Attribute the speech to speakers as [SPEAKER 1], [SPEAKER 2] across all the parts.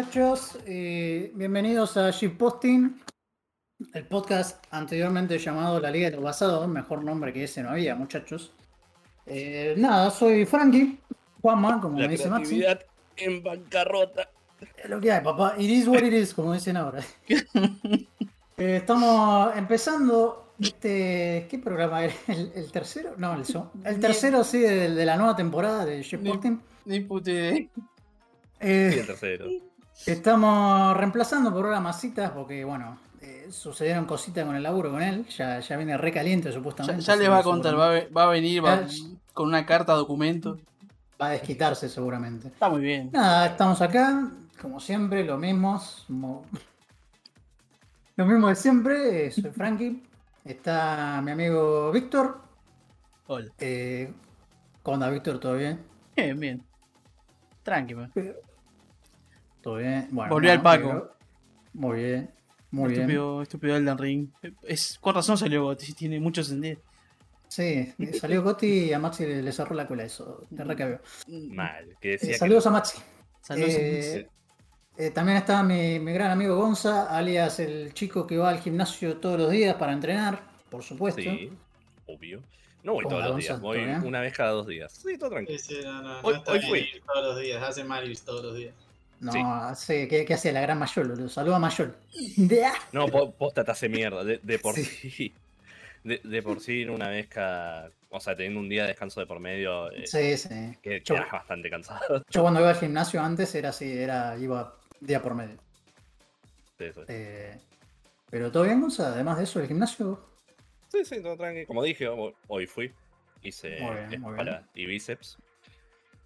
[SPEAKER 1] Muchachos. Eh, bienvenidos a Shitposting, el podcast anteriormente llamado La Liga de los Basados. Mejor nombre que ese no había, muchachos. Eh, nada, soy Frankie, Juanma, como
[SPEAKER 2] La
[SPEAKER 1] me dice Maxi.
[SPEAKER 2] en bancarrota.
[SPEAKER 1] Es lo que hay, papá. It is what it is, como dicen ahora. Eh, estamos empezando este. ¿Qué programa era? ¿El, el tercero? No, el, el tercero, sí, de, de la nueva temporada de Shitposting.
[SPEAKER 3] Ni puta idea.
[SPEAKER 1] Eh,
[SPEAKER 2] Y el tercero.
[SPEAKER 1] Estamos reemplazando por ahora masitas porque, bueno, eh, sucedieron cositas con el laburo con él. Ya, ya viene recaliente,
[SPEAKER 3] Ya,
[SPEAKER 1] supuestamente.
[SPEAKER 3] ya
[SPEAKER 1] así
[SPEAKER 3] les va a contar, va a, va a venir va-
[SPEAKER 1] Ya-
[SPEAKER 3] con una carta documento.
[SPEAKER 1] Va a desquitarse seguramente.
[SPEAKER 3] Está muy bien.
[SPEAKER 1] Nada, estamos acá, como siempre, lo mismo. mo- Lo mismo de siempre, eh, soy Frankie. Está mi amigo Víctor.
[SPEAKER 3] Hola.
[SPEAKER 1] Eh, ¿Cómo anda, Víctor? ¿Todo bien?
[SPEAKER 3] Bien, bien. Tranqui, man.
[SPEAKER 1] ¿Todo bien? Bueno,
[SPEAKER 3] Volvió al Paco.
[SPEAKER 1] pero- Muy bien, muy bien.
[SPEAKER 3] estúpido, estúpido Elden Ring. Es, con razón salió Gotti, tiene mucho sentido.
[SPEAKER 1] Sí, salió Gotti y a Maxi le, le cerró la cola eso. Te recabeo.
[SPEAKER 2] Mal. Que
[SPEAKER 1] Eh,
[SPEAKER 2] decía que
[SPEAKER 1] saludos a Maxi.
[SPEAKER 3] Saludos.
[SPEAKER 1] Eh, eh, también está mi, mi gran amigo Gonza, alias el chico que va al gimnasio todos los días para entrenar, por supuesto.
[SPEAKER 2] Sí, obvio. No voy
[SPEAKER 1] ¿Cómo
[SPEAKER 2] todos los días, voy una vez cada dos días. Sí, todo tranquilo.
[SPEAKER 4] Sí, sí, no, no,
[SPEAKER 2] Hoy-
[SPEAKER 4] no está
[SPEAKER 2] hoy
[SPEAKER 4] bien
[SPEAKER 2] fui.
[SPEAKER 4] todos los días, hace mal ir todos los días.
[SPEAKER 1] No,
[SPEAKER 2] Sí.
[SPEAKER 1] sí, ¿qué, qué hace la gran Mayol? Saluda a Mayol.
[SPEAKER 2] No, po- posta te hace mierda. De, de por
[SPEAKER 1] Sí.
[SPEAKER 2] sí. De, de por sí, una vez cada. O sea, teniendo un día de descanso de por medio, eh,
[SPEAKER 1] Sí, sí.
[SPEAKER 2] que
[SPEAKER 1] Yo-
[SPEAKER 2] quedas bastante cansado.
[SPEAKER 1] Yo cuando iba al gimnasio antes era así, era, iba día por medio.
[SPEAKER 2] Sí, sí.
[SPEAKER 1] Eh, pero todo bien, Gonza, además de eso, el gimnasio.
[SPEAKER 2] Sí, sí, todo tranquilo. Como dije, ho- hoy fui. Hice
[SPEAKER 1] Muy bien, muy
[SPEAKER 2] y bíceps.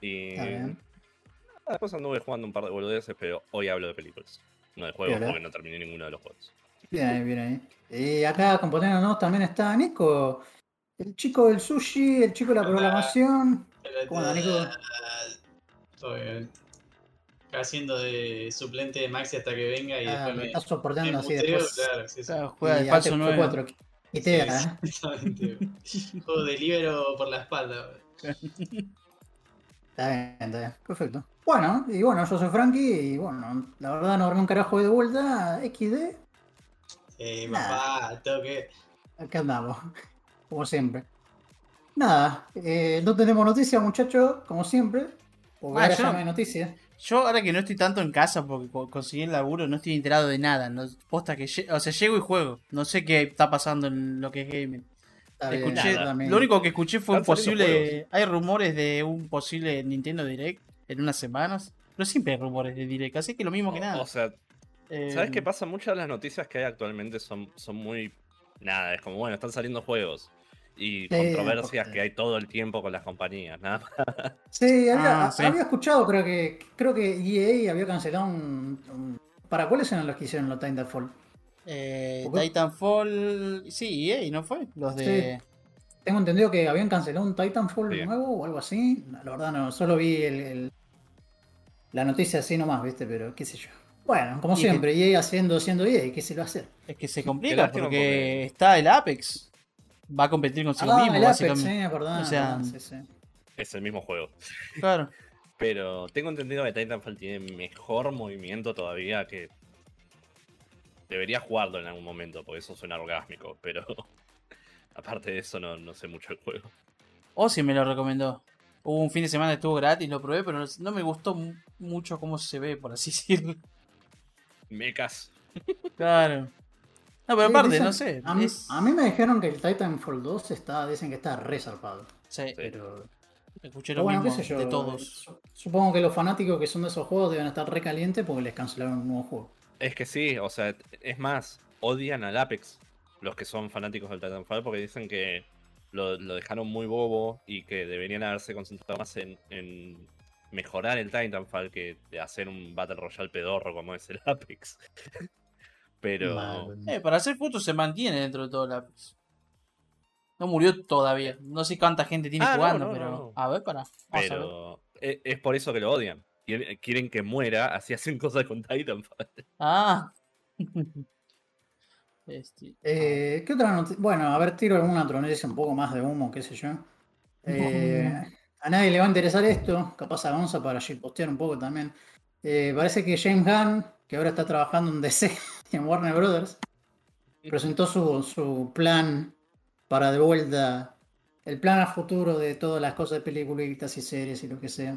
[SPEAKER 2] Y.
[SPEAKER 1] Está bien.
[SPEAKER 2] Después anduve jugando un par de boludeces, pero hoy hablo de películas. No de juegos
[SPEAKER 1] Piola.
[SPEAKER 2] porque no terminé ninguno de los juegos.
[SPEAKER 1] Bien ahí, bien ahí. Y acá acompañándonos también está Nico, el chico del sushi, el chico de la programación. ¿Cómo anda, Nico?
[SPEAKER 4] Todo bien. Acá haciendo de suplente de Maxi hasta que venga y
[SPEAKER 1] Ah,
[SPEAKER 4] después
[SPEAKER 1] me está soportando
[SPEAKER 4] me
[SPEAKER 1] así
[SPEAKER 4] muteo,
[SPEAKER 1] después.
[SPEAKER 4] claro, sí, sí.
[SPEAKER 3] Claro, juega de falso
[SPEAKER 1] hace- fue
[SPEAKER 3] 9.
[SPEAKER 1] cuatro. Y te
[SPEAKER 4] Sí,
[SPEAKER 1] ¿eh?
[SPEAKER 4] exactamente. Juego de libero por la espalda.
[SPEAKER 1] Está bien, está bien. Perfecto. Bueno, y bueno, yo soy Frankie y bueno, la verdad no dormí un carajo de vuelta. XD,
[SPEAKER 4] Sí, papá, tengo que.
[SPEAKER 1] acá andamos. Como siempre. Nada, eh, no tenemos noticias, muchachos, como siempre. Porque
[SPEAKER 3] Ah,
[SPEAKER 1] ahora
[SPEAKER 3] yo
[SPEAKER 1] ya
[SPEAKER 3] no-
[SPEAKER 1] hay noticias.
[SPEAKER 3] Yo ahora que no estoy tanto en casa porque co- conseguí el laburo, no estoy enterado de nada. No, posta que o sea, llego y juego. No sé qué está pasando en lo que es gaming.
[SPEAKER 1] Está bien,
[SPEAKER 3] Escuché,
[SPEAKER 1] yo también.
[SPEAKER 3] lo único que escuché fue un posible. Hay rumores de un posible Nintendo Direct en unas semanas. Pero siempre hay rumores de Direct, así que lo mismo que nada.
[SPEAKER 2] O sea,
[SPEAKER 3] Eh,
[SPEAKER 2] ¿sabes qué pasa? Muchas de las noticias que hay actualmente son, son muy. Nada, es como, bueno, están saliendo juegos. Y controversias
[SPEAKER 1] porque-
[SPEAKER 2] que hay todo el tiempo con las compañías, nada más.
[SPEAKER 1] Sí, había,
[SPEAKER 3] Ah, sí.
[SPEAKER 1] había escuchado, creo que creo que EA había cancelado un, un- ¿Para cuáles eran los que hicieron los Titanfall?
[SPEAKER 3] Eh. Titanfall. Sí, EA, ¿no fue? Los de.
[SPEAKER 1] Tengo entendido que habían cancelado un Titanfall
[SPEAKER 2] Sí.
[SPEAKER 1] nuevo o algo así. La verdad no, solo vi el, el- la noticia así nomás, ¿viste? Pero qué sé yo. Bueno, como
[SPEAKER 3] Y
[SPEAKER 1] siempre, EA haciendo, siendo EA, ¿qué se lo va a hacer?
[SPEAKER 3] Es que se complica porque está el Apex. Va a competir consigo
[SPEAKER 1] Ah,
[SPEAKER 3] mismo,
[SPEAKER 1] el Apex, sí, verdad,
[SPEAKER 3] O sea-
[SPEAKER 1] verdad, sí, sí.
[SPEAKER 2] Es el mismo juego.
[SPEAKER 3] Claro.
[SPEAKER 2] Pero tengo entendido que Titanfall tiene mejor movimiento todavía que. Debería jugarlo en algún momento, porque eso suena orgásmico, pero. Aparte de eso, no, no sé mucho el juego.
[SPEAKER 3] Ozzy me lo recomendó. Hubo un fin de semana que estuvo gratis, lo probé, pero no, me gustó mu- mucho cómo se ve, por así decirlo.
[SPEAKER 2] Mechas.
[SPEAKER 3] Claro. No, pero
[SPEAKER 1] Sí,
[SPEAKER 3] aparte,
[SPEAKER 1] dicen-
[SPEAKER 3] no sé.
[SPEAKER 1] A mí,
[SPEAKER 3] es-
[SPEAKER 1] a mí me dijeron que el Titanfall 2 está, dicen que está re zarpado.
[SPEAKER 3] sí,
[SPEAKER 1] Pero,
[SPEAKER 3] escuché lo
[SPEAKER 1] bueno, qué
[SPEAKER 3] mismo
[SPEAKER 1] sé yo.
[SPEAKER 3] de todos.
[SPEAKER 1] su- Supongo que los fanáticos que son de esos juegos deben estar re calientes porque les cancelaron un nuevo juego.
[SPEAKER 2] Es que sí, o sea, es más, odian al Apex los que son fanáticos del Titanfall porque dicen que lo, lo dejaron muy bobo y que deberían haberse concentrado más en, en mejorar el Titanfall que de hacer un Battle Royale pedorro como es el Apex. Pero.
[SPEAKER 3] Eh, para hacer fotos se mantiene dentro de todo el Apex. No murió todavía. No sé cuánta gente tiene
[SPEAKER 2] Ah, no,
[SPEAKER 3] jugando,
[SPEAKER 2] no,
[SPEAKER 3] pero.
[SPEAKER 2] no.
[SPEAKER 3] A ver, para. Vamos a ver.
[SPEAKER 2] pero e- es por eso que lo odian. Quieren que muera, así hacen cosas con Titanfall.
[SPEAKER 3] Ah. este.
[SPEAKER 1] Eh, ¿Qué otra noticia? Bueno, a ver, tiro alguna otra noticia un poco más de humo, qué sé yo. Eh, a nadie le va a interesar esto, capaz a Gonza para postear un poco también. Eh, parece que James Gunn, que ahora está trabajando en DC, en Warner Brothers, presentó su, su plan para de vuelta, el plan a futuro de todas las cosas de películas y series y lo que sea.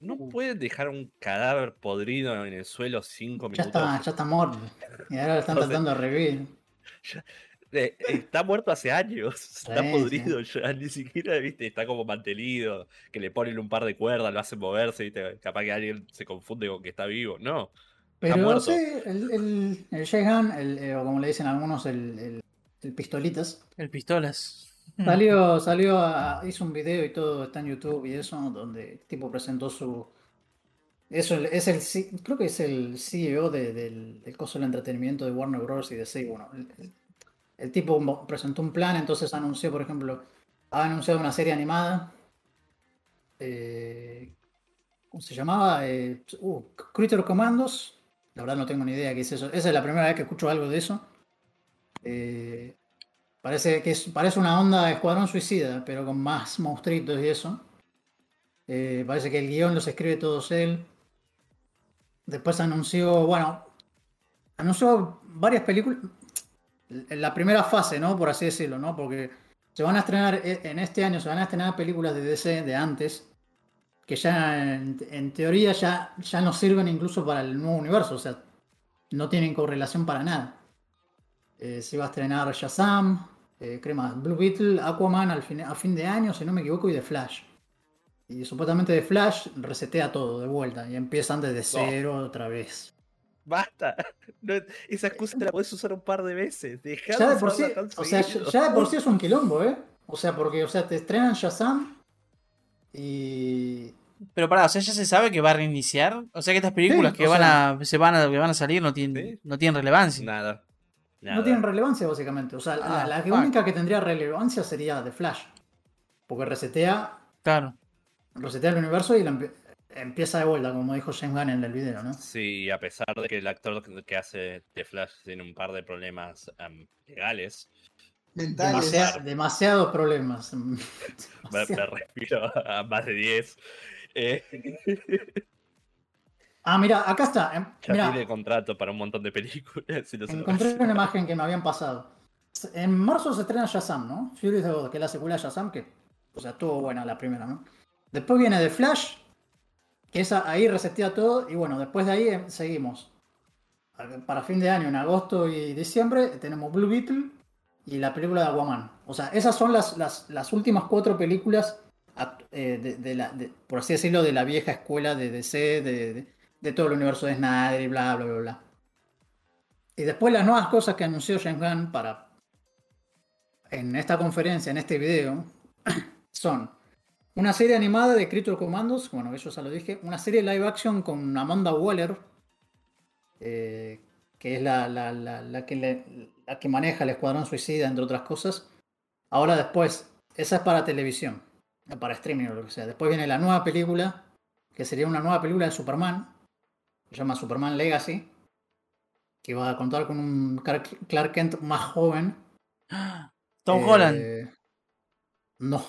[SPEAKER 2] No pueden dejar un cadáver podrido en el suelo cinco
[SPEAKER 1] Ya
[SPEAKER 2] minutos.
[SPEAKER 1] está, ya está muerto. Y ahora lo están tratando de revivir.
[SPEAKER 2] Eh, Está muerto hace años, está
[SPEAKER 1] Sí,
[SPEAKER 2] podrido ya, ni siquiera, viste, está como mantenido, que le ponen un par de cuerdas, lo hacen moverse, viste, capaz que alguien se confunde con que está vivo, no.
[SPEAKER 1] Pero
[SPEAKER 2] muerto.
[SPEAKER 1] sí, el, el, el eh, o como le dicen algunos, el, el, el pistolitas,
[SPEAKER 3] El pistolas.
[SPEAKER 1] Salió, salió a- hizo un video y todo, está en YouTube y eso, donde el tipo presentó su. Eso es el creo que es el CEO de- del, del coso del entretenimiento de Warner Bros. y de DC. Bueno, el, el- tipo presentó un plan, entonces anunció, por ejemplo, ha anunciado una serie animada. eh, ¿cómo se llamaba? Eh, uh, Critter Commandos. La verdad no tengo ni idea qué es eso. Esa es la primera vez que escucho algo de eso. Eh, Parece que parece una onda de Escuadrón Suicida, pero con más monstruitos y eso. Eh, parece que el guion los escribe todos él. Después anunció, bueno, anunció varias películas. En la primera fase, ¿no? Por así decirlo, ¿no? Porque se van a estrenar, eh, en este año se van a estrenar películas de DC de antes, que ya en, teoría ya, ya no sirven incluso para el nuevo universo, o sea, no tienen correlación para nada. Eh, se iba a estrenar Shazam, eh, ¿qué más? Blue Beetle, Aquaman al fin, a fin de año, si no me equivoco, y The Flash. Y supuestamente The Flash resetea todo de vuelta y empiezan desde cero otra vez.
[SPEAKER 2] Basta, No, esa excusa te la puedes usar un par de veces, dejá
[SPEAKER 1] Ya de por sí, o sea, ya de por sí es un quilombo, ¿eh? O sea, porque, o sea, te estrenan Shazam y
[SPEAKER 3] Pero pará, o sea, ya se sabe que va a reiniciar. O sea que estas películas
[SPEAKER 1] Sí,
[SPEAKER 3] que van
[SPEAKER 1] sea-
[SPEAKER 3] a, se van a, que van a salir no tienen,
[SPEAKER 2] Sí.
[SPEAKER 3] no tienen relevancia.
[SPEAKER 2] Nada.
[SPEAKER 1] No tienen relevancia básicamente. O sea, la,
[SPEAKER 3] Ah,
[SPEAKER 1] la única que tendría relevancia sería The Flash. Porque resetea,
[SPEAKER 3] Claro.
[SPEAKER 1] resetea el universo y empieza de vuelta, como dijo James Gunn en el video, ¿no?
[SPEAKER 2] Sí, a pesar de que el actor que- hace de Flash tiene un par de problemas am, legales,
[SPEAKER 5] Mentales.
[SPEAKER 1] Demasiado- demasiados problemas.
[SPEAKER 2] me,
[SPEAKER 1] Demasiado.
[SPEAKER 2] me refiero a más de 10. eh,
[SPEAKER 1] Ah, mira, acá está. em,
[SPEAKER 2] ya
[SPEAKER 1] Mira,
[SPEAKER 2] tiene contrato para un montón de películas. no
[SPEAKER 1] encontré una imagen que me habían pasado. En marzo se estrena Shazam, ¿no? Fury of the God, que es la secuela de Shazam, que, o sea, estuvo buena la primera, ¿no? Después viene The Flash, que esa ahí resetea todo, y bueno, después de ahí em, seguimos. Para fin de año, en agosto y diciembre, tenemos Blue Beetle y la película de Aquaman. O sea, esas son las, las, las últimas cuatro películas, eh, de, de la, de- por así decirlo, de la vieja escuela de DC, de, de- todo el universo de Snyder y bla, bla, bla, bla. Y después las nuevas cosas que anunció James Gunn para en esta conferencia, en este video, son una serie animada de Creature Commandos, bueno, eso ya lo dije, una serie live action con Amanda Waller, eh, que es la, la- la- que la que maneja el Escuadrón Suicida, entre otras cosas. Ahora después, esa es para televisión, para streaming o lo que sea. Después viene la nueva película, que sería una nueva película de Superman, se llama Superman Legacy, que va a contar con un Clark Kent más joven.
[SPEAKER 3] Tom
[SPEAKER 1] Eh,
[SPEAKER 3] Holland.
[SPEAKER 1] No,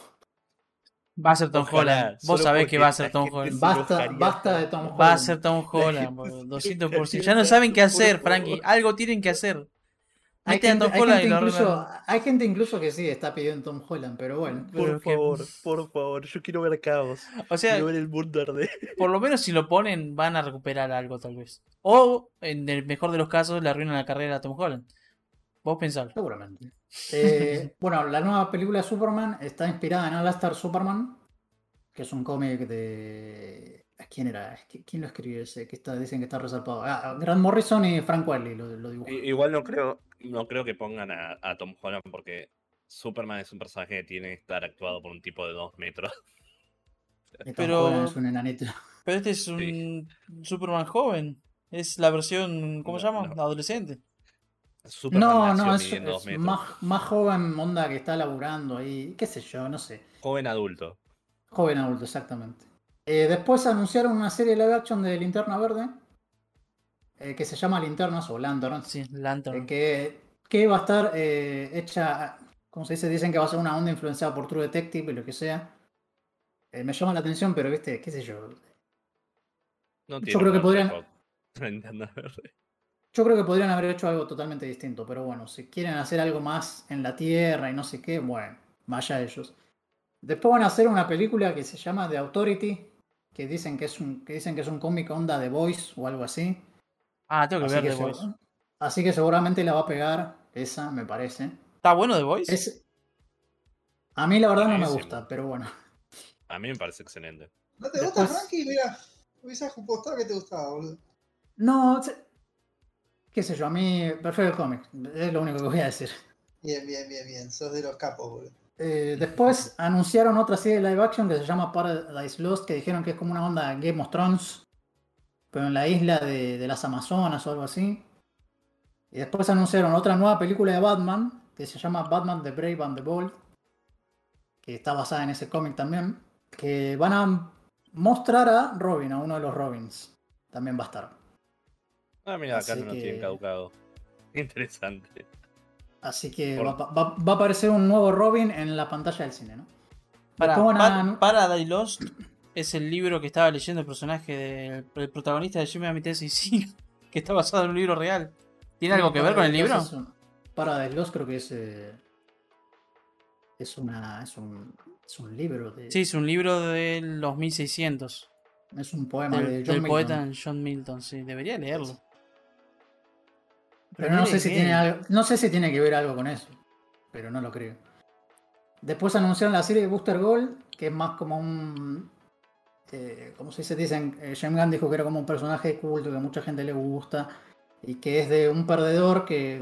[SPEAKER 3] Va a ser Tom
[SPEAKER 2] Ojalá,
[SPEAKER 3] Holland. Vos sabés que va a ser Tom Holland.
[SPEAKER 1] basta, basta de. Tom Holland.
[SPEAKER 3] Va a ser Tom Holland, boludo,
[SPEAKER 2] se
[SPEAKER 3] 200%.
[SPEAKER 2] enojaría
[SPEAKER 3] Ya no saben qué hacer. Frankie. Algo tienen que hacer.
[SPEAKER 1] Hay gente,
[SPEAKER 3] Tom
[SPEAKER 1] hay incluso, hay gente incluso que sí está pidiendo Tom Holland, pero bueno.
[SPEAKER 3] Pero
[SPEAKER 2] Por
[SPEAKER 3] que-
[SPEAKER 2] favor, por favor, yo quiero ver caos.
[SPEAKER 3] O sea,
[SPEAKER 2] Quiero ver el mundo arder.
[SPEAKER 3] por lo menos si lo ponen, van a recuperar algo, tal vez. O, en el mejor de los casos, le arruinan la carrera a Tom Holland. Vos pensalo.
[SPEAKER 1] Seguramente. Eh, bueno, la nueva película de Superman está inspirada en All Star Superman, que es un cómic de. ¿Quién era? ¿Quién lo escribió ese? Que está, dicen que está resarpado. Ah, Grant Morrison y Frank Wiley lo, lo dibujaron.
[SPEAKER 2] Igual no creo, no creo que pongan a, a Tom Holland porque Superman es un personaje que tiene que estar actuado por un tipo de dos metros.
[SPEAKER 3] Pero-
[SPEAKER 1] Holland es un enanito.
[SPEAKER 3] Pero este es un Superman joven. Es la versión, ¿cómo se llama?
[SPEAKER 2] no.
[SPEAKER 3] Adolescente.
[SPEAKER 2] Superman
[SPEAKER 1] No, no, es, más, más joven onda que está laburando ahí, qué sé yo, no sé.
[SPEAKER 2] Joven adulto.
[SPEAKER 1] Joven adulto, exactamente. Eh, después anunciaron una serie live action de Linterna Verde, eh, que se llama Linternas o Lanterns,
[SPEAKER 3] Sí,
[SPEAKER 1] eh,
[SPEAKER 3] Lantern.
[SPEAKER 1] que, que va a estar eh, hecha, como se dice, dicen que va a ser una onda influenciada por True Detective y lo que sea. Eh, me llama la atención, pero viste, qué sé yo.
[SPEAKER 2] No
[SPEAKER 1] Yo
[SPEAKER 2] tiene
[SPEAKER 1] creo que podrían-. Yo creo que podrían haber hecho algo totalmente distinto, pero bueno, si quieren hacer algo más en la Tierra y no sé qué, bueno, vaya ellos. Después van a hacer una película que se llama The Authority, que dicen que es un, que dicen que es un cómic onda The Voice o algo así.
[SPEAKER 3] Ah, tengo que
[SPEAKER 1] Así
[SPEAKER 3] ver
[SPEAKER 1] que,
[SPEAKER 3] The Voice.
[SPEAKER 1] así que seguramente la va a pegar, esa me parece.
[SPEAKER 3] ¿Está bueno The Voice?
[SPEAKER 1] Es, a mí la verdad no me gusta, pero bueno.
[SPEAKER 2] A mí me parece excelente.
[SPEAKER 5] ¿No te gusta,
[SPEAKER 1] Después-
[SPEAKER 5] Frankie? Mira, hubiese apostado que te gustaba, boludo.
[SPEAKER 1] No, se- qué sé yo, a mí prefiero el cómic, es lo único que voy a decir.
[SPEAKER 5] Bien, bien, bien, bien. Sos de los capos, boludo.
[SPEAKER 1] Eh, después anunciaron otra serie de live action que se llama Paradise Lost, que dijeron que es como una onda Game of Thrones, pero en la isla de, de las Amazonas o algo así. Y después anunciaron otra nueva película de Batman, que se llama Batman the Brave and the Bold, que está basada en ese cómic también, que van a mostrar a Robin, a uno de los Robins. También va a estar.
[SPEAKER 2] Ah, mira, acá no lo
[SPEAKER 1] que-
[SPEAKER 2] tienen caducado. Interesante.
[SPEAKER 1] Así que
[SPEAKER 2] Por-
[SPEAKER 1] va, va- va a aparecer un nuevo Robin en la pantalla del cine, ¿no?
[SPEAKER 3] Para,
[SPEAKER 1] Después van a-
[SPEAKER 3] Paradise Lost es el libro que estaba leyendo el personaje del el protagonista de Megami Tensei 5, que está basado en un libro real. ¿Tiene algo que ver con el libro?
[SPEAKER 1] Un- Paradise Lost creo que es. eh, es una. Es un, es un libro de.
[SPEAKER 3] Sí, es un libro de los 1600.
[SPEAKER 1] Es un poema
[SPEAKER 3] Del,
[SPEAKER 1] de
[SPEAKER 3] del
[SPEAKER 1] John Milton.
[SPEAKER 3] poeta John Milton, sí. Debería leerlo.
[SPEAKER 1] Pero no sé, si tiene algo, no sé si tiene que ver algo con eso. Pero no lo creo. Después anunciaron la serie de Booster Gold, que es más como un. Eh, como se dice, dicen. eh, James Gunn dijo que era como un personaje de culto que a mucha gente le gusta. Y que es de un perdedor que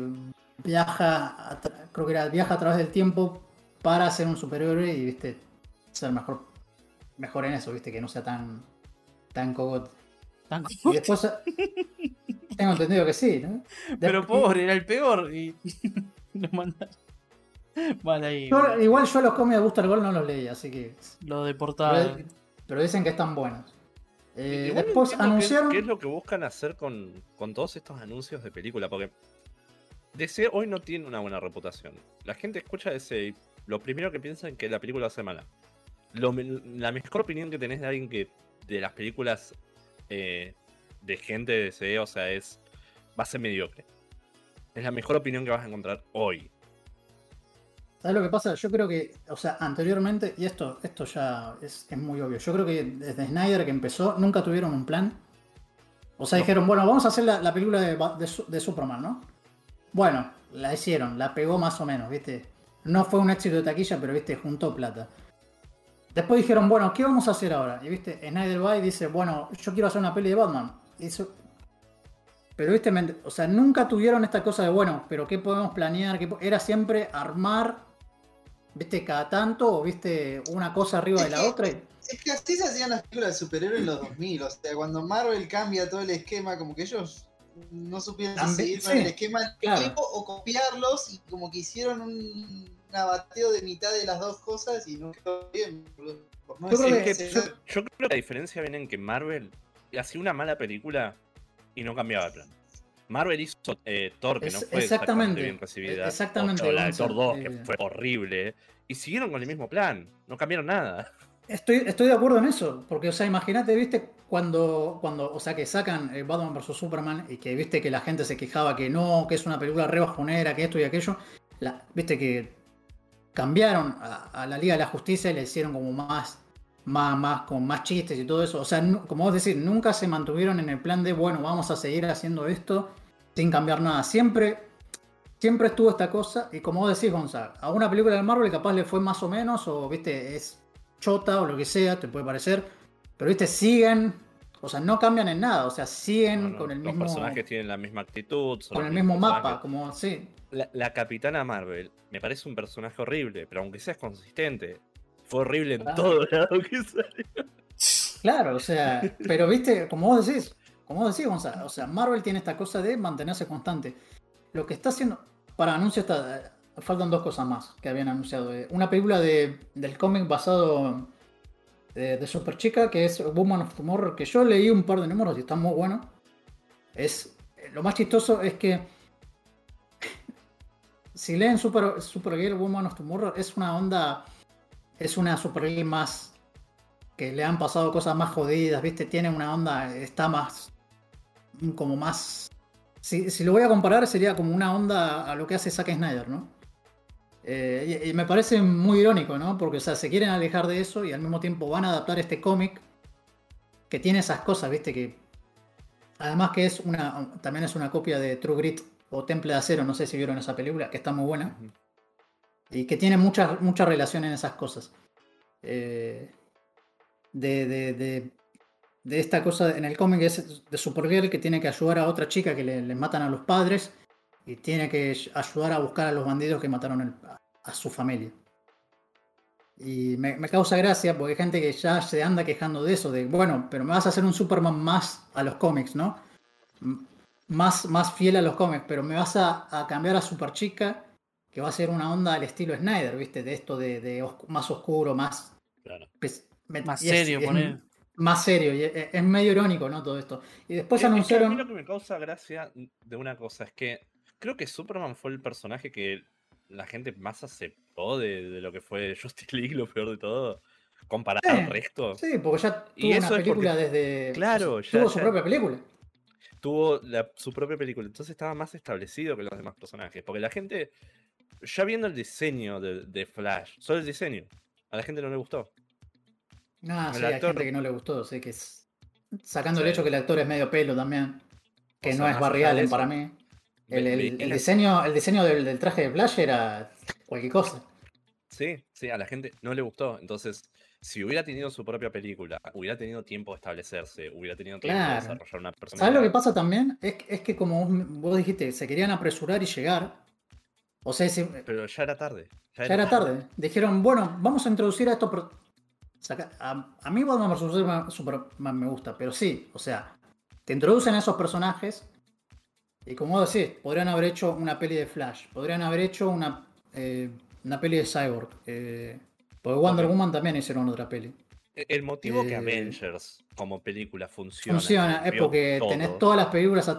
[SPEAKER 1] viaja. a creo que era viaja a través del tiempo para ser un superhéroe y, viste, ser mejor. Mejor en eso, viste, que no sea tan. tan cogote.
[SPEAKER 3] Tan
[SPEAKER 1] Y
[SPEAKER 3] como-
[SPEAKER 1] después. tengo entendido que sí, ¿no?
[SPEAKER 3] Pero pobre, era el peor. Y lo mandaron. Vale, ahí.
[SPEAKER 1] Yo- igual yo los cómics de Booster Gold no los leí, así que.
[SPEAKER 3] Lo deportaron.
[SPEAKER 1] Pero, dicen que están buenos. Eh,
[SPEAKER 2] Igual
[SPEAKER 1] después
[SPEAKER 2] entiendo qué-
[SPEAKER 1] anunciaron.
[SPEAKER 2] ¿Qué es lo que buscan hacer con, con todos estos anuncios de película? Porque DC hoy no tiene una buena reputación. La gente escucha DC y lo primero que piensa es que la película hace mala. Lo la mejor opinión que tenés de alguien que de las películas eh, de gente de DC, o sea, es va a ser mediocre. Es la mejor opinión que vas a encontrar hoy.
[SPEAKER 1] ¿Sabes lo que pasa? Yo creo que, o sea, anteriormente, y esto, esto ya es, es muy obvio, yo creo que desde Snyder que empezó, nunca tuvieron un plan. O sea,
[SPEAKER 2] No.
[SPEAKER 1] dijeron, bueno, vamos a hacer la, la película de, de Su- de Superman, ¿no? Bueno, la hicieron, la pegó más o menos, ¿viste? No fue un éxito de taquilla, pero, ¿viste? Juntó plata. Después dijeron, bueno, ¿qué vamos a hacer ahora? Y, ¿viste? Snyder va y dice, bueno, yo quiero hacer una peli de Batman. Y eso... Pero, ¿viste? O sea, nunca tuvieron esta cosa de, bueno, pero ¿qué podemos planear? ¿Qué po-?" Era siempre armar, ¿viste? Cada tanto, o, ¿viste? Una cosa arriba de la otra. y-
[SPEAKER 5] Es que así se hacían las películas de superhéroes en los 2000. O sea, cuando Marvel cambia todo el esquema, como que ellos no supieron
[SPEAKER 1] También-
[SPEAKER 5] seguir con
[SPEAKER 1] sí,
[SPEAKER 5] el esquema del
[SPEAKER 1] claro.
[SPEAKER 5] tiempo o copiarlos y como que hicieron un, un abateo de mitad de las dos cosas y no quedó bien. boludo. Por no
[SPEAKER 1] Yo creo que-
[SPEAKER 2] Yo, creo que la diferencia viene en que Marvel hacía una mala película y no cambiaba el plan. Marvel hizo eh, Thor, que
[SPEAKER 1] Es-
[SPEAKER 2] no fue exactamente
[SPEAKER 1] exactamente,
[SPEAKER 2] bien recibida.
[SPEAKER 1] exactamente,
[SPEAKER 2] O, o la de Thor 2,
[SPEAKER 1] eh.
[SPEAKER 2] que fue horrible. Y siguieron con el mismo plan. No cambiaron nada.
[SPEAKER 1] Estoy, estoy de acuerdo en eso, porque, o sea, imagínate, viste, cuando, cuando, o sea, que sacan eh, Batman vs Superman y que viste que la gente se quejaba que no, que es una película re bajonera, que esto y aquello, la- viste que cambiaron a, a la Liga de la Justicia y le hicieron como más, más, más, con más chistes y todo eso. O sea, como vos decís, nunca se mantuvieron en el plan de, bueno, vamos a seguir haciendo esto sin cambiar nada. Siempre, siempre estuvo esta cosa, y como vos decís, Gonzalo, a una película de Marvel capaz le fue más o menos, o viste, es chota o lo que sea, te puede parecer, pero viste, siguen, o sea, no cambian en nada, o sea, siguen
[SPEAKER 2] No, no,
[SPEAKER 1] con el
[SPEAKER 2] Los
[SPEAKER 1] mismo,
[SPEAKER 2] personajes tienen la misma actitud. son
[SPEAKER 1] con
[SPEAKER 2] los
[SPEAKER 1] el mismo mapa, como, sí,
[SPEAKER 2] La, la Capitana Marvel me parece un personaje horrible, pero aunque seas consistente, fue horrible en
[SPEAKER 1] Claro.
[SPEAKER 2] todo lado que salió.
[SPEAKER 1] Claro, o sea, pero viste, como vos decís, como vos decís, Gonzalo, o sea, Marvel tiene esta cosa de mantenerse constante. Lo que está haciendo, para anuncio está, faltan dos cosas más que habían anunciado. Eh, Una película de, del cómic basado de, de Super Chica, que es Woman of Tomorrow, que yo leí un par de números y está muy bueno. Es, lo más chistoso es que si leen Super, Supergirl Woman of Tomorrow, es una onda, es una Supergirl más que le han pasado cosas más jodidas, ¿viste? Tiene una onda, está más. como más. Si, lo voy a comparar, sería como una onda a lo que hace Zack Snyder, ¿no? Eh, y, me parece muy irónico, ¿no? Porque, o sea, se quieren alejar de eso y al mismo tiempo van a adaptar este cómic que tiene esas cosas, ¿viste? Que. Además que es una. también es una copia de True Grit o Temple de Acero, no sé si vieron esa película, que está muy buena. Y que tiene mucha, mucha relación en esas cosas. Eh, de, de, de, de esta cosa en el cómic es de Supergirl que tiene que ayudar a otra chica que le, matan a los padres y tiene que ayudar a buscar a los bandidos que mataron a, su familia. Y me, causa gracia porque hay gente que ya se anda quejando de eso, de bueno, pero me vas a hacer un Superman más a los cómics, ¿no? Más, más fiel a los cómics, pero me vas a, a cambiar a Superchica, que va a ser una onda al estilo Snyder, ¿viste? De esto de, más oscuro, más...
[SPEAKER 2] Claro.
[SPEAKER 1] pues,
[SPEAKER 3] Más
[SPEAKER 1] y es-
[SPEAKER 3] serio,
[SPEAKER 1] es
[SPEAKER 3] poner.
[SPEAKER 1] Más serio, y es, es medio irónico, ¿no? Todo esto. Y después
[SPEAKER 2] Es- es que a mí
[SPEAKER 1] anunciaron...
[SPEAKER 2] lo que me causa gracia de una cosa es que creo que Superman fue el personaje que la gente más aceptó de, de lo que fue Justice League, lo peor de todo, comparado
[SPEAKER 1] Sí,
[SPEAKER 2] al resto.
[SPEAKER 1] Sí, porque ya
[SPEAKER 2] Y
[SPEAKER 1] tuvo una
[SPEAKER 2] es porque-
[SPEAKER 1] película desde...
[SPEAKER 2] Claro, ya-
[SPEAKER 1] tuvo su
[SPEAKER 2] ya-
[SPEAKER 1] propia película.
[SPEAKER 2] Tuvo la- su propia película, entonces estaba más establecido que los demás personajes. Porque la gente, ya viendo el diseño de, de Flash, solo el diseño, a la gente no le gustó.
[SPEAKER 1] Ah,
[SPEAKER 2] El
[SPEAKER 1] sí, hay gente que no le gustó, sé que es... Sacando el hecho que el actor es medio pelo también, que
[SPEAKER 2] O
[SPEAKER 1] no es Barry Allen
[SPEAKER 2] eso,
[SPEAKER 1] para mí. El, diseño, el diseño del, del traje de Flash era cualquier cosa.
[SPEAKER 2] Sí, sí, a la gente no le gustó. Entonces, si hubiera tenido su propia película, hubiera tenido tiempo de establecerse, hubiera tenido tiempo de desarrollar una persona.
[SPEAKER 1] ¿Sabes lo que pasa también? Es, que- es que como vos, vos dijiste, se querían apresurar y llegar. O sea,
[SPEAKER 2] Pero ya era tarde.
[SPEAKER 1] ya era tarde. Dijeron, bueno, vamos a introducir a esto. pero- saca- a, a mí Batman vs Superman, me gusta, pero sí, o sea, te introducen a esos personajes y como vos decís, podrían haber hecho una peli de Flash, podrían haber hecho una, eh, una peli de Cyborg. eh, porque Wonder. Woman también hicieron otra peli.
[SPEAKER 2] E- El motivo que
[SPEAKER 1] Eh,
[SPEAKER 2] Avengers como película funciona.
[SPEAKER 1] Funciona, es porque
[SPEAKER 2] todo,
[SPEAKER 1] tenés todas las películas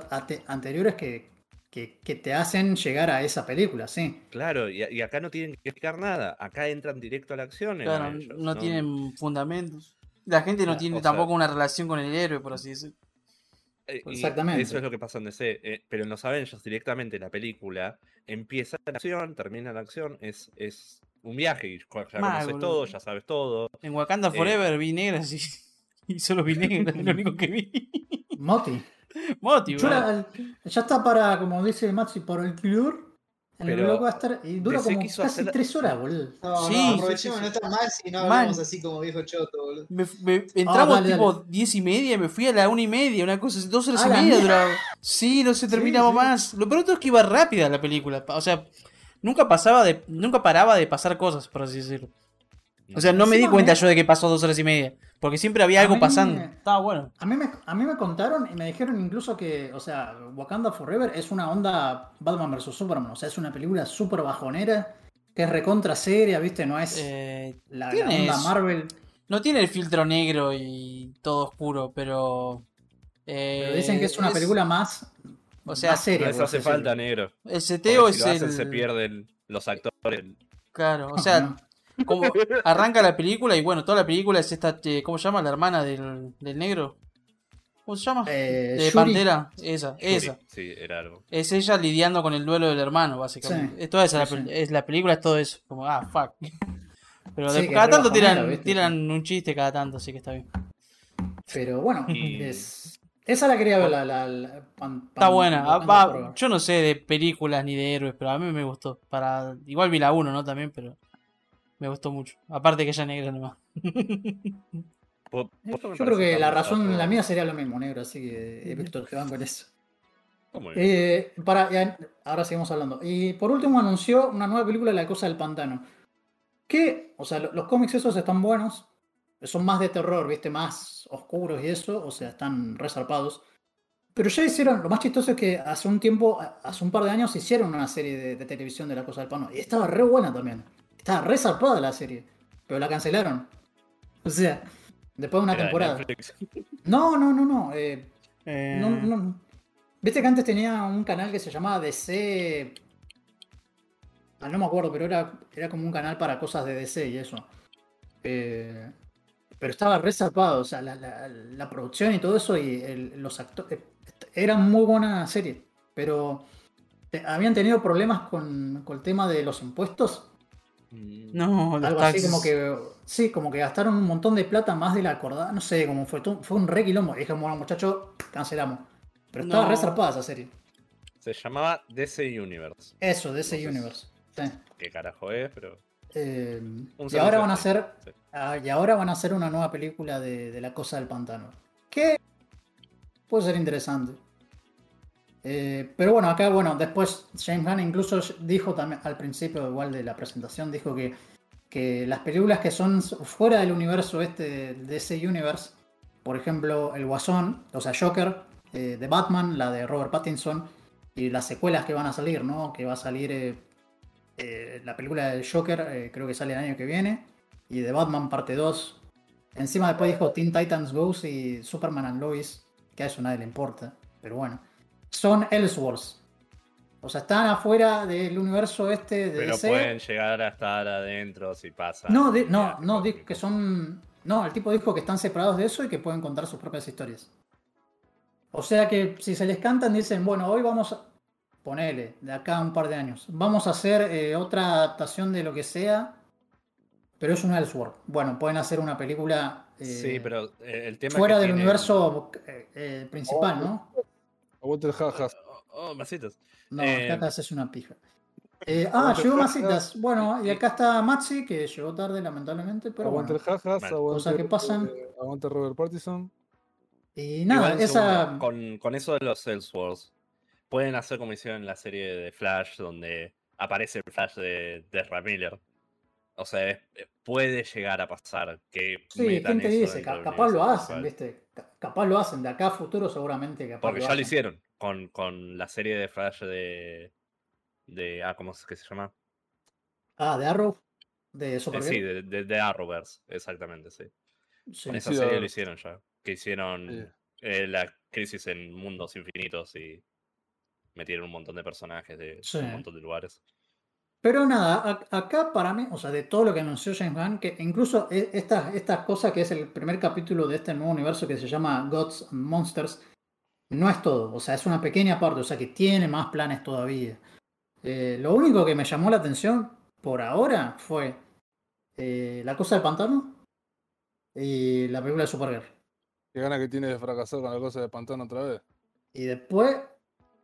[SPEAKER 1] anteriores que, que, que te hacen llegar a esa película, sí.
[SPEAKER 2] Claro, y, y acá no tienen que explicar nada. Acá entran directo a la acción.
[SPEAKER 3] Claro, no tienen fundamentos. La gente no tiene
[SPEAKER 2] sea-
[SPEAKER 3] tampoco una relación con el héroe, por así decirlo.
[SPEAKER 2] Eh, y
[SPEAKER 1] Exactamente.
[SPEAKER 2] Eso es lo que pasa en DC. eh, pero en los Avengers directamente la película empieza en acción, termina en acción, es, es un viaje ya
[SPEAKER 3] Mal,
[SPEAKER 2] conoces
[SPEAKER 3] boludo.
[SPEAKER 2] todo, ya sabes todo.
[SPEAKER 3] En Wakanda
[SPEAKER 2] Eh.
[SPEAKER 3] Forever vi negras y, y solo vi negras, es lo único que vi.
[SPEAKER 1] Moti.
[SPEAKER 3] Moti,
[SPEAKER 1] Yo
[SPEAKER 3] boludo.
[SPEAKER 1] la- ya está para, como dice Maxi, para el club. El
[SPEAKER 2] Pero
[SPEAKER 1] blockbuster y dura como casi
[SPEAKER 2] hacer-
[SPEAKER 1] tres horas, boludo.
[SPEAKER 5] No,
[SPEAKER 3] Sí,
[SPEAKER 5] no,
[SPEAKER 3] sí,
[SPEAKER 5] aprovechemos,
[SPEAKER 2] sí,
[SPEAKER 5] no está mal si no
[SPEAKER 3] Mal.
[SPEAKER 5] hablamos así como viejo choto, boludo.
[SPEAKER 3] Me, me- entramos
[SPEAKER 1] dale,
[SPEAKER 3] tipo
[SPEAKER 1] dale.
[SPEAKER 3] 10 y media y me fui a la 1 y media, una cosa dos horas
[SPEAKER 1] A
[SPEAKER 3] y media duraba. Sí, no se
[SPEAKER 1] Sí,
[SPEAKER 3] terminaba
[SPEAKER 1] sí.
[SPEAKER 3] más. Lo peor es que iba rápida la película. O sea, nunca pasaba de, nunca paraba de pasar cosas, por así decirlo. O sea, no me di cuenta
[SPEAKER 1] me-
[SPEAKER 3] yo de que pasó dos horas y media. Porque siempre había
[SPEAKER 1] A
[SPEAKER 3] algo
[SPEAKER 1] mí
[SPEAKER 3] pasando. Estaba bueno.
[SPEAKER 1] A mí, me, a mí me contaron y me dijeron incluso que, o sea, Wakanda Forever es una onda Batman vs Superman. O sea, es una película súper bajonera, que es recontra seria, ¿viste? No es
[SPEAKER 3] Eh,
[SPEAKER 1] la, la onda
[SPEAKER 3] eso.
[SPEAKER 1] Marvel.
[SPEAKER 3] no tiene el filtro negro y todo oscuro, pero. eh,
[SPEAKER 1] Pero dicen que es una película más,
[SPEAKER 3] o sea,
[SPEAKER 1] más seria.
[SPEAKER 2] Les
[SPEAKER 1] por
[SPEAKER 2] hace falta, negro.
[SPEAKER 3] El
[SPEAKER 2] Porque
[SPEAKER 3] seteo
[SPEAKER 2] si
[SPEAKER 3] es
[SPEAKER 2] lo hacen,
[SPEAKER 3] el.
[SPEAKER 2] se pierden los actores.
[SPEAKER 3] Claro, o
[SPEAKER 1] No,
[SPEAKER 3] sea. Como arranca la película y bueno, toda la película es esta, eh, ¿cómo se llama? La hermana del, del negro. ¿Cómo se llama?
[SPEAKER 1] Eh,
[SPEAKER 3] de
[SPEAKER 1] Shuri.
[SPEAKER 3] Pantera, esa,
[SPEAKER 2] Shuri,
[SPEAKER 3] esa.
[SPEAKER 2] Sí, era algo.
[SPEAKER 3] Es ella lidiando con el duelo del hermano, básicamente.
[SPEAKER 1] Sí,
[SPEAKER 3] Es toda esa
[SPEAKER 1] sí,
[SPEAKER 3] la,
[SPEAKER 1] sí.
[SPEAKER 3] es, la película es todo eso, como, ah, fuck. Pero
[SPEAKER 1] Sí,
[SPEAKER 3] de- cada tanto tiran,
[SPEAKER 1] ¿viste?
[SPEAKER 3] tiran un chiste cada tanto, así que está bien.
[SPEAKER 1] Pero bueno,
[SPEAKER 2] Y-
[SPEAKER 1] es- esa la quería ver, la, la, la- pan-
[SPEAKER 3] Está
[SPEAKER 1] pan-
[SPEAKER 3] buena. Ah, va, yo no sé de películas ni de héroes, pero a mí me gustó. Para Igual vi la 1, ¿no? También, pero me gustó mucho. Aparte que ella negra nomás.
[SPEAKER 1] Yo creo que la razón, la mía sería lo mismo, negro, así que eh, Víctor, que van con eso.
[SPEAKER 2] Bien.
[SPEAKER 1] Eh, para, ya, ahora seguimos hablando. Y por último anunció una nueva película, La Cosa del Pantano. Que, o sea, lo- los cómics esos están buenos, son más de terror, viste, más oscuros y eso, o sea, están resarpados. Pero ya hicieron, lo más chistoso es que hace un tiempo, hace un par de años hicieron una serie de, de televisión de La Cosa del Pantano. Y estaba re buena también. Estaba resarpada la serie. Pero la cancelaron. O sea, después de una
[SPEAKER 2] Era
[SPEAKER 1] temporada.
[SPEAKER 2] Netflix.
[SPEAKER 1] No, no, no, no. eh,
[SPEAKER 3] Eh,
[SPEAKER 1] no, no. Viste que antes tenía un canal que se llamaba DC. Ah, no me acuerdo, pero era, era como un canal para cosas de DC y eso. Eh, pero estaba re zarpado, o sea, la, la- la producción y todo eso, y el- los actores. Era muy buena serie, pero te- habían tenido problemas con, con el tema de los impuestos.
[SPEAKER 2] Mm,
[SPEAKER 3] No,
[SPEAKER 1] Algo así como que. Sí, como que gastaron un montón de plata más de la acordada. No sé cómo fue. Fue un re quilombo. Y Dije, bueno, muchachos, cancelamos. Pero estaba
[SPEAKER 3] No.
[SPEAKER 1] re zarpada esa serie.
[SPEAKER 2] Se llamaba DC Universe.
[SPEAKER 1] Eso,
[SPEAKER 2] si-
[SPEAKER 1] Universe. Sí.
[SPEAKER 2] ¿Qué carajo es? Pero.
[SPEAKER 1] Eh, y ahora van a hacer.
[SPEAKER 2] sí.
[SPEAKER 1] ah, y ahora van a hacer una nueva película de, de La Cosa del Pantano. Que puede ser interesante. Eh, pero bueno, acá, bueno, después James Gunn incluso dijo también al principio, igual de la presentación, dijo que, que las películas que son fuera del universo este, de ese universe, por ejemplo, El Guasón, o sea, Joker, eh, de Batman, la de Robert Pattinson, y las secuelas que van a salir, ¿no? Que va a salir eh, eh, la película del Joker, creo que sale el año que viene, y de Batman parte 2. Encima después dijo Teen Titans Goes y Superman and Lois, que a eso nadie le importa, pero bueno. Son Elseworlds. O sea, están afuera del universo este de
[SPEAKER 2] Pero
[SPEAKER 1] DC.
[SPEAKER 2] pueden llegar a estar adentro si pasa.
[SPEAKER 1] No, no, no, di-
[SPEAKER 2] cósmico.
[SPEAKER 1] que son. No, el tipo dijo que están separados de eso y que pueden contar sus propias historias. O sea que si se les cantan, dicen, bueno, hoy vamos a. Ponele, de acá a un par de años. Vamos a hacer eh, otra adaptación de lo que sea. Pero es un Elseworld. Bueno, pueden hacer una película. eh,
[SPEAKER 2] Sí, pero eh, el tema.
[SPEAKER 1] Fuera
[SPEAKER 2] que
[SPEAKER 1] del
[SPEAKER 2] tiene-
[SPEAKER 1] universo eh, eh, principal, ¿no?
[SPEAKER 6] Aguante el jajas.
[SPEAKER 2] Oh, oh, masitas.
[SPEAKER 1] No,
[SPEAKER 2] Eh,
[SPEAKER 1] acá es una pija. Eh, ah, llegó Masitas. Bueno, y acá está Maxi, que llegó tarde, lamentablemente, pero
[SPEAKER 6] aguante
[SPEAKER 1] bueno.
[SPEAKER 6] el jajas.
[SPEAKER 2] Vale.
[SPEAKER 6] Aguante,
[SPEAKER 1] Cosas que pasan.
[SPEAKER 6] eh, aguante Robert Pattinson.
[SPEAKER 1] Y nada,
[SPEAKER 2] Igual,
[SPEAKER 1] esa.
[SPEAKER 2] con, con eso de los Elseworlds, pueden hacer como hicieron en la serie de Flash, donde aparece el Flash de, de Ezra Miller. O sea, puede llegar a pasar que.
[SPEAKER 1] Sí,
[SPEAKER 2] metan
[SPEAKER 1] ¿quién te
[SPEAKER 2] eso
[SPEAKER 1] dice? Capaz lo hacen. ¿viste? Ca- Capaz lo hacen. De acá a futuro, seguramente. Capaz
[SPEAKER 2] Porque
[SPEAKER 1] lo
[SPEAKER 2] ya lo hicieron con, con la serie de Flash de. de ah, ¿cómo es que se llama?
[SPEAKER 1] Ah, de Arrow. De
[SPEAKER 2] Eh,
[SPEAKER 1] Supergirl.
[SPEAKER 2] sí, de, de, de Arrowverse, exactamente, sí.
[SPEAKER 1] Sí.
[SPEAKER 2] Con esa
[SPEAKER 6] Sí,
[SPEAKER 2] serie lo hicieron ya. Que hicieron
[SPEAKER 6] Sí.
[SPEAKER 2] eh, la crisis en mundos infinitos y metieron un montón de personajes de
[SPEAKER 1] Sí.
[SPEAKER 2] un montón de lugares.
[SPEAKER 1] Pero nada, a- acá para mí, o sea, de todo lo que anunció James Gunn, que incluso estas estas cosas que es el primer capítulo de este nuevo universo que se llama Gods and Monsters, no es todo, o sea, es una pequeña parte, o sea, que tiene más planes todavía. Eh, lo único que me llamó la atención por ahora fue eh, La Cosa del Pantano y la película de Supergirl.
[SPEAKER 6] Qué gana que tiene de fracasar con la cosa de Pantano otra vez.
[SPEAKER 1] Y después,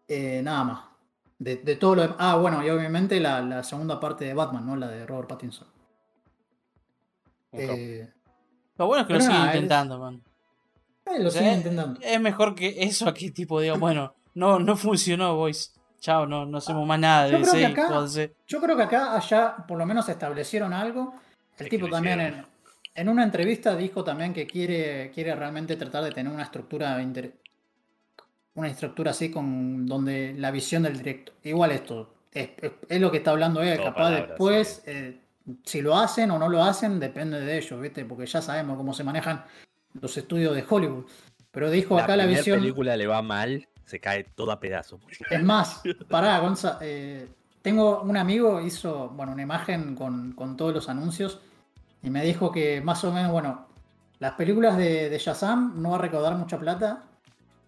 [SPEAKER 1] eh, nada más. De, de todo lo demás. Ah, bueno, y obviamente la, la segunda parte de Batman, ¿no? La de Robert Pattinson. Eh,
[SPEAKER 3] Lo bueno es que lo siguen
[SPEAKER 1] nada, es-
[SPEAKER 3] intentando, man.
[SPEAKER 1] eh, lo
[SPEAKER 3] O sea,
[SPEAKER 1] siguen intentando.
[SPEAKER 3] Es mejor que eso a que tipo diga, bueno, no, no funcionó, boys. Chao, no, no hacemos más nada
[SPEAKER 1] Yo
[SPEAKER 3] de
[SPEAKER 1] creo que acá-. Yo creo que acá, allá, por lo menos establecieron algo. El
[SPEAKER 2] Es
[SPEAKER 1] tipo también en, en una entrevista dijo también que quiere, quiere realmente tratar de tener una estructura inter- una estructura así con donde la visión del directo. Igual esto, es, es- es lo que está hablando él,
[SPEAKER 2] Todo
[SPEAKER 1] capaz
[SPEAKER 2] palabras,
[SPEAKER 1] después,
[SPEAKER 2] sí.
[SPEAKER 1] eh, si lo hacen o no lo hacen, depende de ellos, ¿viste? Porque ya sabemos cómo se manejan los estudios de Hollywood. Pero dijo acá la, visión.
[SPEAKER 2] película le va mal, se cae todo a pedazos.
[SPEAKER 1] Es más, pará, Gonza. eh, tengo un amigo, hizo bueno, una imagen con, con todos los anuncios y me dijo que más o menos, bueno, las películas de, de Shazam no va a recaudar mucha plata.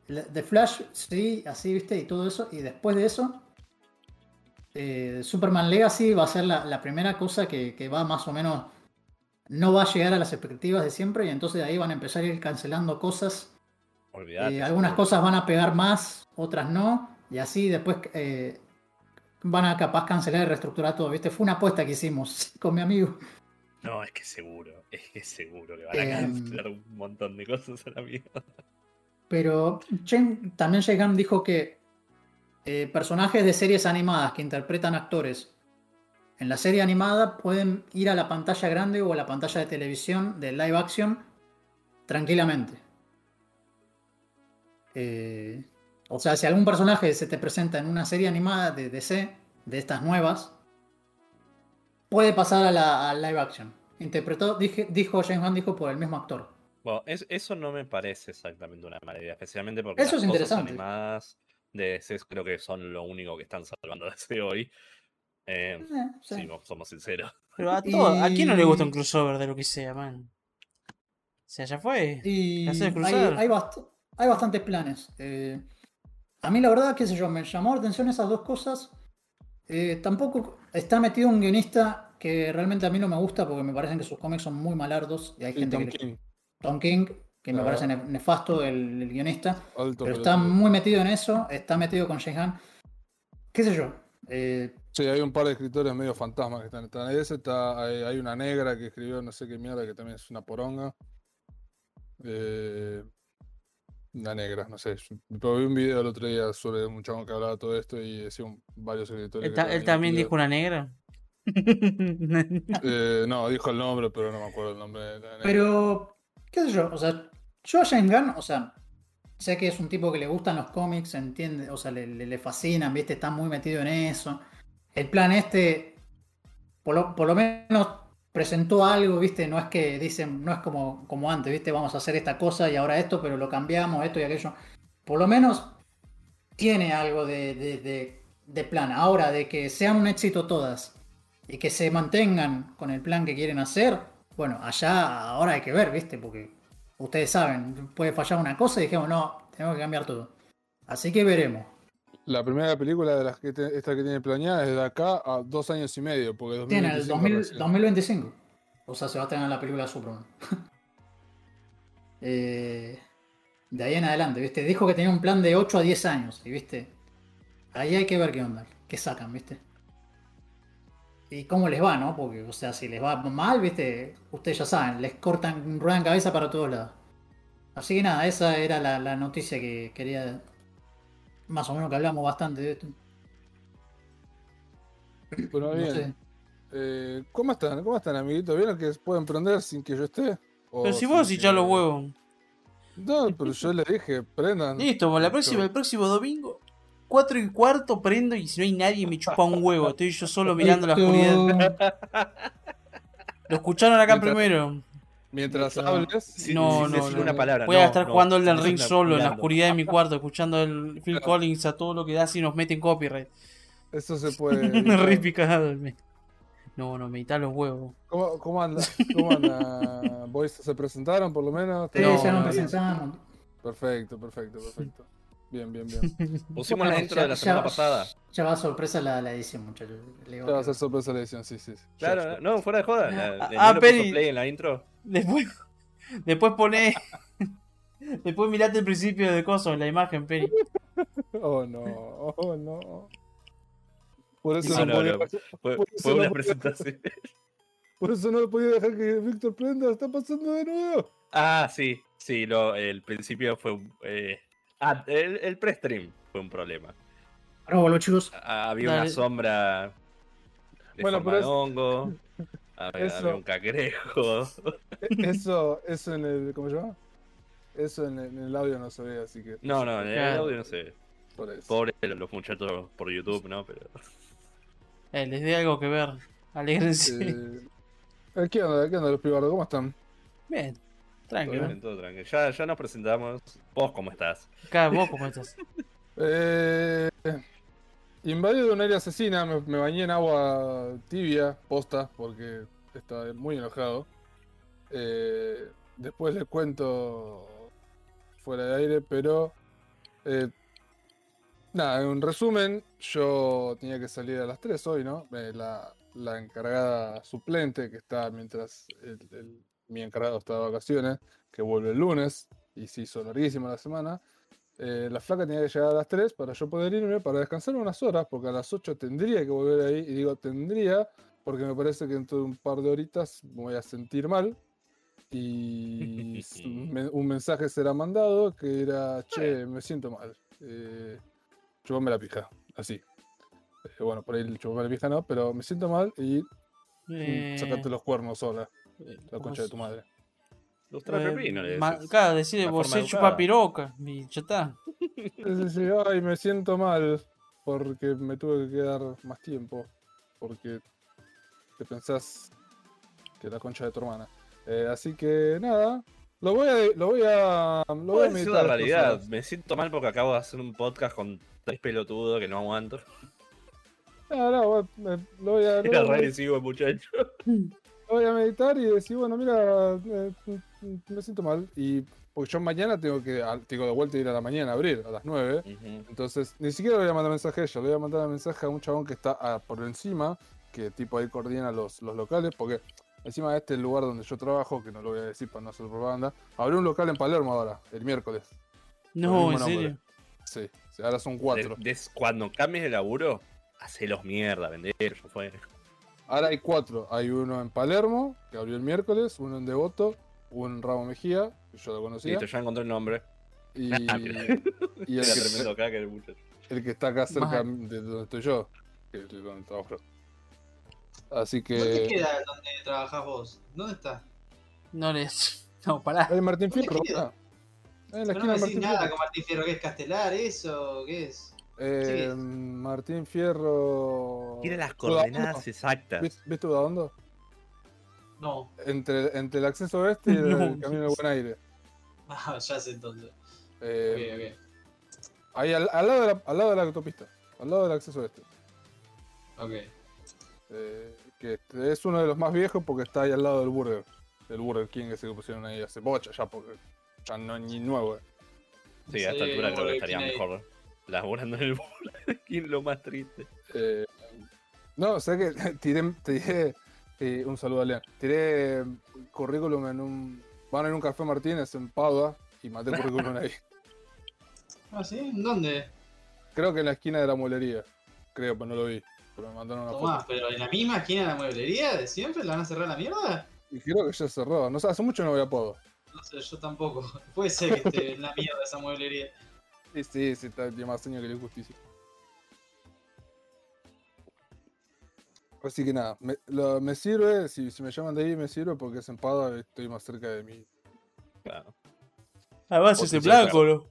[SPEAKER 1] De Flash, sí, así, viste, y todo eso. Y después de eso, eh, Superman Legacy va a ser la, la primera cosa que, que va más o menos. No va a llegar a las expectativas de siempre y entonces de ahí van a empezar a ir cancelando cosas
[SPEAKER 2] Olvídate.
[SPEAKER 1] eh, algunas cosas van a pegar más, otras no, y así después eh, van a capaz cancelar y reestructurar todo, ¿viste? Fue una apuesta que hicimos con mi amigo.
[SPEAKER 2] No, es que seguro, es que seguro que van a
[SPEAKER 1] Em.
[SPEAKER 2] cancelar un montón de cosas a la mierda.
[SPEAKER 1] Pero Chen también Gunn dijo que eh, personajes de series animadas que interpretan actores en la serie animada pueden ir a la pantalla grande o a la pantalla de televisión de live action tranquilamente. Eh, o sea, si algún personaje se te presenta en una serie animada de DC, de estas nuevas, puede pasar a live action. Interpretó, dijo James Gunn, dijo por el mismo actor.
[SPEAKER 2] Bueno, es- eso no me parece exactamente una mala idea, especialmente porque
[SPEAKER 1] Eso
[SPEAKER 2] las
[SPEAKER 1] es
[SPEAKER 2] cosas
[SPEAKER 1] interesante.
[SPEAKER 2] animadas de DC creo que son lo único que están salvando de DC hoy. Eh,
[SPEAKER 1] Eh, sí.
[SPEAKER 2] Si no somos sinceros.
[SPEAKER 3] Pero a, todo, ¿a quién no le gusta un crossover de lo que sea, man? sea, ya fue.
[SPEAKER 1] Y hay,
[SPEAKER 3] cruzar.
[SPEAKER 1] hay, bast- hay bastantes planes. Eh, a mí la verdad, qué sé yo, me llamó la atención esas dos cosas. Eh, tampoco está metido un guionista que realmente a mí no me gusta porque me parecen que sus cómics son muy malardos y hay gente que... Tom King, que me parece ne- nefasto el, el guionista,
[SPEAKER 6] alto
[SPEAKER 1] pero está muy metido en eso, está metido con Shehan. ¿Qué sé yo? Eh,
[SPEAKER 6] Sí, hay un par de escritores medio fantasmas que están. Están ese, está, hay, hay una negra que escribió no sé qué mierda, que también es una poronga. Eh, una negra, no sé. Pero vi un video el otro día sobre un chabón que hablaba de todo esto y decía un- varios escritores.
[SPEAKER 3] Él, ta- también dijo una negra.
[SPEAKER 6] Eh, no, dijo el nombre, pero no me acuerdo el nombre de la negra.
[SPEAKER 1] Pero, qué sé yo, o sea, yo a James Gunn, o sea, sé que es un tipo que le gustan los cómics, entiende, o sea, le, le- fascinan, viste, está muy metido en eso. El plan este, por lo, menos presentó algo, viste, no es que dicen, no es como, como antes, viste, vamos a hacer esta cosa y ahora esto, pero lo cambiamos, esto y aquello. Por lo menos tiene algo de- de plan. Ahora, de que sean un éxito todas y que se mantengan con el plan que quieren hacer, bueno, allá ahora hay que ver, ¿viste? Porque ustedes saben, puede fallar una cosa y dijimos, no, tenemos que cambiar todo. Así que veremos.
[SPEAKER 6] La primera película de las que te- esta que tiene planeada es de acá a dos años y medio, porque
[SPEAKER 1] Tiene el
[SPEAKER 6] 2025
[SPEAKER 1] 2000
[SPEAKER 6] recién.
[SPEAKER 1] 2025. O sea, se va a tener la película de Superman. Eh, de ahí en adelante, ¿viste? Dijo que tenía un plan de 8 a 10 años. Y, ¿viste? Ahí hay que ver qué onda, qué sacan, ¿viste? Y cómo les va, ¿no? Porque, o sea, si les va mal, ¿viste? Ustedes ya saben, les cortan, ruedan cabeza para todos lados. Así que nada, esa era la, la noticia que quería. Más o menos que hablamos bastante de esto.
[SPEAKER 6] Bueno,
[SPEAKER 1] No
[SPEAKER 6] bien.
[SPEAKER 1] sé.
[SPEAKER 6] Eh, ¿Cómo están? ¿Cómo están, amiguitos? ¿Vieron que pueden prender sin que yo esté? ¿O
[SPEAKER 3] Pero si vos
[SPEAKER 6] que-
[SPEAKER 3] echás los huevos.
[SPEAKER 6] No, pero yo les dije, prendan.
[SPEAKER 3] Listo, la próxima, el próximo domingo, 4 y cuarto prendo y si no hay nadie me chupa un huevo. Estoy yo solo mirando la oscuridad. Lo escucharon acá
[SPEAKER 6] Mientras-
[SPEAKER 3] primero.
[SPEAKER 6] Mientras
[SPEAKER 1] No.
[SPEAKER 6] hables,
[SPEAKER 2] Si-
[SPEAKER 3] No, no, no.
[SPEAKER 2] una palabra.
[SPEAKER 3] Voy a estar
[SPEAKER 2] no,
[SPEAKER 3] jugando el del ring solo, en la oscuridad de mi cuarto, escuchando el Phil
[SPEAKER 6] Claro.
[SPEAKER 3] Collins a todo lo que da si nos meten copyright.
[SPEAKER 6] eso se puede.
[SPEAKER 3] Re picado No, no, me los huevos.
[SPEAKER 6] ¿Cómo, cómo anda? ¿Cómo anda? ¿Boys se presentaron por lo menos?
[SPEAKER 1] Sí,
[SPEAKER 3] No,
[SPEAKER 1] ya
[SPEAKER 3] no,
[SPEAKER 1] nos
[SPEAKER 3] no.
[SPEAKER 1] presentamos.
[SPEAKER 6] Perfecto, perfecto, perfecto. Bien, bien, bien.
[SPEAKER 2] Pusimos la intro
[SPEAKER 1] ya-
[SPEAKER 2] de la
[SPEAKER 1] ya-
[SPEAKER 2] semana pasada.
[SPEAKER 1] Ya va a sorpresa la, la edición, muchachos.
[SPEAKER 6] Ya va a ser sorpresa la edición, sí, sí.
[SPEAKER 2] Claro,
[SPEAKER 6] Ya,
[SPEAKER 2] no, fuera de joda. La,
[SPEAKER 3] Ah,
[SPEAKER 2] ¿no
[SPEAKER 3] ah, Peri.
[SPEAKER 2] play en la intro?
[SPEAKER 3] Después, después pone. Después mirate el principio de coso, la imagen, Peri.
[SPEAKER 6] Oh no, oh no. Por eso
[SPEAKER 2] No,
[SPEAKER 6] no,
[SPEAKER 2] no,
[SPEAKER 6] podía,
[SPEAKER 2] no. Fue,
[SPEAKER 6] Por eso
[SPEAKER 2] fue
[SPEAKER 6] no
[SPEAKER 2] una
[SPEAKER 6] podía-
[SPEAKER 2] presentación.
[SPEAKER 6] por eso no podía dejar que Víctor prenda. Está pasando de nuevo.
[SPEAKER 2] Ah, sí, sí, lo, el principio fue. un- Eh, ah, el, el pre-stream fue un problema.
[SPEAKER 1] Ahora vuelvo, chicos.
[SPEAKER 2] Ah, Había
[SPEAKER 3] Dale.
[SPEAKER 2] una sombra de
[SPEAKER 6] Bueno,
[SPEAKER 2] forma
[SPEAKER 6] pero
[SPEAKER 2] de
[SPEAKER 6] es-
[SPEAKER 2] hongo. Había,
[SPEAKER 6] Eso.
[SPEAKER 2] había un cangrejo.
[SPEAKER 6] Eso, eso en el. ¿Cómo se llama? Eso en el, en el audio no se ve, así que.
[SPEAKER 2] No, no, en el
[SPEAKER 3] Claro.
[SPEAKER 2] audio no.
[SPEAKER 6] Por eso.
[SPEAKER 2] Pobre los muchachos por YouTube, ¿no? Pero.
[SPEAKER 3] Eh, les dé algo que ver. Alégrense.
[SPEAKER 6] Eh, ¿Qué onda? ¿Qué onda los pibardos? ¿Cómo están?
[SPEAKER 3] Bien, tranquilo.
[SPEAKER 2] bien, todo tranquilo. Ya, ya nos presentamos. ¿Vos cómo estás?
[SPEAKER 3] Acá, vos cómo estás.
[SPEAKER 6] Eh, invadido de un área asesina, me, me bañé en agua tibia, posta, porque estaba muy enojado. Eh, después les cuento fuera de aire, pero eh, nada, en resumen, yo tenía que salir a las 3 hoy, ¿no? Eh, la, la encargada suplente que está mientras el- el- mi encargado está de vacaciones, que vuelve el lunes y se hizo larguísima la semana. Eh, la flaca tenía que llegar a las 3 para yo poder irme, para descansar unas horas, porque a las 8 tendría que volver ahí. Y digo tendría, porque me parece que dentro de un par de horitas me voy a sentir mal. Y me- un mensaje será mandado que era, che, me siento mal. Eh, chupame la pija, así. Eh, bueno, por ahí el chupame la pija no, pero me siento mal y
[SPEAKER 3] Eh,
[SPEAKER 6] sacate los cuernos sola, la
[SPEAKER 3] ¿cómo
[SPEAKER 6] concha de tu madre.
[SPEAKER 2] Los trae
[SPEAKER 3] eh,
[SPEAKER 2] pepino, le decís.
[SPEAKER 3] Claro, decirle, vos se chupa piroca. Y ya está.
[SPEAKER 6] Sí, sí, sí, Ay, me siento mal porque me tuve que quedar más tiempo. Porque te pensás que la concha de tu hermana. Eh, así que nada, lo voy a. Lo voy a. Lo voy a
[SPEAKER 2] la realidad. Me siento mal porque acabo de hacer un podcast con tres pelotudos que no aguanto.
[SPEAKER 6] No, no, voy- me- lo voy a. Lo
[SPEAKER 2] Era
[SPEAKER 6] voy a,
[SPEAKER 2] re agresivo el muchacho.
[SPEAKER 6] voy a meditar y decir, bueno, mira, eh, me siento mal. Y porque yo mañana tengo que, tengo de vuelta a ir a la mañana a abrir, a las 9.
[SPEAKER 2] Ujú.
[SPEAKER 6] Entonces, ni siquiera le voy a mandar mensaje a ella, le voy a mandar un mensaje a un chabón que está ah, por encima, que tipo ahí coordina los, los locales, porque encima de este lugar donde yo trabajo, que no lo voy a decir para no hacer propaganda, abrió un local en Palermo ahora, el miércoles.
[SPEAKER 3] No, en
[SPEAKER 6] nombre.
[SPEAKER 3] serio.
[SPEAKER 6] Sí, ahora son cuatro.
[SPEAKER 2] De- cuando cambies de laburo, hacelos mierda, vender, fue.
[SPEAKER 6] Ahora hay cuatro. Hay uno en Palermo, que abrió el miércoles, uno en Devoto, uno en Ramo Mejía, que yo lo conocía,
[SPEAKER 2] Listo, ya encontré el nombre.
[SPEAKER 6] y, el, que,
[SPEAKER 2] crack el
[SPEAKER 6] el que está acá cerca de donde estoy yo, que es donde trabajo yo. Así
[SPEAKER 4] ¿Dónde
[SPEAKER 6] que...
[SPEAKER 4] queda donde trabajás vos? ¿Dónde está?
[SPEAKER 3] No les. No, pará.
[SPEAKER 6] Hay Martín
[SPEAKER 4] ¿Dónde
[SPEAKER 6] Fierro. En la
[SPEAKER 4] No
[SPEAKER 6] esquina
[SPEAKER 4] me
[SPEAKER 6] de
[SPEAKER 4] decís
[SPEAKER 6] Martín
[SPEAKER 4] nada
[SPEAKER 6] Fierro.
[SPEAKER 4] con Martín Fierro, ¿qué es Castelar eso? ¿Qué es?
[SPEAKER 6] Eh,
[SPEAKER 4] Sí.
[SPEAKER 6] Martín Fierro.
[SPEAKER 2] Tiene las coordenadas exactas.
[SPEAKER 6] ¿Viste, ¿Viste Udaondo?
[SPEAKER 4] No.
[SPEAKER 6] Entre, entre el acceso oeste y el,
[SPEAKER 3] No.
[SPEAKER 6] camino del buen aire.
[SPEAKER 4] Ah, ya sé entonces.
[SPEAKER 6] Eh,
[SPEAKER 4] Ok,
[SPEAKER 6] Ahí al, al lado de la, al lado de la autopista. Al lado del acceso oeste.
[SPEAKER 4] ok.
[SPEAKER 6] Eh, que este es uno de los más viejos porque está ahí al lado del Burger. Del Burger King que pusieron ahí hace bocha ya porque ya no es ni nuevo. eh.
[SPEAKER 2] Sí, a esta
[SPEAKER 4] Sí,
[SPEAKER 2] altura creo que estaría
[SPEAKER 4] King ahí.
[SPEAKER 2] mejor laburando en el King, lo más triste.
[SPEAKER 6] Eh, no, sé que tiré, tiré eh, un saludo a Lean. Tiré currículum en un. Van en un café Martínez en Padua y maté currículum ahí.
[SPEAKER 4] Ah, ¿sí? ¿En ¿Dónde?
[SPEAKER 6] Creo que en la esquina de la mueblería. Creo, pero no lo vi. Pero me mandaron una
[SPEAKER 4] Tomás,
[SPEAKER 6] foto.
[SPEAKER 4] pero en la misma esquina de la mueblería de siempre, ¿la van a cerrar la mierda?
[SPEAKER 6] Y creo que ya cerró. No sé, hace mucho no voy a Podo.
[SPEAKER 4] No sé, yo tampoco. Puede ser que esté en la mierda esa mueblería.
[SPEAKER 6] Sí, sí, sí, está, tiene más años que la justicia. Así que nada, me, lo- me sirve, si, si me llaman de ahí me sirve porque es en Padua, estoy más cerca de mí.
[SPEAKER 2] Claro,
[SPEAKER 3] Además, ese blanco, ¿no?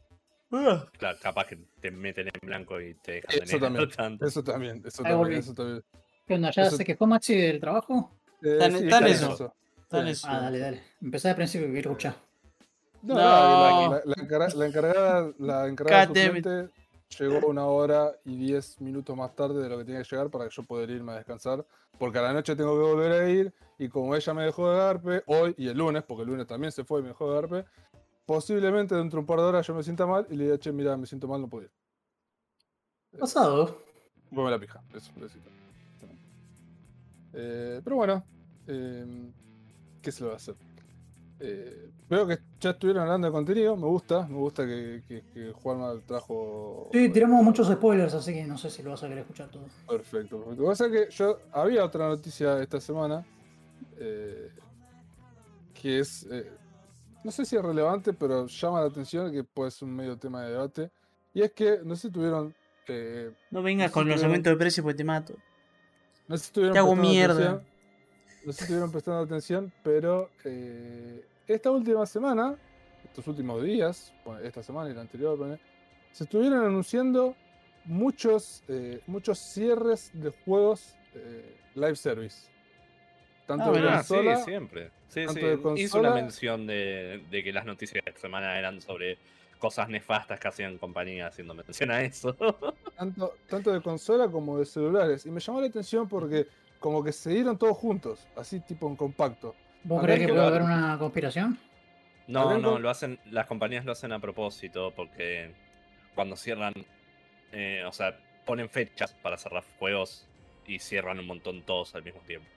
[SPEAKER 3] Ah.
[SPEAKER 2] claro, capaz que te meten en blanco y te dejan
[SPEAKER 6] Eso
[SPEAKER 2] de
[SPEAKER 6] también,
[SPEAKER 2] tanto.
[SPEAKER 6] Eso también, eso también, eso también.
[SPEAKER 1] ¿Qué onda? ¿Ya
[SPEAKER 6] Eso-
[SPEAKER 1] se quejó Maxi del trabajo?
[SPEAKER 6] Eh,
[SPEAKER 3] Está en-
[SPEAKER 6] sí,
[SPEAKER 3] está en
[SPEAKER 6] está
[SPEAKER 3] eso. Está en eso.
[SPEAKER 1] Ah, dale, dale. Empecé al principio que quiero escuchar.
[SPEAKER 6] No,
[SPEAKER 3] No.
[SPEAKER 6] la, la- la encarga- la encargada, la encargada suplente llegó una hora y diez minutos más tarde de lo que tenía que llegar para que yo poder irme a descansar. Porque a la noche tengo que volver a ir y como ella me dejó de garpe, hoy y el lunes, porque el lunes también se fue y me dejó de garpe, posiblemente dentro de un par de horas yo me sienta mal y le diga, che, mira, me siento mal, no puedo ir.
[SPEAKER 1] Pasado.
[SPEAKER 6] Ponme la pija. Eso. Eh, pero bueno, eh, ¿qué se le va a hacer? Eh, veo que ya estuvieron hablando de contenido, me gusta, me gusta que, que, que Juanma trajo.
[SPEAKER 1] Sí, tiramos muchos spoilers, así que no sé si lo vas a querer escuchar todo.
[SPEAKER 6] Perfecto, perfecto. Lo que pasa es que yo había otra noticia esta semana eh, que es, eh, no sé si es relevante, pero llama la atención que puede ser un medio tema de debate. Y es que, no sé si tuvieron, eh,
[SPEAKER 3] No vengas con los aumentos de precio porque te mato.
[SPEAKER 6] no sé si estuvieron
[SPEAKER 3] Te hago
[SPEAKER 6] prestando
[SPEAKER 3] mierda.
[SPEAKER 6] atención, no sé si estuvieron prestando atención, pero eh, esta última semana, estos últimos días, esta semana y la anterior, se estuvieron anunciando muchos, eh, muchos cierres de juegos eh, live service. Tanto
[SPEAKER 3] Ah,
[SPEAKER 6] de
[SPEAKER 2] sí,
[SPEAKER 6] consola,
[SPEAKER 2] siempre. Sí, sí.
[SPEAKER 6] de
[SPEAKER 2] Hizo una mención de, de que las noticias de esta semana eran sobre cosas nefastas que hacían compañía haciendo mención a eso.
[SPEAKER 6] tanto, tanto de consola como de celulares. Y me llamó la atención porque como que se dieron todos juntos, así tipo en compacto.
[SPEAKER 1] ¿Vos
[SPEAKER 6] hay
[SPEAKER 1] que puede haber una conspiración?
[SPEAKER 2] No, no, lo hacen, las compañías lo hacen a propósito porque cuando cierran, eh, o sea, ponen fechas para cerrar juegos y cierran un montón todos al mismo tiempo.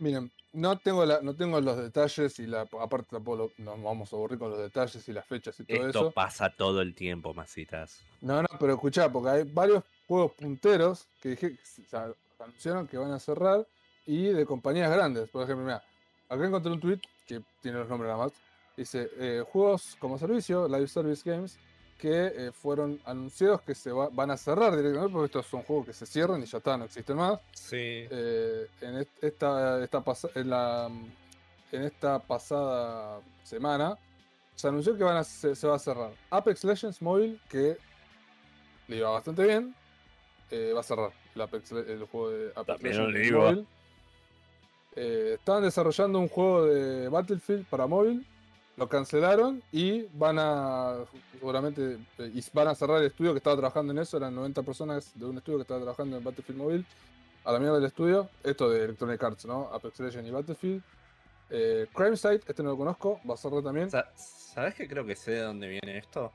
[SPEAKER 6] Miren, no tengo la, no tengo los detalles y la aparte tampoco nos vamos a aburrir con los detalles y las fechas y todo
[SPEAKER 2] Esto
[SPEAKER 6] eso.
[SPEAKER 2] pasa todo el tiempo, masitas.
[SPEAKER 6] No, no, pero escuchá, porque hay varios juegos punteros que dije, o sea, anunciaron que van a cerrar y de compañías grandes. Por ejemplo, mira, acá encontré un tweet que tiene los nombres nada más. Dice, eh, juegos como servicio, Live Service Games, que eh, fueron anunciados que se va- van a cerrar directamente, porque estos son juegos que se cierran y ya está, no existen más.
[SPEAKER 2] Sí.
[SPEAKER 6] Eh, en est- esta, en, la, en esta pasada semana se anunció que van a, se, se va a cerrar Apex Legends Mobile, que le iba bastante bien, eh, va a cerrar el, Apex, Le- el juego de Apex
[SPEAKER 2] También le
[SPEAKER 6] Legends
[SPEAKER 2] iba.
[SPEAKER 6] Mobile. Eh, estaban desarrollando un juego de Battlefield para móvil, lo cancelaron y van a seguramente eh, y van a cerrar el estudio que estaba trabajando en eso, eran 90 personas de un estudio que estaba trabajando en Battlefield Mobile a la mierda del estudio. Esto de Electronic Arts, ¿no? Apex Legends y Battlefield. Eh, Crime Site, este no lo conozco, va a cerrar también.
[SPEAKER 2] Sa- ¿Sabes que creo que sé de dónde viene esto?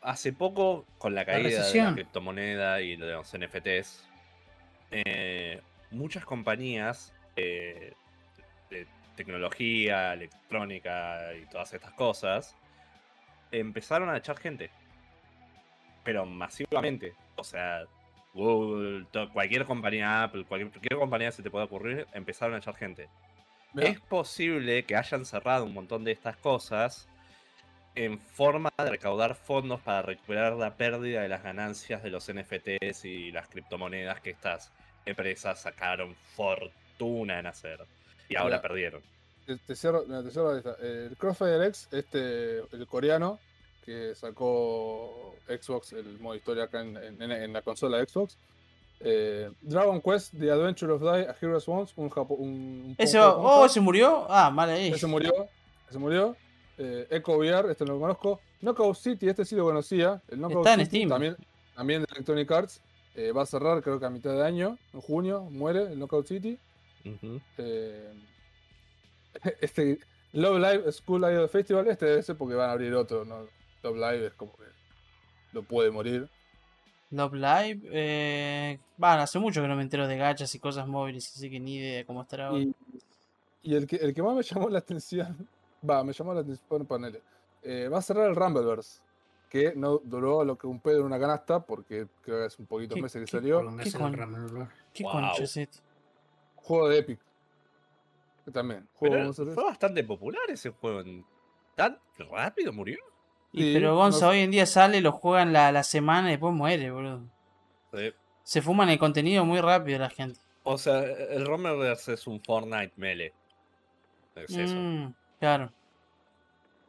[SPEAKER 2] Hace poco, con la caída de la criptomoneda y de los NFTs, eh, muchas compañías eh, de tecnología, electrónica y todas estas cosas empezaron a echar gente. Pero masivamente. O sea, Google, cualquier compañía, Apple, cualquier, cualquier compañía que se te pueda ocurrir, empezaron a echar gente. Es posible que hayan cerrado un montón de estas cosas en forma de recaudar fondos para recuperar la pérdida de las ganancias de los NFTs y las criptomonedas que estas empresas sacaron fortuna en hacer. Y ahora
[SPEAKER 6] Mira.
[SPEAKER 2] perdieron.
[SPEAKER 6] te, cierro, mira, te cierro esta. El Crossfire X, este, el coreano, que sacó Xbox, el modo historia acá en, en- en la consola Xbox. Eh, Dragon Quest, The Adventure of Die, A Hero's Wants, un japo, un, un de
[SPEAKER 3] oh. ¿se murió? Ah, mal ahí.
[SPEAKER 6] Ese murió. Ese murió. Eh, Echo VR, este no lo conozco. Knockout City, este sí lo conocía. El Knockout
[SPEAKER 3] Está en
[SPEAKER 6] City,
[SPEAKER 3] Steam.
[SPEAKER 6] También, también de Electronic Arts. Eh, va a cerrar, creo que a mitad de año, en junio, muere el Knockout City.
[SPEAKER 2] Ujú.
[SPEAKER 6] Eh, este Love Live School Idol Festival, este debe ser porque van a abrir otro. ¿no? Love Live es como que lo puede morir.
[SPEAKER 3] Love Live. Eh... Bueno, hace mucho que no me entero de gachas y cosas móviles, así que ni idea de cómo estará ahora.
[SPEAKER 6] Y, y el, que, el que más me llamó la atención, va, me llamó la atención, bueno, ponele, eh, va a cerrar el Rumbleverse, que no duró lo que un pedo en una canasta, porque creo que es un poquito
[SPEAKER 3] ¿Qué-
[SPEAKER 6] meses que
[SPEAKER 3] qué
[SPEAKER 6] salió.
[SPEAKER 3] ¿Qué con- ¿Qué
[SPEAKER 2] Wow.
[SPEAKER 3] concha es?
[SPEAKER 6] Juego de Epic. Que también, juego
[SPEAKER 2] fue bastante popular ese juego. en- ¿Tan rápido murió?
[SPEAKER 3] Y,
[SPEAKER 6] Sí,
[SPEAKER 3] pero Gonza, hoy en día sale, lo juegan la, la semana y después muere, boludo.
[SPEAKER 2] Sí.
[SPEAKER 3] Se fuman el contenido muy rápido la gente.
[SPEAKER 2] O sea, el Romerverse es un Fortnite melee. Es eso.
[SPEAKER 3] Mm, claro.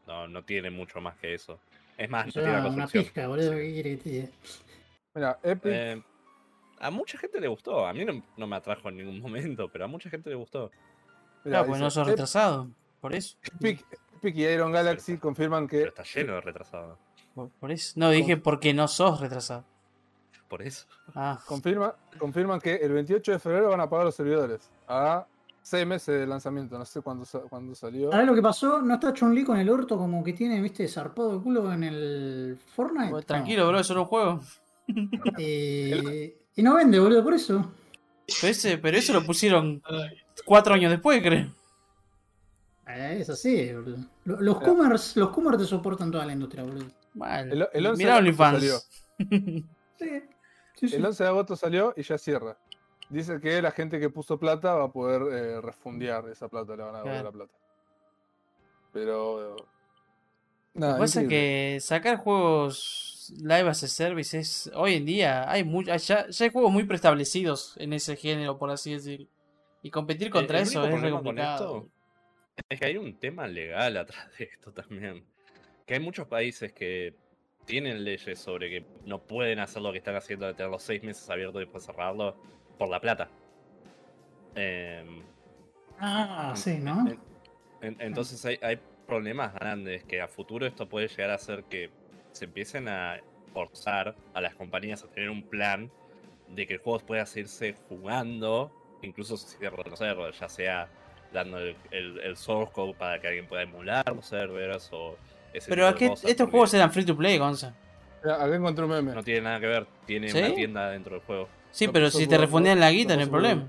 [SPEAKER 2] No, no tiene mucho más que eso. Es más, no tiene
[SPEAKER 1] una
[SPEAKER 2] construcción.
[SPEAKER 1] pizca, boludo. ¿Qué quiere que te diga?
[SPEAKER 6] Mira, Epic,
[SPEAKER 2] Eh, a mucha gente le gustó. A mí no, no me atrajo en ningún momento, pero a mucha gente le gustó.
[SPEAKER 6] mira,
[SPEAKER 3] Claro, porque no sos retrasado. Por eso.
[SPEAKER 6] Epic, Epic y Iron Galaxy confirman
[SPEAKER 2] Pero
[SPEAKER 6] que
[SPEAKER 2] está lleno de retrasados.
[SPEAKER 3] Por, por eso. No, dije porque no sos retrasado.
[SPEAKER 2] Por eso.
[SPEAKER 3] Ah,
[SPEAKER 6] confirma, confirman que el 28 de febrero van a pagar los servidores a seis meses de lanzamiento, no sé cuándo, cuándo salió.
[SPEAKER 1] ¿Sabes lo que pasó? ¿No está Chun Li con el orto como que tiene, viste, zarpado de culo en el Fortnite?
[SPEAKER 3] pues, tranquilo, bro, eso no es un juego.
[SPEAKER 1] Eh, y no vende, boludo, por eso.
[SPEAKER 3] Pero, ese- pero eso lo pusieron cuatro años después, creo.
[SPEAKER 1] Eh, es así, boludo. Lo- Los Coomers, los Coomers te soportan toda la industria, boludo.
[SPEAKER 3] Mal.
[SPEAKER 6] El- el 11
[SPEAKER 3] Mirá
[SPEAKER 6] de agosto
[SPEAKER 3] OnlyFans.
[SPEAKER 1] Sí, sí, sí.
[SPEAKER 6] El 11 de agosto salió y ya cierra. Dice que la gente que puso plata va a poder eh, refundear esa plata, le van a devolver
[SPEAKER 3] Claro.
[SPEAKER 6] la plata. Pero.
[SPEAKER 3] Lo
[SPEAKER 6] Nada,
[SPEAKER 3] que pasa es
[SPEAKER 6] increíble.
[SPEAKER 3] que sacar juegos live as a service es. Hoy en día hay mu- ya, ya hay juegos muy preestablecidos en ese género, por así decirlo. Y competir contra
[SPEAKER 2] El- el
[SPEAKER 3] eso es re complicado.
[SPEAKER 2] Es que hay un tema legal atrás de esto también. Que hay muchos países que tienen leyes sobre que no pueden hacer lo que están haciendo de tener los seis meses abiertos y después cerrarlo por la plata. Em,
[SPEAKER 1] Ah, sí, ¿no?
[SPEAKER 2] en- en- entonces hay, hay problemas grandes que a futuro esto puede llegar a hacer que se empiecen a forzar a las compañías a tener un plan de que el juego pueda seguirse jugando, incluso sin reconocerlo, ya sea dando el, el- el source code para que alguien pueda emular los servers o ese
[SPEAKER 3] Pero
[SPEAKER 2] tipo de
[SPEAKER 3] aquí
[SPEAKER 2] cosas,
[SPEAKER 3] estos
[SPEAKER 2] porque
[SPEAKER 3] juegos eran free to play, Gonza.
[SPEAKER 6] Acá encontré un meme.
[SPEAKER 2] no tiene nada que ver, tiene
[SPEAKER 3] ¿Sí?
[SPEAKER 2] una tienda dentro del juego.
[SPEAKER 3] Sí,
[SPEAKER 6] Lo
[SPEAKER 3] pero si te refundían la guita, no hay problema.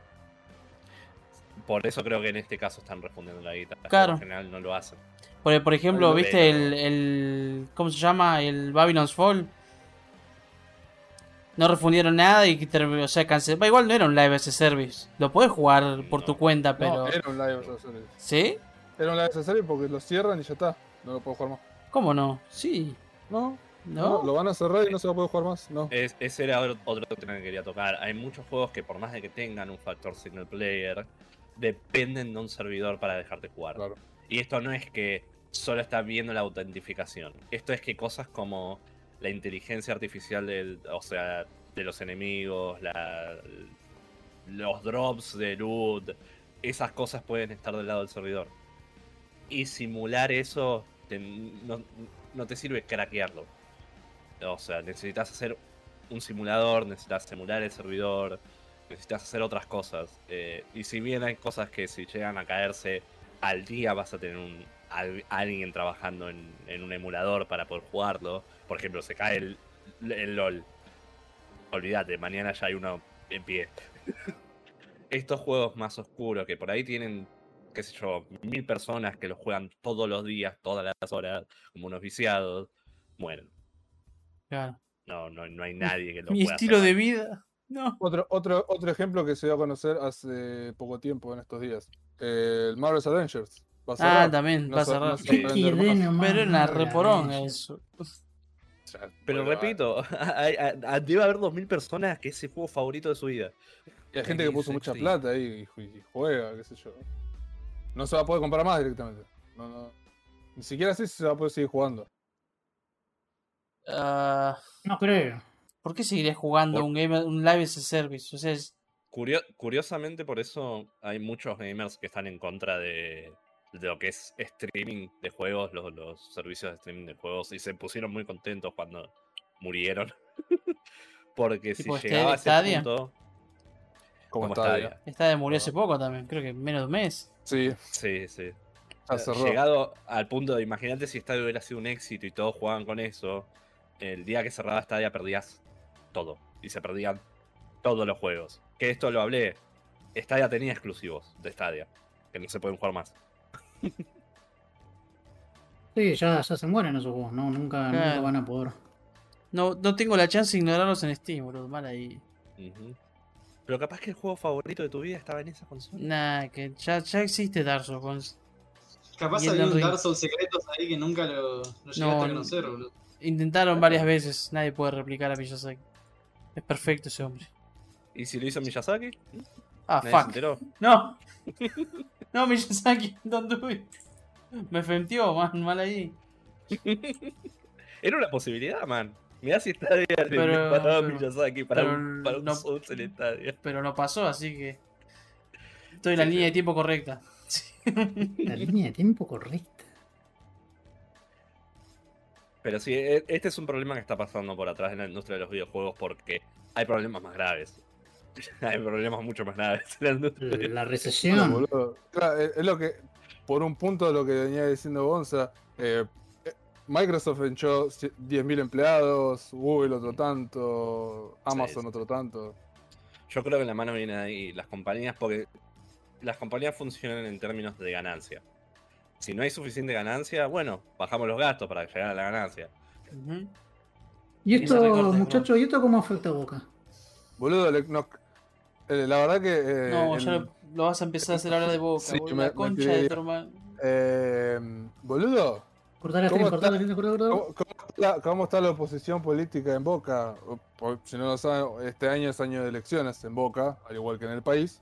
[SPEAKER 2] Por eso creo que en este caso están respondiendo la guita.
[SPEAKER 3] Claro.
[SPEAKER 2] En general no lo hacen.
[SPEAKER 3] Por, por ejemplo, ¿viste el, el. ¿Cómo se llama? El Babylon's Fall. No refundieron nada y o sea, canceló. Igual no era un live as a service. Lo puedes jugar por tu cuenta, pero.
[SPEAKER 6] No, era un live as a service.
[SPEAKER 3] ¿Sí?
[SPEAKER 6] Era un live as a service porque lo cierran y ya está. No lo puedo jugar más.
[SPEAKER 3] ¿Cómo no? Sí.
[SPEAKER 6] No,
[SPEAKER 3] ¿No?
[SPEAKER 6] no, lo van a cerrar y no se va a poder jugar más. No.
[SPEAKER 2] Es- ese era otro, otro tema que quería tocar. Hay muchos juegos que por más de que tengan un factor single player, dependen de un servidor para dejarte jugar.
[SPEAKER 6] Claro.
[SPEAKER 2] Y esto no es que solo está viendo la autentificación. Esto es que cosas como la inteligencia artificial del, o sea, de los enemigos, la- los drops de loot, esas cosas pueden estar del lado del servidor. Y simular eso te- no, no te sirve craquearlo. O sea, necesitas hacer un simulador, necesitas simular el servidor, necesitas hacer otras cosas. eh, y si bien hay cosas que si llegan a caerse al día vas a tener un, al- alguien trabajando en, un emulador para poder jugarlo. Por ejemplo, se cae el, el LOL. Olvídate, mañana ya hay uno en pie. Estos juegos más oscuros que por ahí tienen, qué sé yo, mil personas que los juegan todos los días, todas las horas, como unos viciados, mueren.
[SPEAKER 3] Claro.
[SPEAKER 2] No, no, no hay nadie que lo
[SPEAKER 3] Mi
[SPEAKER 2] pueda
[SPEAKER 3] estilo
[SPEAKER 2] hacer
[SPEAKER 3] de vida. No.
[SPEAKER 6] Otro, otro, otro ejemplo que se dio a conocer hace poco tiempo en estos días. Eh, el Marvel's Avengers. Va a
[SPEAKER 3] Ah, también
[SPEAKER 6] No
[SPEAKER 3] va a
[SPEAKER 6] no
[SPEAKER 3] cerrar.
[SPEAKER 6] más.
[SPEAKER 1] nomás,
[SPEAKER 3] Pero en la
[SPEAKER 1] mía.
[SPEAKER 3] eso.
[SPEAKER 2] Pero
[SPEAKER 6] Bueno,
[SPEAKER 2] repito, hay- hay- hay- debe haber 2.000 personas que es el juego favorito de su vida.
[SPEAKER 6] Y hay gente que puso mucha plata ahí y, y juega, qué sé yo. No se va a poder comprar más directamente. No, no. Ni siquiera así se va a poder seguir jugando.
[SPEAKER 3] Ah,
[SPEAKER 1] No creo.
[SPEAKER 3] ¿Por qué seguirías jugando
[SPEAKER 2] Por-
[SPEAKER 3] un game, un live as a service? O sea, es-
[SPEAKER 2] Curio- curiosamente, por eso hay muchos gamers que están en contra de, de lo que es streaming de juegos, los, los servicios de streaming de juegos, y se pusieron muy contentos cuando murieron. Porque si
[SPEAKER 3] este-
[SPEAKER 2] llegaba a ese
[SPEAKER 3] Stadia.
[SPEAKER 2] punto.
[SPEAKER 6] Como,
[SPEAKER 2] como
[SPEAKER 6] está
[SPEAKER 2] Stadia.
[SPEAKER 3] esta de murió hace poco también, creo que menos de un mes.
[SPEAKER 6] Sí,
[SPEAKER 2] Sí, sí. Eh. Llegado al punto de, imagínate si Stadia hubiera sido un éxito y todos jugaban con eso, el día que cerraba Stadia perdías todo. Y se perdían todos los juegos. Que esto lo hablé. Stadia tenía exclusivos de Stadia, que no se pueden jugar más.
[SPEAKER 1] Sí, ya, ya se mueren esos juegos, no, nunca, van a poder.
[SPEAKER 3] No, no tengo la chance de ignorarlos en Steam, boludo. Mal ahí.
[SPEAKER 2] Pero capaz que el juego favorito de tu vida estaba en esa consola.
[SPEAKER 3] Nah, que ya, ya existe Dark Souls.
[SPEAKER 4] Capaz había un. Dark Souls secretos ahí que nunca lo, lo llegaste
[SPEAKER 3] No,
[SPEAKER 4] a conocer, boludo.
[SPEAKER 3] Intentaron varias veces, nadie puede replicar a Miyazaki. Es perfecto ese hombre.
[SPEAKER 2] ¿Y si lo hizo Miyazaki?
[SPEAKER 3] Ah,
[SPEAKER 2] Nadie se
[SPEAKER 3] fuck.
[SPEAKER 2] enteró.
[SPEAKER 3] No. No, Miyazaki, don't do it. Me femtió, man, mal ahí.
[SPEAKER 2] Era una posibilidad, man. Mirá si le
[SPEAKER 3] Pero- pero-
[SPEAKER 2] Miyazaki para
[SPEAKER 3] pero
[SPEAKER 2] un, para un
[SPEAKER 3] no-
[SPEAKER 2] Souls en Stadia.
[SPEAKER 3] Pero no pasó, así que. Estoy en la
[SPEAKER 2] Sí,
[SPEAKER 3] línea de tiempo correcta.
[SPEAKER 1] La línea de tiempo correcta.
[SPEAKER 2] Pero sí, e- este es un problema que está pasando por atrás en la industria de los videojuegos porque hay problemas más graves. Hay problemas mucho más graves en la industria.
[SPEAKER 1] La
[SPEAKER 6] Bueno,
[SPEAKER 1] recesión.
[SPEAKER 6] Claro, es, es lo que, por un punto lo que venía diciendo Gonza, eh, eh, Microsoft echó ci- 10.000 empleados, Google otro tanto, Amazon
[SPEAKER 2] sí.
[SPEAKER 6] otro tanto.
[SPEAKER 2] Yo creo que la mano viene ahí las compañías porque las compañías funcionan en términos de ganancia. Si no hay suficiente ganancia, bueno, bajamos los gastos para llegar a la ganancia.
[SPEAKER 1] Y esto, muchachos, ¿y esto cómo afecta a Boca?
[SPEAKER 6] Boludo, le- no- eh, la verdad que... eh,
[SPEAKER 3] No,
[SPEAKER 6] en-
[SPEAKER 3] ya lo, lo vas a empezar a hacer hablar de boca,
[SPEAKER 6] Sí,
[SPEAKER 3] boludo.
[SPEAKER 6] me-
[SPEAKER 3] La
[SPEAKER 6] me
[SPEAKER 3] concha
[SPEAKER 6] quería
[SPEAKER 3] de
[SPEAKER 6] ir.
[SPEAKER 3] tu hermano.
[SPEAKER 6] eh, boludo,
[SPEAKER 1] Cortar la
[SPEAKER 6] ¿Cómo está? ¿Cómo, cómo está, cómo está la oposición política en Boca? O- por- si no lo saben, este año es año de elecciones en Boca, al igual que en el país.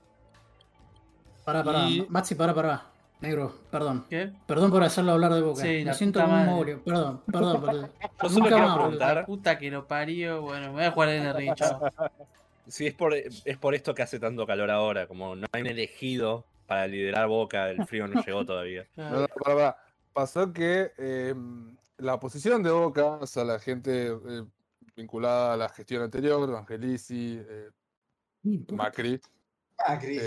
[SPEAKER 1] Pará, pará.
[SPEAKER 6] Y-
[SPEAKER 1] Maxi, pará, pará. Negro, perdón.
[SPEAKER 3] ¿Qué?
[SPEAKER 1] Perdón por hacerlo hablar de Boca.
[SPEAKER 3] Sí,
[SPEAKER 1] Me siento como un. Perdón, perdón, perdón.
[SPEAKER 2] Yo solo
[SPEAKER 1] Nunca
[SPEAKER 2] quiero
[SPEAKER 1] más,
[SPEAKER 2] preguntar
[SPEAKER 3] La puta que lo parió. Bueno, me voy a jugar en el ring, chao.
[SPEAKER 2] si es por, es por esto que hace tanto calor ahora, como no hay un elegido para liderar Boca, el frío no llegó todavía.
[SPEAKER 6] No, no, pará. Pasó que eh, la oposición de Boca, o sea, la gente eh, vinculada a la gestión anterior, Angelici, eh, Macri,
[SPEAKER 5] Macri.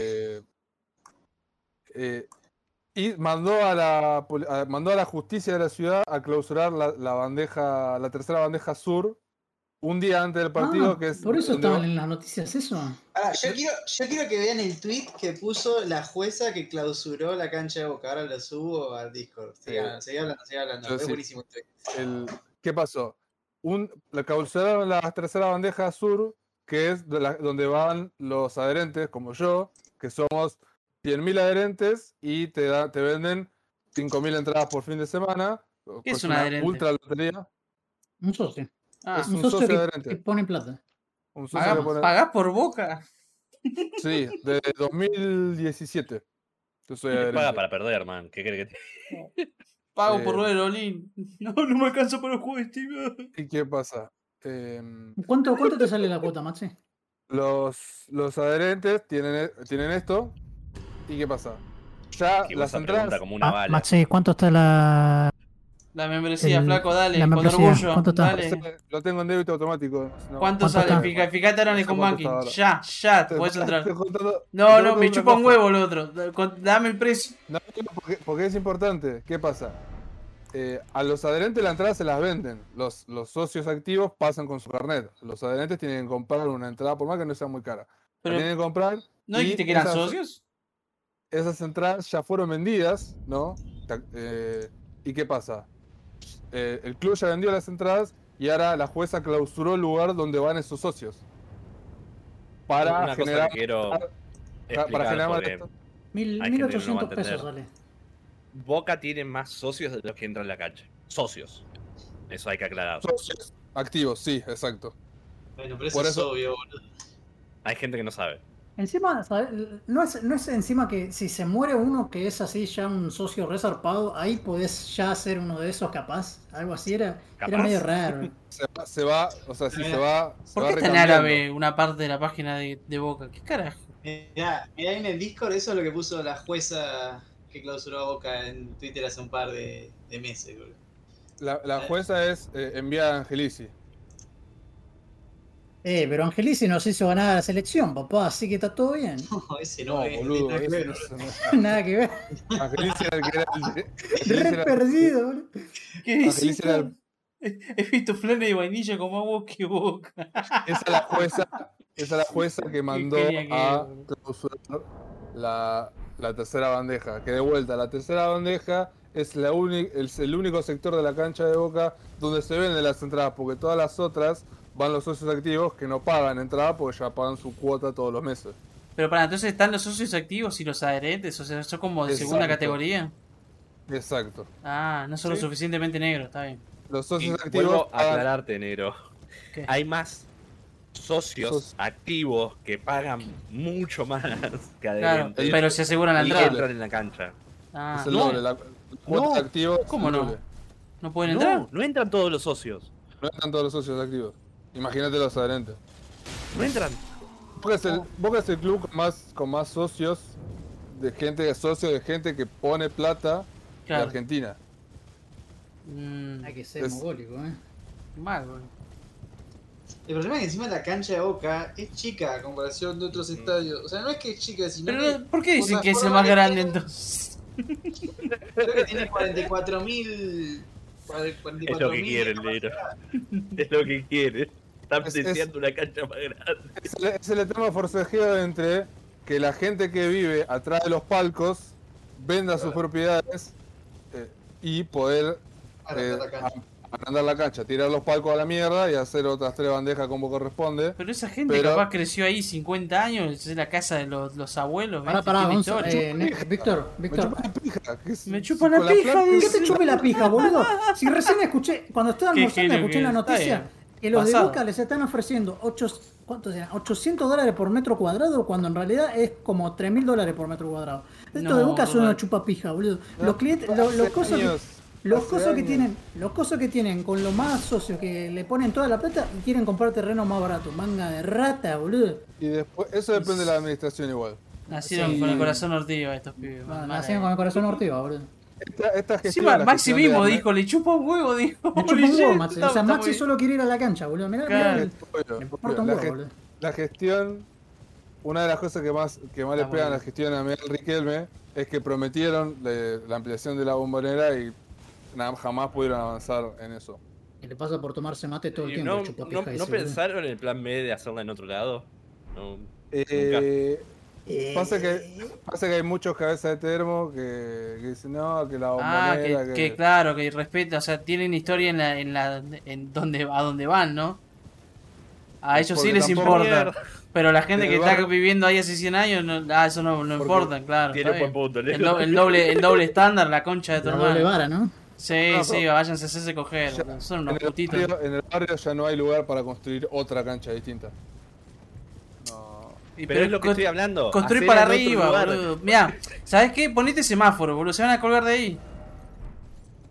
[SPEAKER 6] Y mandó a la a- mandó a la justicia de la ciudad a clausurar la, la bandeja, la tercera bandeja sur, un día antes del partido,
[SPEAKER 1] Ah,
[SPEAKER 6] que es
[SPEAKER 1] Por eso estaban
[SPEAKER 6] va-
[SPEAKER 1] en las noticias eso.
[SPEAKER 5] Ahora, yo quiero, yo quiero que vean el tweet que puso la jueza que clausuró la cancha de Boca. Ahora lo subo al Discord. Sigan, seguí hablando, seguí hablando.
[SPEAKER 6] Yo
[SPEAKER 5] Es
[SPEAKER 6] sí.
[SPEAKER 5] buenísimo el tweet.
[SPEAKER 6] el- ¿Qué pasó? Un, la clausuraron la tercera bandeja sur, que es de la- donde van los adherentes, como yo, que somos 100.000 adherentes y te, da, te venden 5.000 entradas por fin de semana.
[SPEAKER 3] ¿Qué es
[SPEAKER 6] pues
[SPEAKER 3] un
[SPEAKER 6] una
[SPEAKER 3] adherente?
[SPEAKER 6] Ultra lotería.
[SPEAKER 1] Un socio.
[SPEAKER 3] Ah,
[SPEAKER 6] Es
[SPEAKER 1] Un
[SPEAKER 6] un
[SPEAKER 1] socio,
[SPEAKER 6] socio
[SPEAKER 1] que,
[SPEAKER 6] adherente.
[SPEAKER 1] que pone plata.
[SPEAKER 6] Un socio que
[SPEAKER 3] ¿pagás,
[SPEAKER 6] pone-
[SPEAKER 3] pagás por boca?
[SPEAKER 6] Sí, de 2017. Yo soy
[SPEAKER 2] ¿Qué
[SPEAKER 6] adherente.
[SPEAKER 2] paga para perder, man? ¿Qué crees que te...
[SPEAKER 3] Pago por
[SPEAKER 6] Eh.
[SPEAKER 3] ver Olin. No, no me alcanza para el juego de Steam.
[SPEAKER 6] ¿Y qué pasa? Em,
[SPEAKER 1] ¿Cuánto, ¿Cuánto te sale la cuota, Maxi?
[SPEAKER 6] los, los adherentes tienen, tienen esto. ¿Y qué pasa? Ya
[SPEAKER 2] Que
[SPEAKER 6] las entradas.
[SPEAKER 2] como una bala.
[SPEAKER 1] Maxi, ¿cuánto está la,
[SPEAKER 3] La membresía,
[SPEAKER 1] El-
[SPEAKER 3] flaco, dale,
[SPEAKER 1] la
[SPEAKER 3] con
[SPEAKER 1] membresía,
[SPEAKER 3] orgullo.
[SPEAKER 1] ¿cuánto está?
[SPEAKER 3] Dale.
[SPEAKER 6] Lo tengo en débito automático. no.
[SPEAKER 3] ¿Cuánto
[SPEAKER 1] ¿Cuánto
[SPEAKER 3] sale? Fijate ahora en el banking. Ya, ya,
[SPEAKER 6] Te-
[SPEAKER 3] puedes entrar.
[SPEAKER 6] contando-
[SPEAKER 3] No, no, me chupa un huevo lo otro. Con- Dame el precio.
[SPEAKER 6] No, porque, porque es importante. ¿Qué pasa? Eh, a los adherentes la entrada se las venden. Los, los socios activos pasan con su carnet. Los adherentes tienen que comprar una entrada, por más que no sea muy cara. La
[SPEAKER 3] Pero,
[SPEAKER 6] tienen que comprar.
[SPEAKER 3] ¿no
[SPEAKER 6] y
[SPEAKER 3] dijiste que eran
[SPEAKER 6] esas-
[SPEAKER 3] socios?
[SPEAKER 6] Esas entradas ya fueron vendidas, ¿no? Eh, ¿Y qué pasa? Eh, el club ya vendió las entradas y ahora la jueza clausuró el lugar donde van esos socios. Para
[SPEAKER 2] Una cosa
[SPEAKER 6] generar.
[SPEAKER 2] que quiero
[SPEAKER 6] para generar.
[SPEAKER 1] Mil,
[SPEAKER 2] Hay gente que no
[SPEAKER 1] 1800 pesos.
[SPEAKER 2] Boca tiene más socios de los que entran en la cancha. Socios. Eso hay que aclarar.
[SPEAKER 6] Socios activos, sí, exacto.
[SPEAKER 4] Bueno, pero eso,
[SPEAKER 6] Por
[SPEAKER 4] es
[SPEAKER 6] eso-
[SPEAKER 4] obvio, boludo.
[SPEAKER 2] Hay gente que no sabe.
[SPEAKER 1] Encima, no es, no es encima que si se muere uno que es así ya un socio resarpado, ahí podés ya ser uno de esos capaz. Algo así era, era medio raro.
[SPEAKER 6] Se va, se va o sea, si se va. se
[SPEAKER 3] ¿Por
[SPEAKER 6] va
[SPEAKER 3] qué está en árabe una parte de la página de, de Boca? ¿Qué carajo?
[SPEAKER 5] Mirá, mirá en el Discord, eso es lo que puso la jueza que clausuró a Boca en Twitter hace un par de, de meses, boludo.
[SPEAKER 6] La, la jueza es eh, enviada a Angelici.
[SPEAKER 1] Eh, pero Angelici nos hizo ganar a la selección, papá, así que está todo bien.
[SPEAKER 5] No, ese no,
[SPEAKER 6] No,
[SPEAKER 5] es.
[SPEAKER 6] boludo.
[SPEAKER 5] nada que
[SPEAKER 6] ese
[SPEAKER 5] ver,
[SPEAKER 6] no
[SPEAKER 1] Nada que ver.
[SPEAKER 6] Angelici era el que era el.
[SPEAKER 1] Re
[SPEAKER 6] era-
[SPEAKER 1] perdido, boludo.
[SPEAKER 3] ¿Qué
[SPEAKER 6] Angelici era el-
[SPEAKER 3] He visto flanes de vainilla como agua que Boca.
[SPEAKER 6] Esa es la jueza, esa es la jueza que mandó
[SPEAKER 3] que-
[SPEAKER 6] a clausurar la, la tercera bandeja. Que de vuelta, la tercera bandeja es, la uni- es el único sector de la cancha de Boca donde se venden las entradas, porque todas las otras van los socios activos que no pagan entrada porque ya pagan su cuota todos los meses.
[SPEAKER 3] Pero para, entonces están los socios activos y los adherentes, o sea, son como de segunda categoría.
[SPEAKER 6] Exacto.
[SPEAKER 3] Ah, no son lo
[SPEAKER 6] Sí.
[SPEAKER 3] suficientemente negros, está bien.
[SPEAKER 6] Los
[SPEAKER 2] Y
[SPEAKER 6] socios activos
[SPEAKER 2] vuelvo a aclararte, negro.
[SPEAKER 3] ¿Qué?
[SPEAKER 2] Hay más socios
[SPEAKER 6] Sos-
[SPEAKER 2] activos que pagan mucho más que
[SPEAKER 3] Claro,
[SPEAKER 2] adherentes.
[SPEAKER 3] pero se aseguran la
[SPEAKER 2] y
[SPEAKER 3] entrada.
[SPEAKER 2] entran en la cancha.
[SPEAKER 3] Ah,
[SPEAKER 6] es el
[SPEAKER 2] no.
[SPEAKER 6] doble. La, cuota
[SPEAKER 3] ¿Cómo no?
[SPEAKER 6] doble.
[SPEAKER 3] ¿no pueden entrar?
[SPEAKER 2] No, no entran todos los socios.
[SPEAKER 6] No están todos los socios activos. Imagínate los adherentes.
[SPEAKER 2] No entran.
[SPEAKER 6] Boca es, el, Boca es el club con más, con más socios, de gente de socios, de gente que pone plata de
[SPEAKER 3] Claro.
[SPEAKER 6] Argentina.
[SPEAKER 3] Mm,
[SPEAKER 1] Hay que ser
[SPEAKER 6] Es-
[SPEAKER 1] mogólico, eh.
[SPEAKER 3] mal, boludo.
[SPEAKER 5] El problema es que encima la cancha de Boca es chica a comparación de otros estadios. O sea, no es que es chica, sino
[SPEAKER 3] Pero,
[SPEAKER 5] que
[SPEAKER 3] no, ¿por qué dicen que es el más grande
[SPEAKER 5] tiene-
[SPEAKER 3] entonces?
[SPEAKER 5] creo que tiene 44.000...
[SPEAKER 2] Es lo que quieren, negro. Es lo que quieren. Están
[SPEAKER 6] Es- es-
[SPEAKER 2] deseando una cancha más grande.
[SPEAKER 6] Es el, es el eterno forcejeo entre que la gente que vive atrás de los palcos venda sus propiedades eh, y poder eh, agrandar la cancha, tirar los palcos a la mierda y hacer otras tres bandejas como corresponde.
[SPEAKER 3] Pero esa gente
[SPEAKER 6] Pero-
[SPEAKER 3] capaz creció ahí 50 años, es la casa de los, los abuelos.
[SPEAKER 1] Pará, pará,
[SPEAKER 3] historia.
[SPEAKER 1] eh, Víctor,
[SPEAKER 6] Me
[SPEAKER 1] Víctor.
[SPEAKER 6] chupa la pija. que es-
[SPEAKER 3] Me chupa la pija,
[SPEAKER 1] ¿Qué te chupe la pija, boludo? Si recién escuché, cuando estaba
[SPEAKER 3] Qué
[SPEAKER 1] almorzando, escuché la
[SPEAKER 3] es.
[SPEAKER 1] noticia
[SPEAKER 3] bien.
[SPEAKER 1] Que los de. Boca les están ofreciendo 8, ¿cuánto sea? 800 dólares por metro cuadrado, cuando en realidad es como 3000 dólares por metro cuadrado. Esto
[SPEAKER 3] No,
[SPEAKER 1] de Boca son una chupa pija, boludo. Los clientes, lo- los,
[SPEAKER 6] Hace
[SPEAKER 1] cosas que, los cosas que tienen, los cosas que tienen con los más socios que le ponen toda la plata y quieren comprar terreno más barato. Manga de rata, boludo.
[SPEAKER 6] Y después, eso depende de la administración igual.
[SPEAKER 3] Nacieron
[SPEAKER 1] Sí.
[SPEAKER 3] con el corazón ortigo estos pibes.
[SPEAKER 1] Nacieron con el corazón ortigo, boludo.
[SPEAKER 6] Esta, esta gestión,
[SPEAKER 3] Encima,
[SPEAKER 6] la
[SPEAKER 3] Maxi mismo dijo, le chupa un huevo, dijo.
[SPEAKER 1] Le chupa un huevo, Maxi.
[SPEAKER 3] está-
[SPEAKER 1] O sea, Maxi
[SPEAKER 3] muy-
[SPEAKER 1] solo quiere ir a la cancha, boludo. Mirá, mirá
[SPEAKER 3] Claro.
[SPEAKER 1] el-
[SPEAKER 6] La
[SPEAKER 1] huevo,
[SPEAKER 6] ge-
[SPEAKER 1] boludo.
[SPEAKER 6] La gestión, una de las cosas que más, que más le pegan a
[SPEAKER 3] bueno.
[SPEAKER 6] la gestión a Miguel Riquelme es que prometieron le- la ampliación de la bombonera y nada, jamás pudieron avanzar en eso.
[SPEAKER 1] Y le pasa por tomarse mate todo el
[SPEAKER 2] Y
[SPEAKER 1] tiempo.
[SPEAKER 2] no, no,
[SPEAKER 1] ese,
[SPEAKER 2] ¿no
[SPEAKER 1] boludo.
[SPEAKER 2] pensaron en el plan B de hacerla en otro lado? No.
[SPEAKER 6] Eh,
[SPEAKER 1] Eh,
[SPEAKER 6] pasa que pasa que hay muchos cabezas de termo que, que dicen no, que la
[SPEAKER 3] Ah,
[SPEAKER 6] bombonera,
[SPEAKER 3] que, que claro, que respeta, o sea, tienen historia en la, en la, en donde, a donde van, ¿no? A ellos sí les importa.
[SPEAKER 2] Mierda.
[SPEAKER 3] Pero la gente
[SPEAKER 6] En
[SPEAKER 3] que está viviendo ahí hace 100 años, no, ah, eso no, no importa, claro.
[SPEAKER 2] Tiene buen punto,
[SPEAKER 3] el, do- el doble, el doble estándar, la concha de tu
[SPEAKER 1] La doble
[SPEAKER 3] hermano.
[SPEAKER 1] vara, ¿no?
[SPEAKER 3] Sí,
[SPEAKER 6] No,
[SPEAKER 3] sí, váyanse a hacerse coger.
[SPEAKER 6] Ya,
[SPEAKER 3] Son
[SPEAKER 6] en,
[SPEAKER 3] unos
[SPEAKER 6] el
[SPEAKER 3] putitos.
[SPEAKER 6] barrio, en el barrio ya no hay lugar para construir otra cancha distinta.
[SPEAKER 2] Pero es lo que
[SPEAKER 3] con-
[SPEAKER 2] estoy hablando.
[SPEAKER 3] Construir
[SPEAKER 2] hacer
[SPEAKER 3] para
[SPEAKER 2] en
[SPEAKER 3] arriba, boludo. Mirá, ¿sabes qué? Ponete semáforo, boludo. Se van a colgar de ahí.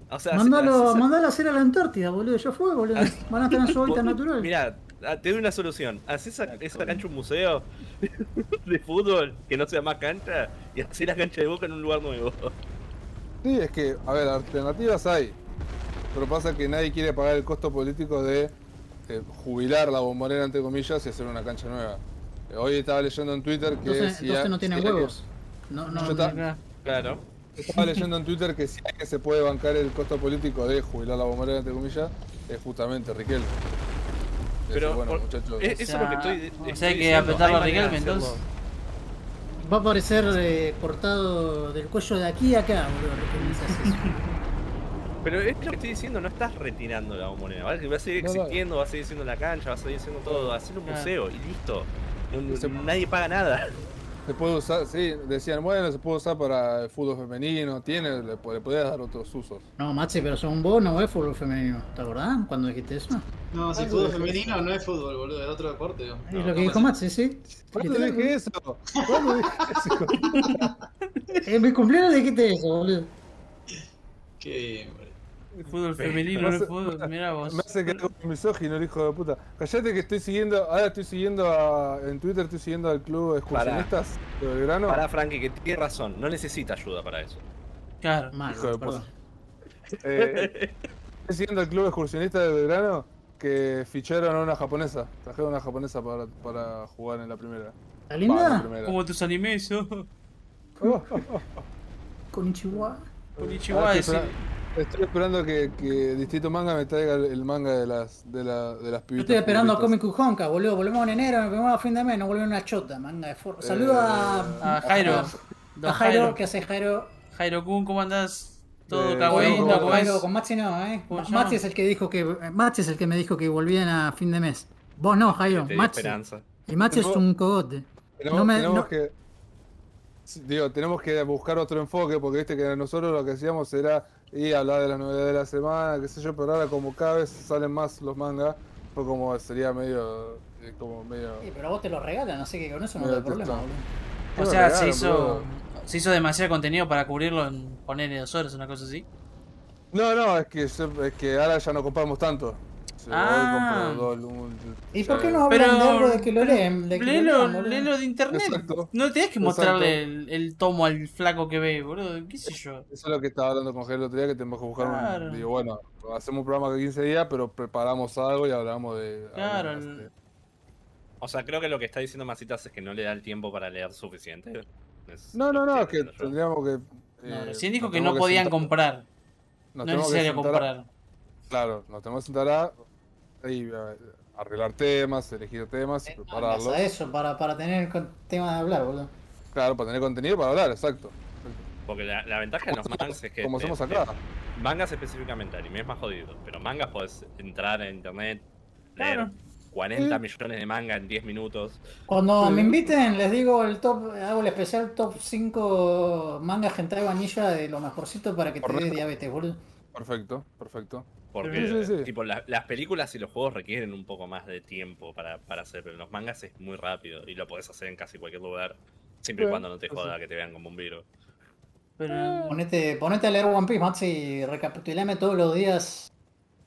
[SPEAKER 2] O sea,
[SPEAKER 1] Mandalo,
[SPEAKER 2] hace-
[SPEAKER 1] mandalo a hacer a la Antártida, boludo. Ya fue, boludo. Van a tener su hábitat natural.
[SPEAKER 2] Mira, te doy una solución. Hacés esa, esa cancha un museo de fútbol que no sea más cancha y hacés la cancha de boca en un lugar nuevo.
[SPEAKER 6] Sí, es que, a ver, alternativas hay. pero pasa que nadie quiere pagar el costo político de eh, jubilar la bombonera, entre comillas, y hacer una cancha nueva. Hoy estaba leyendo en Twitter que
[SPEAKER 1] Entonces,
[SPEAKER 6] si
[SPEAKER 1] entonces
[SPEAKER 6] hay-
[SPEAKER 1] no tienen
[SPEAKER 6] si hay-
[SPEAKER 1] huevos. No, no,
[SPEAKER 6] ta-
[SPEAKER 1] no-
[SPEAKER 2] Claro.
[SPEAKER 6] Estaba leyendo en Twitter que si hay que se puede bancar el costo político de jubilar la bombonera, entre comillas, es justamente Riquelme.
[SPEAKER 2] Pero,
[SPEAKER 6] bueno,
[SPEAKER 2] por-
[SPEAKER 6] muchachos,
[SPEAKER 2] Eh, eso es lo que estoy.
[SPEAKER 3] o
[SPEAKER 2] estoy
[SPEAKER 3] sea, hay que
[SPEAKER 2] diciendo,
[SPEAKER 3] apretarlo a Riquelme, entonces.
[SPEAKER 1] Va a aparecer eh, cortado del cuello de aquí a acá, boludo. Riquelme.
[SPEAKER 2] Pero es lo que estoy diciendo, no estás retirando la bombonera. ¿vale? Va a seguir
[SPEAKER 6] No, no.
[SPEAKER 2] existiendo, va a seguir siendo la cancha, va a seguir siendo todo. Hacer un museo y listo.
[SPEAKER 6] Se-
[SPEAKER 2] nadie paga nada.
[SPEAKER 6] Se puede usar, sí, decían, bueno, se puede usar para el fútbol femenino, tiene, le, le podías dar otros usos.
[SPEAKER 1] No, Maxi, pero son vos, no es fútbol femenino. ¿Te acordás cuando dijiste eso?
[SPEAKER 5] No, si fútbol femenino no es fútbol, boludo, es otro deporte.
[SPEAKER 1] Es
[SPEAKER 2] No,
[SPEAKER 1] lo que
[SPEAKER 2] ¿cómo
[SPEAKER 1] dijo
[SPEAKER 2] es?
[SPEAKER 1] Maxi, sí.
[SPEAKER 6] ¿Cuándo
[SPEAKER 1] Literal,
[SPEAKER 6] dije eso? ¿Cuándo dije eso?
[SPEAKER 1] En mi cumpleaños dijiste eso, boludo.
[SPEAKER 5] Qué bien, boludo.
[SPEAKER 3] El fútbol femenino,
[SPEAKER 6] no
[SPEAKER 3] es fútbol. Mira vos.
[SPEAKER 6] Me hace quedar como misógino el hijo de puta. Callate que estoy siguiendo, ahora estoy siguiendo a, en Twitter estoy siguiendo al club de excursionistas de Belgrano.
[SPEAKER 2] Para Frankie, que tiene razón, no necesita ayuda para eso.
[SPEAKER 3] Claro.
[SPEAKER 1] Mal,
[SPEAKER 6] Hijo de
[SPEAKER 1] perdón.
[SPEAKER 6] Eh, estoy siguiendo al club excursionista de Belgrano que ficharon a una japonesa. Trajeron a una japonesa para, para jugar en la primera.
[SPEAKER 1] ¿Está
[SPEAKER 6] Va, en la
[SPEAKER 1] linda?
[SPEAKER 3] Como tus animes, oh.
[SPEAKER 1] Con Chihuahua.
[SPEAKER 3] Con
[SPEAKER 6] Ahora
[SPEAKER 3] Ichiwa,
[SPEAKER 6] estoy,
[SPEAKER 3] sí.
[SPEAKER 6] Estoy esperando que, que Distrito Manga me traiga el, manga de las de, la, de las
[SPEAKER 1] Yo
[SPEAKER 6] pibitas.
[SPEAKER 1] estoy esperando a. Comic Honka, boludo. Volvemos en enero, nos vemos a fin de mes, no volvemos una chota, manga de forro. Saluda a,
[SPEAKER 3] A Jairo.
[SPEAKER 1] a Jairo,
[SPEAKER 3] Jairo.
[SPEAKER 1] ¿qué hace Jairo?
[SPEAKER 3] Jairo Kun, ¿cómo andás? Todo
[SPEAKER 6] Eh,
[SPEAKER 3] kawaii, ¿no?
[SPEAKER 6] ¿cómo
[SPEAKER 3] ¿Cómo es?
[SPEAKER 1] Jairo, con Maxi no, eh. Maxi es el que dijo que Maxi es el que me dijo que volvían a fin de mes. Vos no, Jairo, Maxi.
[SPEAKER 2] esperanza.
[SPEAKER 1] Y Maxi es un cogote.
[SPEAKER 6] Tenemos,
[SPEAKER 1] No me-
[SPEAKER 6] tenemos
[SPEAKER 1] no-
[SPEAKER 6] que. Digo, tenemos que buscar otro enfoque porque viste que nosotros lo que hacíamos era ir a hablar de las novedades de la semana, qué sé yo, pero ahora como cada vez salen más los mangas, fue como sería medio. eh, como medio.
[SPEAKER 1] Sí, pero vos te lo regalan, así que con eso no hay problema,
[SPEAKER 6] está.
[SPEAKER 1] boludo.
[SPEAKER 6] ¿Qué
[SPEAKER 3] O sea, se hizo,
[SPEAKER 6] boludo?
[SPEAKER 3] se hizo demasiado contenido para cubrirlo en ponerle dos horas, una cosa así.
[SPEAKER 6] No, no, es que, es que ahora ya no compramos tanto.
[SPEAKER 3] Ah.
[SPEAKER 1] ¿Y por qué no
[SPEAKER 3] Pero-
[SPEAKER 1] hablan de algo de que lo leen? De que lo
[SPEAKER 3] Léelo,
[SPEAKER 1] lean, boludo?
[SPEAKER 3] léelo de internet.
[SPEAKER 6] Exacto.
[SPEAKER 3] No tenés que
[SPEAKER 6] Exacto.
[SPEAKER 3] mostrarle el, el tomo al flaco que ve, boludo. ¿Qué sé yo?
[SPEAKER 6] Eso es lo que estaba hablando con Ger el otro día, que tenemos que buscar
[SPEAKER 3] Claro.
[SPEAKER 6] un... Digo, bueno, hacemos un programa de 15 días, pero preparamos algo y hablamos de...
[SPEAKER 3] Claro,
[SPEAKER 2] O sea, creo que lo que está diciendo Masitas es que no le da el tiempo para leer suficiente. Es
[SPEAKER 6] No, no,
[SPEAKER 2] lo
[SPEAKER 6] no, es que tendríamos que...
[SPEAKER 3] No,
[SPEAKER 6] eh,
[SPEAKER 3] recién dijo que no podían
[SPEAKER 6] sentar-
[SPEAKER 3] comprar.
[SPEAKER 6] nos
[SPEAKER 3] No es necesario
[SPEAKER 6] a-
[SPEAKER 3] comprar.
[SPEAKER 6] Claro, nos tenemos que sentar a, ahí, a- arreglar temas, elegir temas,
[SPEAKER 1] Eh,
[SPEAKER 6] prepararlos.
[SPEAKER 1] a eso, para, para tener con- tema de hablar, boludo.
[SPEAKER 6] Claro, para tener contenido para hablar, exacto.
[SPEAKER 2] Porque la, la ventaja de los mangas es que.
[SPEAKER 6] Como
[SPEAKER 2] te-
[SPEAKER 6] acá.
[SPEAKER 2] mangas específicamente, anime es más jodido. Pero mangas podés entrar en internet, leer
[SPEAKER 3] Claro.
[SPEAKER 2] 40
[SPEAKER 6] Sí.
[SPEAKER 2] millones de manga en 10 minutos.
[SPEAKER 1] Cuando
[SPEAKER 6] Sí.
[SPEAKER 1] me inviten, les digo el top, hago el especial top 5 mangas hentai vanilla de lo mejorcito para que te dé diabetes, boludo.
[SPEAKER 6] Perfecto, perfecto.
[SPEAKER 2] Porque
[SPEAKER 6] Sí, sí, sí.
[SPEAKER 2] tipo, la- las películas y los juegos requieren un poco más de tiempo para, para hacer, pero en los mangas es muy rápido y lo podés hacer en casi cualquier lugar, siempre y cuando no te joda
[SPEAKER 6] sí.
[SPEAKER 2] que te vean como un virus.
[SPEAKER 3] Pero.
[SPEAKER 1] Ponete, ponete a leer One Piece, Maxi, y recapitulame todos los días,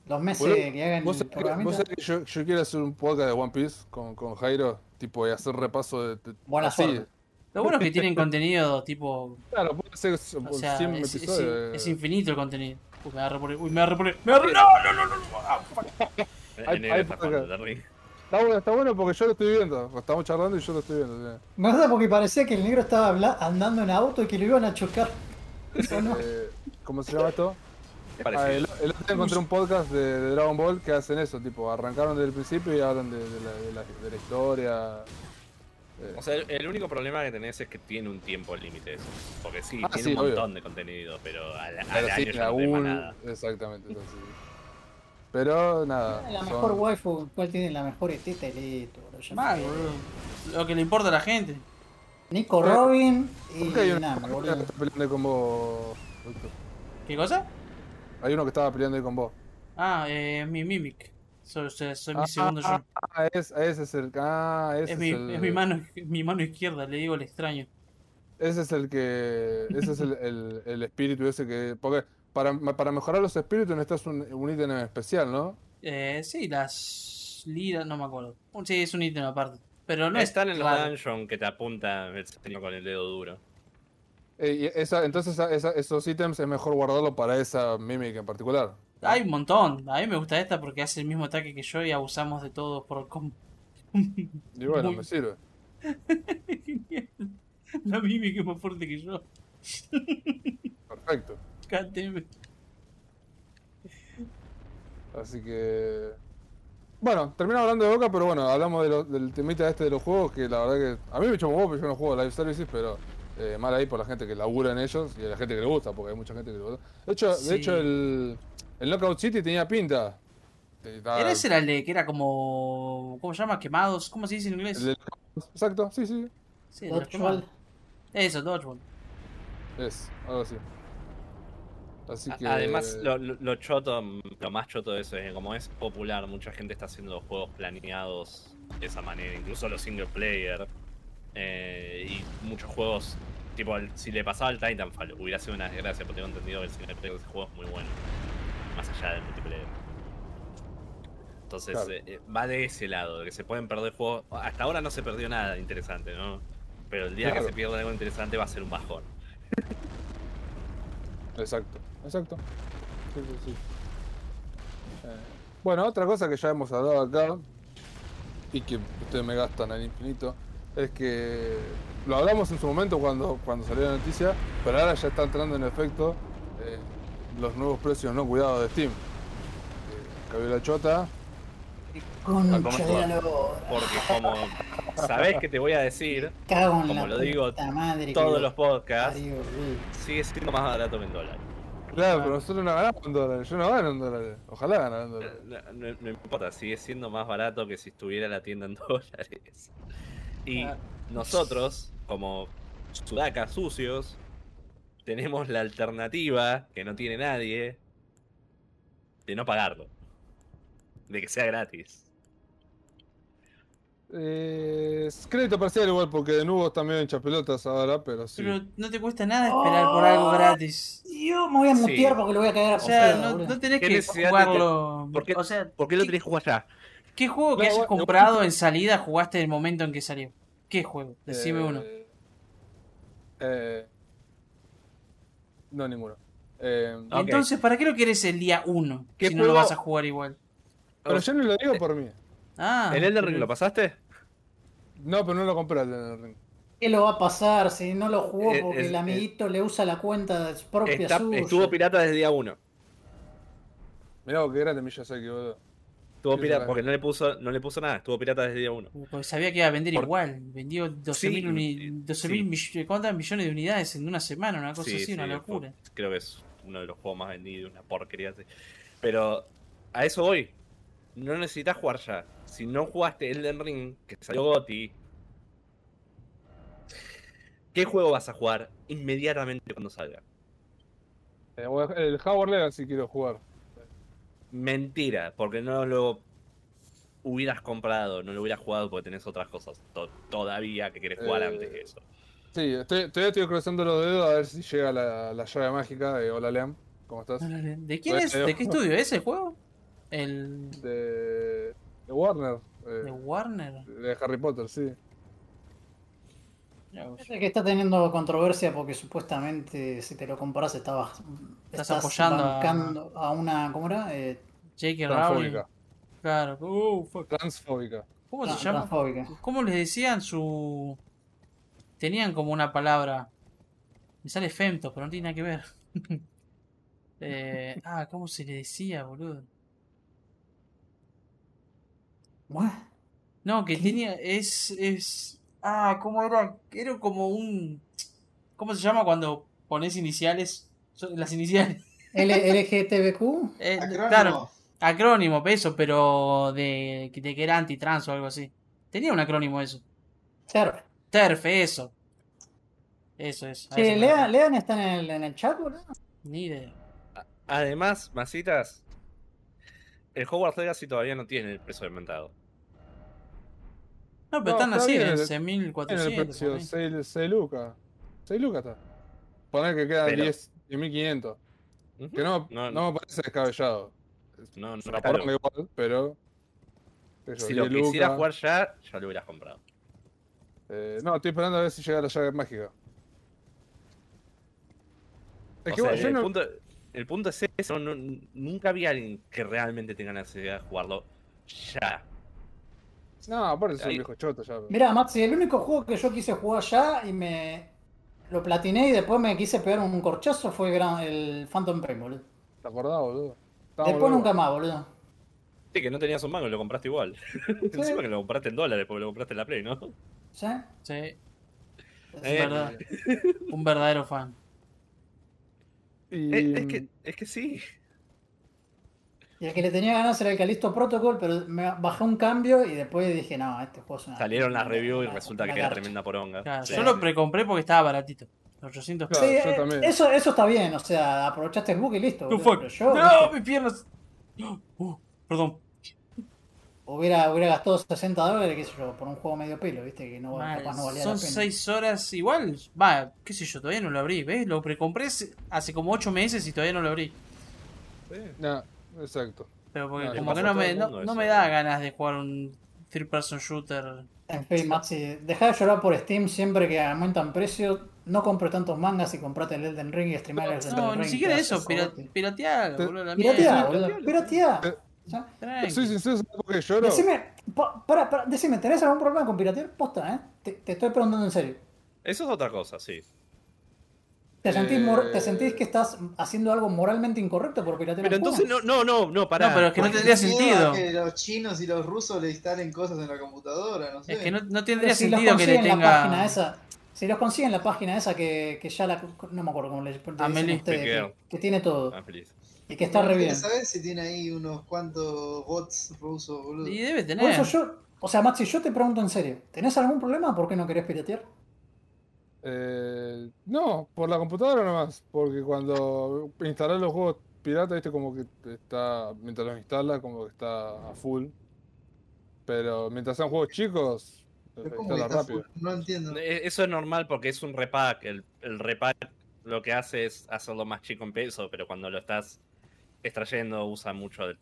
[SPEAKER 1] los meses que hagan
[SPEAKER 6] Vos
[SPEAKER 1] el
[SPEAKER 6] sabés que,
[SPEAKER 1] programita.
[SPEAKER 6] vos sabés que yo, yo quiero hacer un podcast de One Piece con, con Jairo, tipo, y hacer repaso de... de-
[SPEAKER 1] Buena
[SPEAKER 6] así.
[SPEAKER 1] suerte.
[SPEAKER 3] Lo bueno es que tienen contenido tipo.
[SPEAKER 6] Claro, puede ser
[SPEAKER 3] O sea,
[SPEAKER 6] 100
[SPEAKER 3] es, es-
[SPEAKER 6] episodios.
[SPEAKER 3] es infinito el contenido. Uy, me va a reponer. Uy, me va a reponer. Me va a reponer. No, no, no, no. no. Ah.
[SPEAKER 6] Hay- hay
[SPEAKER 2] está
[SPEAKER 6] bueno, está bueno porque yo lo estoy viendo. Estamos charlando y yo lo estoy viendo. sí.
[SPEAKER 1] Me gusta porque parecía que el negro estaba andando en auto y que lo iban a chocar.
[SPEAKER 6] Eh, ¿Cómo se llama esto?
[SPEAKER 2] Es
[SPEAKER 6] Ah, el, el otro día encontré un podcast de, de Dragon Ball que hacen eso, tipo, arrancaron desde el principio y hablan de, de la, de la- de la historia. Eh,
[SPEAKER 2] O sea, el, único problema que tenés es que tiene un tiempo límite eso. Porque sí,
[SPEAKER 6] Ah,
[SPEAKER 2] tiene
[SPEAKER 6] sí,
[SPEAKER 2] un
[SPEAKER 6] obvio.
[SPEAKER 2] montón de contenido, pero al, al
[SPEAKER 6] pero sí,
[SPEAKER 2] año ya no nada.
[SPEAKER 6] Exactamente, eso sí. Pero nada.
[SPEAKER 1] La
[SPEAKER 6] son-
[SPEAKER 1] mejor waifu, ¿cuál tiene la mejor
[SPEAKER 3] Mal,
[SPEAKER 1] fue.
[SPEAKER 3] boludo. Lo que le importa a la gente.
[SPEAKER 1] Nico Robin y
[SPEAKER 6] ¿Por qué hay uno
[SPEAKER 1] Nami,
[SPEAKER 6] que
[SPEAKER 1] boludo.
[SPEAKER 6] está peleando con vos? Víctor?
[SPEAKER 3] ¿Qué cosa?
[SPEAKER 6] Hay uno que estaba peleando ahí con vos.
[SPEAKER 3] Ah, eh, mi Mimic. Soy, soy, soy mi
[SPEAKER 6] Ah,
[SPEAKER 3] segundo yo.
[SPEAKER 6] Ah, es, ese es el. Ah, ese
[SPEAKER 3] Es mi,
[SPEAKER 6] el,
[SPEAKER 3] es mi mano, mi mano izquierda, le digo el extraño.
[SPEAKER 6] Ese es el que. Ese es el, el, el espíritu ese que. Porque para, para mejorar los espíritus necesitas un, un ítem especial, ¿no?
[SPEAKER 3] Eh, sí, las liras, no me acuerdo. Sí, es un ítem aparte. Pero no
[SPEAKER 2] Están
[SPEAKER 3] es
[SPEAKER 2] en los
[SPEAKER 3] raro.
[SPEAKER 2] dungeons que te apunta con el dedo duro.
[SPEAKER 6] Eh, y esa, entonces esa- esa- esos ítems es mejor guardarlo para esa mímica en particular.
[SPEAKER 3] Hay un montón. A mí me gusta esta porque hace el mismo ataque que yo y abusamos de todos por
[SPEAKER 6] Y bueno,
[SPEAKER 3] Muy-
[SPEAKER 6] me sirve.
[SPEAKER 3] Genial. La Mimi que es más fuerte que yo.
[SPEAKER 6] Perfecto.
[SPEAKER 3] Cateme.
[SPEAKER 6] Así que. Bueno, terminamos hablando de Boca, pero bueno, hablamos de lo- del temita este de los juegos, que la verdad que. A mí me echó porque yo no juego live services, pero eh, mal ahí por la gente que labura en ellos y a la gente que le gusta, porque hay mucha gente que le gusta. De hecho,
[SPEAKER 3] Sí.
[SPEAKER 6] de hecho el, el Knockout City tenía pinta.
[SPEAKER 3] ¿Era ese era el de que era como. ¿Cómo se llama? Quemados. ¿Cómo se dice en inglés?
[SPEAKER 6] el Exacto, sí, sí,
[SPEAKER 3] Sí,
[SPEAKER 1] Dodgeball.
[SPEAKER 3] Eso, Dodgeball.
[SPEAKER 6] es, algo así. Así que.
[SPEAKER 2] Además, lo, lo- lo choto, lo más choto de eso es que como es popular, mucha gente está haciendo los juegos planeados de esa manera, incluso los single player. eh, y muchos juegos, tipo, si le pasaba al Titanfall, hubiera sido una desgracia, porque tengo entendido que el single player de ese juego es muy bueno, más allá del multiplayer. Entonces,
[SPEAKER 6] Claro.
[SPEAKER 2] eh, va de ese lado, de que se pueden perder juegos. Hasta ahora no se perdió nada interesante, ¿no? Pero el día
[SPEAKER 6] Claro.
[SPEAKER 2] que se pierda algo interesante va a ser un bajón.
[SPEAKER 6] Exacto, exacto. Sí, sí, sí. Eh, bueno, otra cosa que ya hemos hablado acá y que ustedes me gastan al infinito es que lo hablamos en su momento cuando, cuando salió la noticia, pero ahora ya está entrando en efecto eh, los nuevos precios no cuidados de Steam. Eh, Cabió la chota.
[SPEAKER 1] Concha
[SPEAKER 2] ¿Cómo
[SPEAKER 1] de
[SPEAKER 2] se
[SPEAKER 1] la lora.
[SPEAKER 2] Porque como sabés que te voy a decir,
[SPEAKER 1] Cago en
[SPEAKER 2] como
[SPEAKER 1] la
[SPEAKER 2] lo digo
[SPEAKER 1] puta madre
[SPEAKER 2] todos
[SPEAKER 1] lo
[SPEAKER 2] los podcasts, sigue siendo más barato que en dólar.
[SPEAKER 6] Claro, pero nosotros no ganamos en dólares. Yo no gano en dólares. Ojalá ganara en dólares.
[SPEAKER 2] No, no- no importa, sigue siendo más barato que si estuviera la tienda en dólares. Y
[SPEAKER 3] Ah.
[SPEAKER 2] nosotros, como sudacas sucios, tenemos la alternativa que no tiene nadie de no pagarlo. De que sea gratis.
[SPEAKER 6] Eh, es crédito parcial igual, porque de nuevo está medio hincha pelotas ahora, pero sí.
[SPEAKER 3] Pero no te cuesta nada esperar por algo gratis.
[SPEAKER 1] Yo me voy a
[SPEAKER 2] Sí.
[SPEAKER 1] mutear porque lo voy a cagar a
[SPEAKER 3] O sea, no, no tenés
[SPEAKER 2] ¿Qué
[SPEAKER 3] que jugarlo.
[SPEAKER 2] ¿Por qué-
[SPEAKER 3] O sea,
[SPEAKER 2] ¿Por qué lo
[SPEAKER 3] ¿qué-
[SPEAKER 2] tenés que jugar ya?
[SPEAKER 3] ¿qué juego que hayas comprado en salida jugaste el momento en que salió? ¿Qué juego? Decime
[SPEAKER 6] Eh,
[SPEAKER 3] uno.
[SPEAKER 6] eh, no, ninguno. Eh,
[SPEAKER 2] ok.
[SPEAKER 3] Entonces, ¿para qué lo querés el día 1?
[SPEAKER 2] ¿Qué
[SPEAKER 3] Si no lo vas a jugar igual.
[SPEAKER 6] pero yo no lo digo por mí.
[SPEAKER 3] Ah,
[SPEAKER 2] ¿El Elden Ring lo pasaste?
[SPEAKER 6] No, pero no lo compré el Elden Ring.
[SPEAKER 1] ¿Qué lo va a pasar si no lo jugó
[SPEAKER 2] Eh,
[SPEAKER 1] porque
[SPEAKER 2] es-
[SPEAKER 1] el amiguito le usa la cuenta propia
[SPEAKER 2] Está-
[SPEAKER 1] suya?
[SPEAKER 2] estuvo pirata desde día 1.
[SPEAKER 6] Mirá vos, qué grande Miyazaki, boludo.
[SPEAKER 2] Estuvo
[SPEAKER 6] Sí,
[SPEAKER 2] pirata
[SPEAKER 6] sí.
[SPEAKER 2] porque no le puso no le puso nada, estuvo pirata desde día 1.
[SPEAKER 3] Porque sabía que iba a vender
[SPEAKER 2] Por-
[SPEAKER 3] igual. Vendió 12.000
[SPEAKER 2] Sí,
[SPEAKER 3] uni-
[SPEAKER 2] eh,
[SPEAKER 3] 12.000 mill- ¿cuántas millones de unidades en una semana? Una cosa así, una locura.
[SPEAKER 2] creo que es uno de los juegos más vendidos, una porquería así. Pero a eso voy. No necesitas jugar ya. Si no jugaste Elden Ring, que salió Gotti, ¿qué juego vas a jugar inmediatamente cuando salga?
[SPEAKER 6] Eh, el Howard Legacy quiero jugar.
[SPEAKER 2] Mentira, porque no lo hubieras comprado, no lo hubieras jugado porque tenés otras cosas to- todavía que querés jugar
[SPEAKER 6] Eh,
[SPEAKER 2] antes de eso.
[SPEAKER 6] Sí, estoy, todavía estoy cruzando los dedos a ver si llega la, la llave mágica de Hola Leam. ¿Cómo estás?
[SPEAKER 3] ¿De quién es? ¿De qué estudio es el juego? El
[SPEAKER 6] De, de Warner. eh,
[SPEAKER 3] de Warner.
[SPEAKER 6] de Harry Potter, sí.
[SPEAKER 1] Es que está teniendo controversia porque supuestamente si te lo compras estabas
[SPEAKER 3] Estás
[SPEAKER 1] estás
[SPEAKER 3] apoyando a-
[SPEAKER 1] a... una ¿cómo era? Eh,
[SPEAKER 3] J.K. Rowling.
[SPEAKER 6] Transfóbica.
[SPEAKER 3] Claro. Uh, fuck.
[SPEAKER 6] Transfóbica.
[SPEAKER 3] ¿Cómo se llama?
[SPEAKER 1] transfóbica.
[SPEAKER 3] ¿Cómo les decían su. Tenían como una palabra. Me sale femto, pero no tiene nada que ver. eh, ah, ¿cómo se le decía, boludo?
[SPEAKER 1] What?
[SPEAKER 3] No, que tenía. Es. es ah, ¿cómo era? Era como un. ¿Cómo se llama cuando pones iniciales? Las iniciales.
[SPEAKER 1] L- LGTBQ.
[SPEAKER 3] Eh, claro, acrónimo, eso, pero de, de que era antitrans o algo así. Tenía un acrónimo eso.
[SPEAKER 1] Claro.
[SPEAKER 3] TERF, eso. Eso es.
[SPEAKER 1] Sí, Lean. Lean está en el, en el chat, boludo.
[SPEAKER 3] Ni idea.
[SPEAKER 2] Además, masitas, el Hogwarts Legacy todavía no tiene el precio inventado.
[SPEAKER 3] No, pero
[SPEAKER 6] No,
[SPEAKER 3] están
[SPEAKER 6] está
[SPEAKER 3] así, en
[SPEAKER 6] el-
[SPEAKER 3] 6.400.
[SPEAKER 6] En el precio,
[SPEAKER 3] por ahí.
[SPEAKER 6] 6, 6 lucas. 6 lucas está. Poner que quedan
[SPEAKER 2] Pero-
[SPEAKER 6] 10, 10.500.
[SPEAKER 2] Ujú.
[SPEAKER 6] Que no,
[SPEAKER 2] No,
[SPEAKER 6] no, me parece descabellado.
[SPEAKER 2] No, no loco.
[SPEAKER 6] igual, pero. yo,
[SPEAKER 2] Si lo
[SPEAKER 6] 10
[SPEAKER 2] quisieras
[SPEAKER 6] lucas.
[SPEAKER 2] jugar ya, ya lo hubieras comprado.
[SPEAKER 6] Eh, no, estoy esperando a ver si llega la llave mágica. Es
[SPEAKER 2] O
[SPEAKER 6] que
[SPEAKER 2] sea,
[SPEAKER 6] bueno, yo
[SPEAKER 2] el,
[SPEAKER 6] no.
[SPEAKER 2] punto, el punto es eso, no- no- nunca vi a alguien que realmente tenga la necesidad de jugarlo ya.
[SPEAKER 6] No, un
[SPEAKER 2] Ahí-
[SPEAKER 6] viejo choto ya.
[SPEAKER 1] Mirá, Maxi, el único juego que yo quise jugar ya y me lo platiné y después me quise pegar un corchazo fue el, gran- el Phantom Pain, boludo.
[SPEAKER 6] ¿Te acordás, boludo?
[SPEAKER 1] Después nunca más, boludo.
[SPEAKER 2] Sí, que no tenías un mango y lo compraste igual. Encima que lo compraste en dólares porque lo compraste en la Play, ¿no?
[SPEAKER 1] ¿Sí?
[SPEAKER 3] Sí,
[SPEAKER 2] Eh,
[SPEAKER 3] verdad. un verdadero fan.
[SPEAKER 6] Y...
[SPEAKER 2] eh, es, que, es que sí.
[SPEAKER 1] Y el que le tenía ganas era el Calisto Protocol, pero me bajé un cambio y después dije, no, este juego es una.
[SPEAKER 2] Salieron las reviews y resulta que era tremenda poronga.
[SPEAKER 3] Claro,
[SPEAKER 2] Sí,
[SPEAKER 3] yo lo
[SPEAKER 2] sí.
[SPEAKER 3] precompré porque estaba baratito. 800
[SPEAKER 6] Claro,
[SPEAKER 1] Sí,
[SPEAKER 6] yo
[SPEAKER 1] eh,
[SPEAKER 6] también.
[SPEAKER 1] Eso, eso está bien, o sea, aprovechaste el bug y listo.
[SPEAKER 3] No,
[SPEAKER 1] boludo,
[SPEAKER 3] fuck.
[SPEAKER 1] yo
[SPEAKER 3] ¡No!
[SPEAKER 1] viste,
[SPEAKER 3] ¡Mis piernas! Uh, perdón.
[SPEAKER 1] hubiera, hubiera gastado 60 dólares, qué sé yo, por un juego medio pelo, viste, que no,
[SPEAKER 3] Mal,
[SPEAKER 1] capaz no valía
[SPEAKER 3] son
[SPEAKER 1] la pena.
[SPEAKER 3] 6 horas igual. Va, qué sé yo, todavía no lo abrí. ¿Ves? Lo precompré hace- hace como 8 meses y todavía no lo abrí.
[SPEAKER 2] Sí.
[SPEAKER 6] No, exacto.
[SPEAKER 3] Pero porque
[SPEAKER 6] No,
[SPEAKER 3] como que no me, no, me da ganas de jugar un third person shooter.
[SPEAKER 1] En fin, Maxi, dejá de llorar por Steam siempre que aumentan precios. No compres tantos mangas y comprate el Elden Ring y streamar el Elden
[SPEAKER 3] No,
[SPEAKER 1] Ring.
[SPEAKER 3] ni siquiera eso,
[SPEAKER 1] de
[SPEAKER 3] pira,
[SPEAKER 1] jote.
[SPEAKER 3] piratealo,
[SPEAKER 6] Te-
[SPEAKER 3] boludo.
[SPEAKER 1] Pirateá, boludo, pirateá.
[SPEAKER 6] Eh. Soy sincero, ¿sabes por qué lloro?
[SPEAKER 1] Decime, pa- para, para, decime, ¿tenés algún problema con piratear? Posta, ¿eh? Te, te estoy preguntando en serio.
[SPEAKER 2] Eso es otra cosa, sí.
[SPEAKER 1] ¿Te sentís, ¿Te
[SPEAKER 6] Eh.
[SPEAKER 1] sentís que estás haciendo algo moralmente incorrecto por piratear
[SPEAKER 2] Pero entonces no, no, no, no, pará.
[SPEAKER 3] No, pero es que no
[SPEAKER 5] Porque
[SPEAKER 3] tendría sentido.
[SPEAKER 5] que los chinos y los rusos le instalen cosas en la computadora, no sé.
[SPEAKER 3] Es que no, no tendría
[SPEAKER 1] si
[SPEAKER 3] sentido que le
[SPEAKER 1] consiguen la página
[SPEAKER 3] tenga.
[SPEAKER 1] esa, si los consiguen la página esa que, que ya la no me acuerdo cómo le, dicen
[SPEAKER 3] Amelie.
[SPEAKER 1] ustedes,
[SPEAKER 2] Te
[SPEAKER 1] que, tiene todo
[SPEAKER 2] Ah, feliz.
[SPEAKER 1] y que está re bien.
[SPEAKER 5] ¿Sabes si tiene ahí unos cuantos bots rusos, boludo?
[SPEAKER 3] Y debe
[SPEAKER 1] Por
[SPEAKER 3] tener.
[SPEAKER 1] eso yo, o sea, Maxi, yo te pregunto en serio, ¿tenés algún problema? ¿Por qué no querés piratear?
[SPEAKER 6] Eh, no, por la computadora nomás. Porque cuando instalas los juegos pirata, viste como que está. Mientras los instalas, como que está a full. Pero mientras sean juegos chicos,
[SPEAKER 5] No entiendo.
[SPEAKER 2] Eh, Eso es normal porque es un repack. El, el repack lo que hace es hacerlo más chico en peso, pero cuando lo estás extrayendo usa mucho de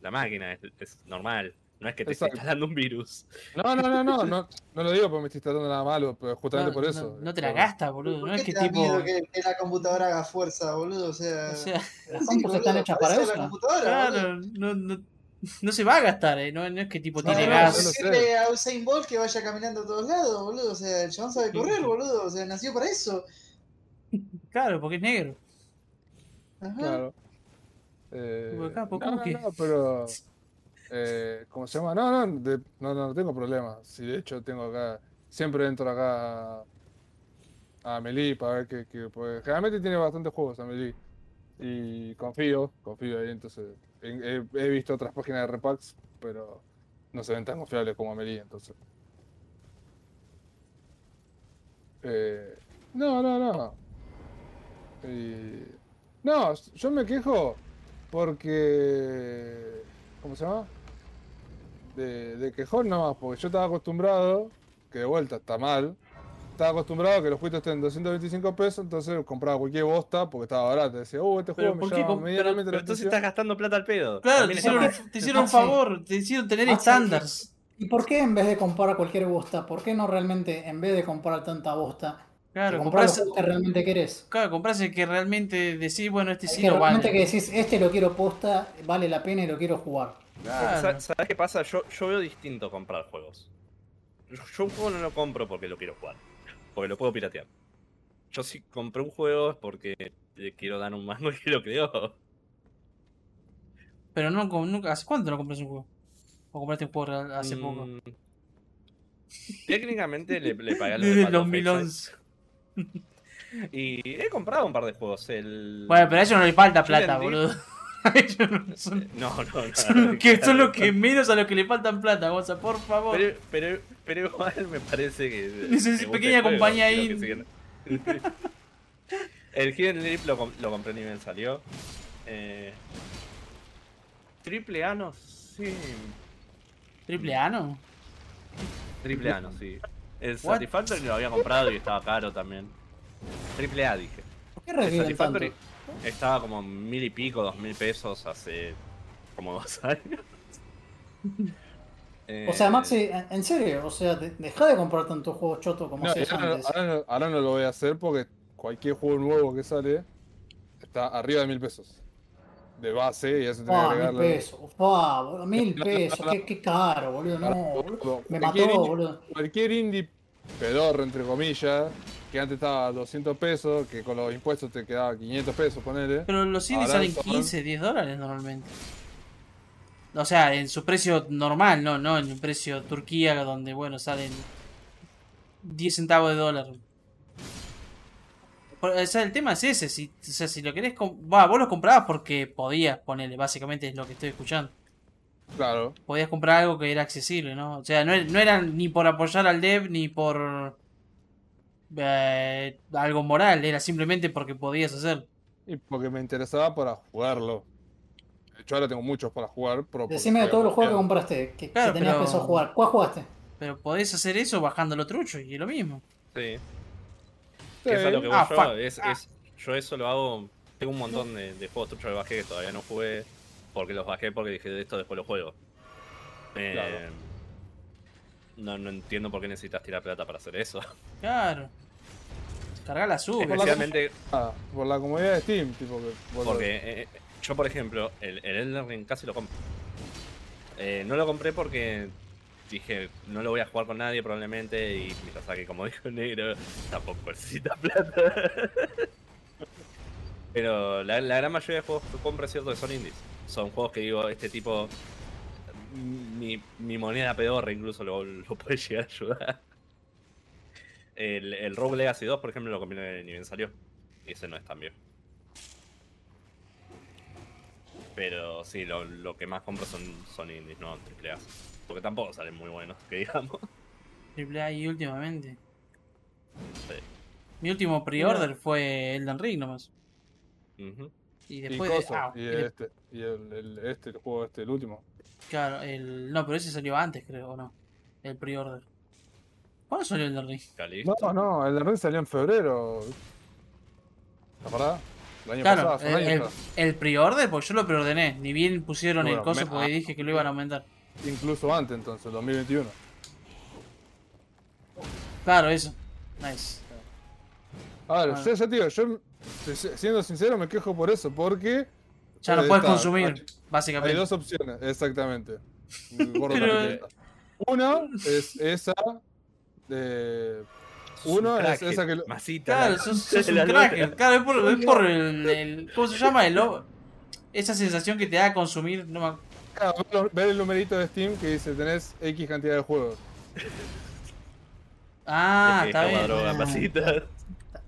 [SPEAKER 2] la máquina, es, es normal. No es que te esté
[SPEAKER 6] Exacto.
[SPEAKER 2] instalando un virus.
[SPEAKER 6] No, no, no, no, no, no lo digo porque me estoy instalando nada malo, pero justamente
[SPEAKER 3] No,
[SPEAKER 6] por eso.
[SPEAKER 3] No, te la gastas, boludo.
[SPEAKER 5] ¿Por
[SPEAKER 3] No es que
[SPEAKER 5] te da
[SPEAKER 3] tipo.
[SPEAKER 5] miedo que, que la computadora haga fuerza, boludo? O sea,
[SPEAKER 3] O sea,
[SPEAKER 1] Las
[SPEAKER 5] sí,
[SPEAKER 1] compus están hechas para
[SPEAKER 5] es
[SPEAKER 1] eso.
[SPEAKER 3] claro, no, no, no se va a gastar, eh. No, no es que tipo
[SPEAKER 6] No,
[SPEAKER 3] tiene
[SPEAKER 6] no,
[SPEAKER 3] gas.
[SPEAKER 5] Decirle a Usain Bolt que vaya caminando a todos lados, boludo. O sea, el chabón sabe correr, boludo. O sea, nació para eso.
[SPEAKER 3] Claro, porque es negro.
[SPEAKER 5] Ajá.
[SPEAKER 6] Claro. Eh,
[SPEAKER 3] acá, ¿por
[SPEAKER 6] no,
[SPEAKER 3] cómo
[SPEAKER 6] no,
[SPEAKER 3] que?
[SPEAKER 6] no, pero. Eh, ¿Cómo se llama? No, no, de- no, no, no tengo problema. Si de hecho tengo acá. Siempre entro acá a, a Amelie para ver que, que- porque generalmente tiene bastantes juegos Amelie. Y confío, confío ahí. Entonces, he, visto otras páginas de repacks, pero no se ven tan confiables como Amelie. Entonces. Eh, no, no, no. No, yo me quejo porque. ¿Cómo se llama? De, de quejón nomás, porque yo estaba acostumbrado, que de vuelta está mal, estaba acostumbrado a que los juegos estén 225 pesos, entonces compraba cualquier bosta porque estaba barato. Decía, uh, este
[SPEAKER 3] Pero
[SPEAKER 6] juego me
[SPEAKER 3] ¿por qué
[SPEAKER 6] llama medianamente
[SPEAKER 2] Pero
[SPEAKER 6] la
[SPEAKER 2] entonces
[SPEAKER 6] atención.
[SPEAKER 2] estás gastando plata al pedo.
[SPEAKER 3] Claro, te hicieron, te hicieron un favor, te hicieron tener
[SPEAKER 1] Maxi,
[SPEAKER 3] estándares.
[SPEAKER 1] ¿Y por qué en vez de comprar cualquier bosta, por qué no realmente, en vez de comprar tanta bosta,
[SPEAKER 3] Claro, compras,
[SPEAKER 1] juegos que realmente querés?
[SPEAKER 3] claro, compras el que realmente decís, bueno, este
[SPEAKER 1] El
[SPEAKER 3] sí
[SPEAKER 1] que
[SPEAKER 3] lo
[SPEAKER 1] realmente
[SPEAKER 3] vale.
[SPEAKER 1] que decís, este lo quiero posta, vale la pena y lo quiero jugar.
[SPEAKER 3] Claro.
[SPEAKER 2] ¿sabes, sabes qué pasa? Yo, yo veo distinto comprar juegos. Yo, yo un juego no lo compro porque lo quiero jugar. Porque lo puedo piratear. Yo si compré un juego es porque le quiero dar un mango y que lo creo.
[SPEAKER 3] Pero no, nunca, ¿hace cuánto no compras un juego? ¿O compraste un juego hace poco?
[SPEAKER 2] Mm, Técnicamente le, le pagué a los
[SPEAKER 3] Desde
[SPEAKER 2] de
[SPEAKER 3] el
[SPEAKER 2] Path of
[SPEAKER 3] 2011.
[SPEAKER 2] Exile. Y he comprado un par de juegos. El...
[SPEAKER 3] Bueno, pero a ellos no les falta plata,
[SPEAKER 2] entendí.
[SPEAKER 3] boludo. A ellos no son,
[SPEAKER 2] No, no, no.
[SPEAKER 3] son los que, son los que menos a los que le faltan plata, Gonza, por favor.
[SPEAKER 2] Pero, pero, pero igual me parece que. Gusta
[SPEAKER 3] pequeña compañía ahí.
[SPEAKER 2] el Hidden Leap lo, com- lo compré ni bien salió. Eh, triple A no sí.
[SPEAKER 3] Triple A, ¿no?
[SPEAKER 2] Triple A no sí. El
[SPEAKER 3] What?
[SPEAKER 2] Satisfactory lo había comprado y estaba caro también. Triple A dije.
[SPEAKER 1] ¿Por qué
[SPEAKER 2] El
[SPEAKER 1] tanto?
[SPEAKER 2] Estaba como mil y pico, dos mil pesos hace como dos años.
[SPEAKER 1] O sea,
[SPEAKER 2] Eh,
[SPEAKER 1] Maxi, en, en serio, o sea, de- deja de comprar tantos juegos chotos como
[SPEAKER 6] No,
[SPEAKER 1] hacías
[SPEAKER 6] ahora, no-
[SPEAKER 1] antes.
[SPEAKER 6] ahora no, ahora no lo voy a hacer porque cualquier juego nuevo que sale está arriba de mil pesos. De base, y eso tenés que
[SPEAKER 1] Ah, mil
[SPEAKER 6] agregarle.
[SPEAKER 1] pesos. Fua, boludo, mil pesos. Qué, qué caro, boludo. No,
[SPEAKER 6] Boludo.
[SPEAKER 1] Me
[SPEAKER 6] cualquier
[SPEAKER 1] mató,
[SPEAKER 6] indie-
[SPEAKER 1] boludo.
[SPEAKER 6] Cualquier indie pedorro, entre comillas, que antes estaba a 200 pesos, que con los impuestos te quedaba 500 pesos, ponele.
[SPEAKER 3] Pero los indies
[SPEAKER 6] Ahora
[SPEAKER 3] salen
[SPEAKER 6] son-
[SPEAKER 3] 15, 10 dólares normalmente. O sea, en su precio normal, no, no en el precio Turquía, donde, bueno, salen 10 centavos de dólar. O sea, el tema es ese. Si, o sea, si lo querés. Va, vos lo comprabas porque podías ponerle, básicamente es lo que estoy escuchando.
[SPEAKER 6] Claro.
[SPEAKER 3] Podías comprar algo que era accesible, ¿no? O sea, no, no era ni por apoyar al dev ni por. Eh, algo moral, era simplemente porque podías hacer.
[SPEAKER 6] Y porque me interesaba para jugarlo. De hecho, ahora tengo muchos para jugar. Pero porque
[SPEAKER 1] Decime de todos los juegos que compraste, que, que
[SPEAKER 3] Claro,
[SPEAKER 1] tenías
[SPEAKER 3] pero-
[SPEAKER 1] pensado jugar. ¿Cuál jugaste?
[SPEAKER 3] Pero podés hacer eso bajándolo trucho y es lo mismo.
[SPEAKER 2] Sí.
[SPEAKER 6] Sí.
[SPEAKER 2] Que es a lo que
[SPEAKER 3] Ah,
[SPEAKER 2] yo.
[SPEAKER 3] fuck.
[SPEAKER 2] Es, es- yo eso lo hago. Tengo un montón de, de juegos truchos que bajé que todavía no jugué. Porque los bajé porque dije de esto después lo juego. Eh,
[SPEAKER 6] Claro.
[SPEAKER 2] No, no entiendo por qué necesitas tirar plata para hacer eso.
[SPEAKER 3] Claro. Cargar la sube.
[SPEAKER 2] Especialmente
[SPEAKER 6] Ah, por la comodidad de Steam, tipo que.
[SPEAKER 2] porque eh, yo, por ejemplo, el, el Elden Ring casi lo compro. Eh, no lo compré porque dije, no lo voy a jugar con nadie probablemente. Y Miyazaki, como dijo el negro, tampoco necesita plata. Pero la, la gran mayoría de juegos que compro es cierto que son indies. Son juegos que digo, este tipo, mi, mi moneda pedorra incluso lo, lo puede llegar a ayudar. El, el Rogue Legacy 2, por ejemplo, lo bien salió. Y ese no es tan viejo. Pero sí, lo, lo que más compro son, son indies, no triple A. Porque tampoco salen muy buenos, que digamos.
[SPEAKER 3] Triple A y últimamente.
[SPEAKER 2] Sí.
[SPEAKER 3] Mi último pre-order fue Elden Ring nomás. Y
[SPEAKER 6] y
[SPEAKER 3] después de.
[SPEAKER 6] cosa,
[SPEAKER 3] ah,
[SPEAKER 6] y
[SPEAKER 3] y de-
[SPEAKER 6] este, y el, el- este, el juego este, el último.
[SPEAKER 3] Claro, el. No, pero ese salió antes, creo, ¿o no? El pre-order. ¿Cuándo salió Ring?
[SPEAKER 2] Calisto.
[SPEAKER 6] No, no, el de Ring salió en febrero. ¿La verdad? El año
[SPEAKER 3] Claro,
[SPEAKER 6] pasado,
[SPEAKER 3] el,
[SPEAKER 6] año
[SPEAKER 3] el, el pre-order, porque yo lo preordené. Ni bien pusieron el coso
[SPEAKER 6] me-
[SPEAKER 3] porque
[SPEAKER 6] ah.
[SPEAKER 3] dije que lo iban a aumentar.
[SPEAKER 6] Incluso antes, entonces, 2021.
[SPEAKER 3] Claro, eso. Nice.
[SPEAKER 6] A ver,
[SPEAKER 3] Bueno.
[SPEAKER 6] yo ya te digo, yo, siendo sincero, me quejo por eso, porque.
[SPEAKER 3] Ya no
[SPEAKER 6] eh,
[SPEAKER 3] puedes
[SPEAKER 6] está,
[SPEAKER 3] consumir,
[SPEAKER 6] Hay
[SPEAKER 3] básicamente.
[SPEAKER 6] dos opciones, exactamente.
[SPEAKER 3] Pero-.
[SPEAKER 6] Una es esa. De, uno es esa que lo-
[SPEAKER 2] Masita.
[SPEAKER 3] Claro,
[SPEAKER 2] la
[SPEAKER 3] sos,
[SPEAKER 2] concha
[SPEAKER 3] sos
[SPEAKER 2] de
[SPEAKER 3] un cracker. Claro, es por, es por el, el- ¿Cómo se llama? El, lo- esa sensación que te da consumir. No me-
[SPEAKER 6] Claro, ver los- ver el numerito de Steam que dice tenés X cantidad de juegos.
[SPEAKER 3] Ah,
[SPEAKER 2] Es que
[SPEAKER 3] está bien.
[SPEAKER 2] droga,
[SPEAKER 1] Ah.
[SPEAKER 2] masita.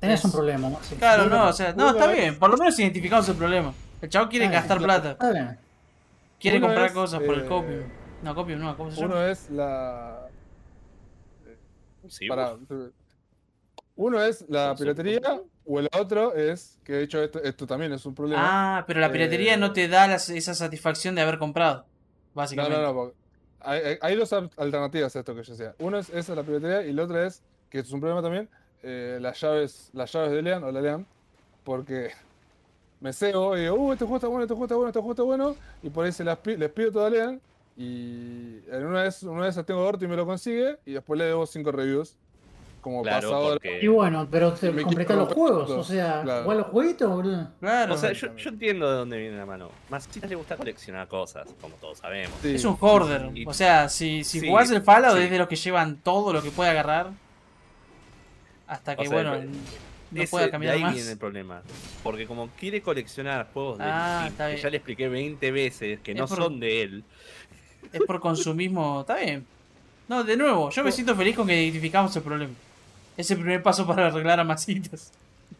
[SPEAKER 1] Tenés un problema, Maxi.
[SPEAKER 3] Claro, no, o sea, no, está bien. Por lo menos identificamos el problema. El chavo quiere
[SPEAKER 1] Ah,
[SPEAKER 3] gastar plata.
[SPEAKER 1] Está bien.
[SPEAKER 3] Quiere
[SPEAKER 6] Uno
[SPEAKER 3] comprar
[SPEAKER 6] es,
[SPEAKER 3] cosas por el
[SPEAKER 6] eh,
[SPEAKER 3] copium. No, copium no, ¿cómo se llama?
[SPEAKER 6] Uno es la.
[SPEAKER 2] Sí,
[SPEAKER 6] Para, uno es la piratería, o el otro es, que de hecho esto, esto también es un problema.
[SPEAKER 3] Ah, pero la piratería
[SPEAKER 6] Eh,
[SPEAKER 3] no te da las- esa satisfacción de haber comprado.
[SPEAKER 6] no,
[SPEAKER 3] Básicamente.
[SPEAKER 6] no, no. porque Hay, dos al- alternativas a esto que yo decía. Uno es esa, la piratería, y el otro es, que esto es un problema también, eh, las llaves las llaves de Lean o la Lean, porque me cebo y digo, uh, este juego está bueno, este juego está bueno, este juego está bueno, y por ahí se las les pido todo a Lean, y en una vez, una vez tengo Orto y me lo consigue, y después le debo cinco reviews. Como
[SPEAKER 2] Claro,
[SPEAKER 6] pasa ahora.
[SPEAKER 2] porque.
[SPEAKER 1] Y bueno, pero te completas los juegos,
[SPEAKER 6] todo.
[SPEAKER 1] o sea,
[SPEAKER 6] Claro.
[SPEAKER 1] ¿jugás los jueguitos, boludo?
[SPEAKER 3] Claro.
[SPEAKER 2] O sea, yo, yo entiendo de dónde viene la mano. Masita le gusta coleccionar cosas, como todos sabemos.
[SPEAKER 6] Sí,
[SPEAKER 3] es un hoarder. O sea, si, si
[SPEAKER 2] Sí,
[SPEAKER 3] jugás el Fallout
[SPEAKER 2] sí.
[SPEAKER 3] es de los que llevan todo lo que puede agarrar. Hasta que,
[SPEAKER 2] O sea,
[SPEAKER 3] bueno,
[SPEAKER 2] el-
[SPEAKER 3] no
[SPEAKER 2] Ese-
[SPEAKER 3] pueda
[SPEAKER 2] de
[SPEAKER 3] cambiar
[SPEAKER 2] ahí
[SPEAKER 3] más.
[SPEAKER 2] viene el problema. Porque como quiere coleccionar juegos de
[SPEAKER 3] Ah,
[SPEAKER 2] Steam, que
[SPEAKER 3] bien.
[SPEAKER 2] ya le expliqué 20 veces que
[SPEAKER 3] Es
[SPEAKER 2] no
[SPEAKER 3] por-
[SPEAKER 2] son de él.
[SPEAKER 3] Es por consumismo. Está bien. No, de nuevo, yo me siento feliz con que identificamos el problema. Es el primer paso para arreglar a masitas.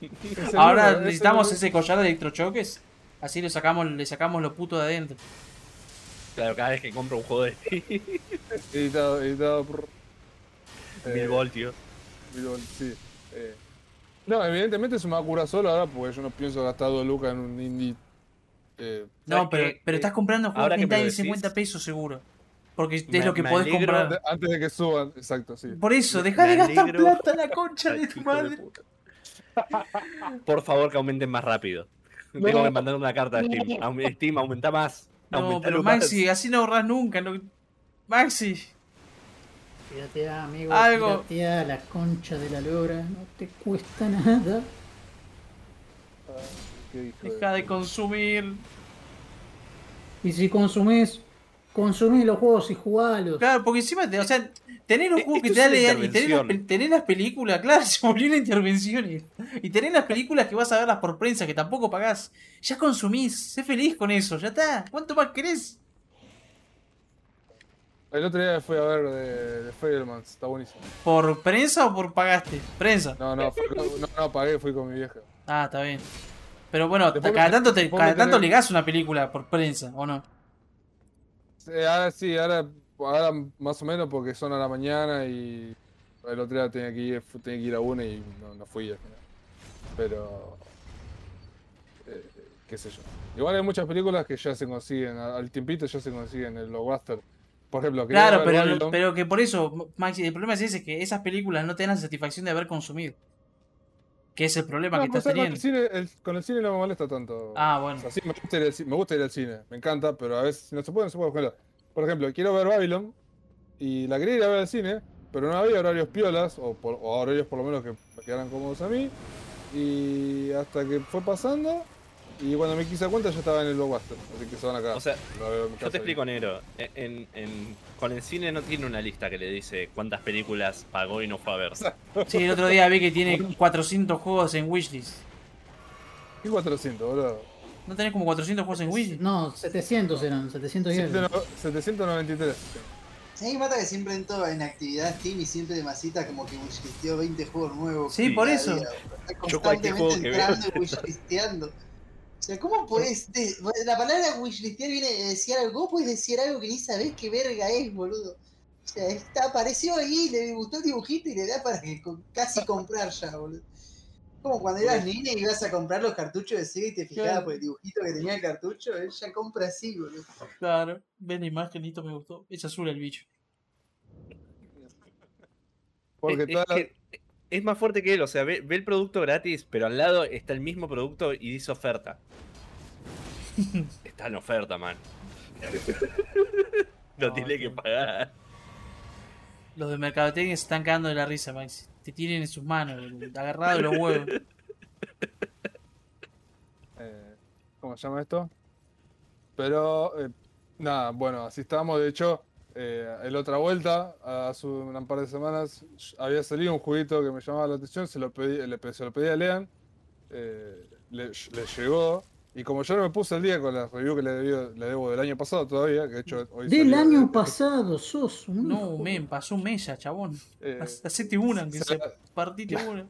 [SPEAKER 3] Ahora necesitamos ese collar de electrochoques. Así lo sacamos, le sacamos lo puto de adentro.
[SPEAKER 2] Claro, cada vez que compro un juego de Steam,
[SPEAKER 6] Editado, editado por.
[SPEAKER 2] mil
[SPEAKER 6] eh,
[SPEAKER 2] voltios.
[SPEAKER 6] Sí. Eh, no, evidentemente se me va a curar solo ahora porque yo no pienso gastar dos lucas en un indie. Eh,
[SPEAKER 3] No,
[SPEAKER 2] ¿Sabes
[SPEAKER 3] pero, pero
[SPEAKER 2] Eh,
[SPEAKER 3] estás comprando juegos
[SPEAKER 2] decís-
[SPEAKER 3] 50 pesos seguro. Porque es
[SPEAKER 2] Me-
[SPEAKER 3] lo que
[SPEAKER 2] me
[SPEAKER 3] podés
[SPEAKER 2] alegro
[SPEAKER 3] comprar.
[SPEAKER 6] antes, de que suban, exacto, sí.
[SPEAKER 3] Por eso, deja de gastar plata la concha de tu
[SPEAKER 2] de
[SPEAKER 3] madre.
[SPEAKER 2] Por favor, que aumenten más rápido.
[SPEAKER 6] No.
[SPEAKER 2] Tengo que mandar una carta a Steam. Steam, aumenta más.
[SPEAKER 3] No, pero
[SPEAKER 2] más.
[SPEAKER 3] Maxi, así no ahorras nunca. no- Maxi,
[SPEAKER 1] Piratea, amigo.
[SPEAKER 3] Algo.
[SPEAKER 1] Piratea la concha de la lora. No te cuesta nada.
[SPEAKER 3] Deja de consumir.
[SPEAKER 1] Y si consumís, consumís los juegos y jugalos.
[SPEAKER 3] Claro, porque encima, te- o sea, tener un
[SPEAKER 2] Eh,
[SPEAKER 3] juego que te da leal y tener las, tener películas, claro, se volvió una intervención. Y, y tener las películas que vas a verlas por prensa, que tampoco pagás. Ya consumís, sé feliz con eso, ya está. ¿Cuánto más querés?
[SPEAKER 6] El otro día fui a ver de, de Fablemans, está buenísimo.
[SPEAKER 3] ¿Por prensa o por pagaste? Prensa.
[SPEAKER 6] No, no, fui no, no, pagué, fui con mi vieja.
[SPEAKER 3] Ah, está bien. Pero bueno,
[SPEAKER 6] Después
[SPEAKER 3] cada
[SPEAKER 6] me-
[SPEAKER 3] tanto, te, cada tanto
[SPEAKER 6] tenés-
[SPEAKER 3] ligás una película por prensa, ¿o no?
[SPEAKER 6] Eh, ahora sí, ahora, ahora más o menos porque son a la mañana y el otro día tenía que ir, fu- tenía que ir a una y no, no fui al final. Pero, eh, qué sé yo. Igual hay muchas películas que ya se consiguen, al tiempito ya se consiguen en el blockbuster. Por ejemplo, quería
[SPEAKER 3] Claro, pero,
[SPEAKER 6] Babylon.
[SPEAKER 3] pero que por eso, Maxi, el problema es ese, que esas películas no te dan la satisfacción de haber consumido. Que es el problema
[SPEAKER 6] No,
[SPEAKER 3] que
[SPEAKER 6] pues,
[SPEAKER 3] estás
[SPEAKER 6] con, el
[SPEAKER 3] teniendo.
[SPEAKER 6] cine, el- con el cine no me molesta tanto.
[SPEAKER 3] Ah, bueno.
[SPEAKER 6] O sea, sí, me gusta, ir al, ci- me gusta ir al cine, me encanta, pero a veces si no se puede, no se puede. Ejemplo, Por ejemplo, quiero ver Babylon y la quería ir a ver al cine, pero no había horarios piolas, o, por- o horarios por lo menos que me quedaran cómodos a mí. Y hasta que fue pasando, y cuando me quise dar cuenta ya estaba en el blockbuster, así que se van acá.
[SPEAKER 2] O sea,
[SPEAKER 6] en
[SPEAKER 2] Yo te explico, Negro. En, en- con el cine no tiene una lista que le dice cuántas películas pagó y no fue a ver.
[SPEAKER 3] Sí, el otro día vi que tiene 400 juegos en wishlist.
[SPEAKER 6] ¿Qué 400, boludo?
[SPEAKER 3] ¿No tenés como 400 juegos en wishlist?
[SPEAKER 1] No, 700 eran, 700 y algo.
[SPEAKER 6] 793.
[SPEAKER 5] A mí me mata que siempre entro en actividad Steam y siempre de masita como que wishlisteó 20 juegos nuevos.
[SPEAKER 3] Sí, por eso.
[SPEAKER 5] día,
[SPEAKER 2] Yo cualquier juego que veo.
[SPEAKER 5] O sea, ¿cómo podés...? de- la palabra wishlistear viene de decir algo. ¿Cómo podés decir algo que ni sabés qué verga es, boludo? O sea, está, apareció ahí, le gustó el dibujito y le da para que casi comprar ya, boludo. Como cuando eras nene y ibas a comprar los cartuchos de Sega y te fijabas
[SPEAKER 3] Claro.
[SPEAKER 5] por el dibujito que tenía el cartucho, él ya compra así, boludo.
[SPEAKER 3] Claro, ves la imagen, me gustó. Es azul el bicho.
[SPEAKER 6] Porque
[SPEAKER 2] es,
[SPEAKER 6] toda
[SPEAKER 2] es
[SPEAKER 6] la-
[SPEAKER 2] que es más fuerte que él, o sea, ve, ve el producto gratis, pero al lado está el mismo producto y dice oferta. está en oferta, man. no
[SPEAKER 3] No,
[SPEAKER 2] tiene que pagar.
[SPEAKER 3] Los de Mercadotecnia se están cagando de la risa, Maxi. Te tienen en sus manos, agarrado de los huevos.
[SPEAKER 6] eh, ¿Cómo se llama esto? Pero, eh, nada, bueno, así estábamos. De hecho, eh, en la otra vuelta, hace un par de semanas, había salido un jueguito que me llamaba la atención. Se lo pedí, le, se lo pedí a Lean. eh, le, le llegó. Y como yo no me puse al día con la review que le, debió- le debo del año pasado todavía, que de hecho hoy
[SPEAKER 1] Del
[SPEAKER 6] salió-
[SPEAKER 1] año
[SPEAKER 6] eh,
[SPEAKER 1] pasado, sos un.
[SPEAKER 3] No,
[SPEAKER 1] hijo.
[SPEAKER 3] men, pasó un mes ya, chabón.
[SPEAKER 6] eh,
[SPEAKER 3] Hacete una, aunque
[SPEAKER 6] se
[SPEAKER 3] Partite una.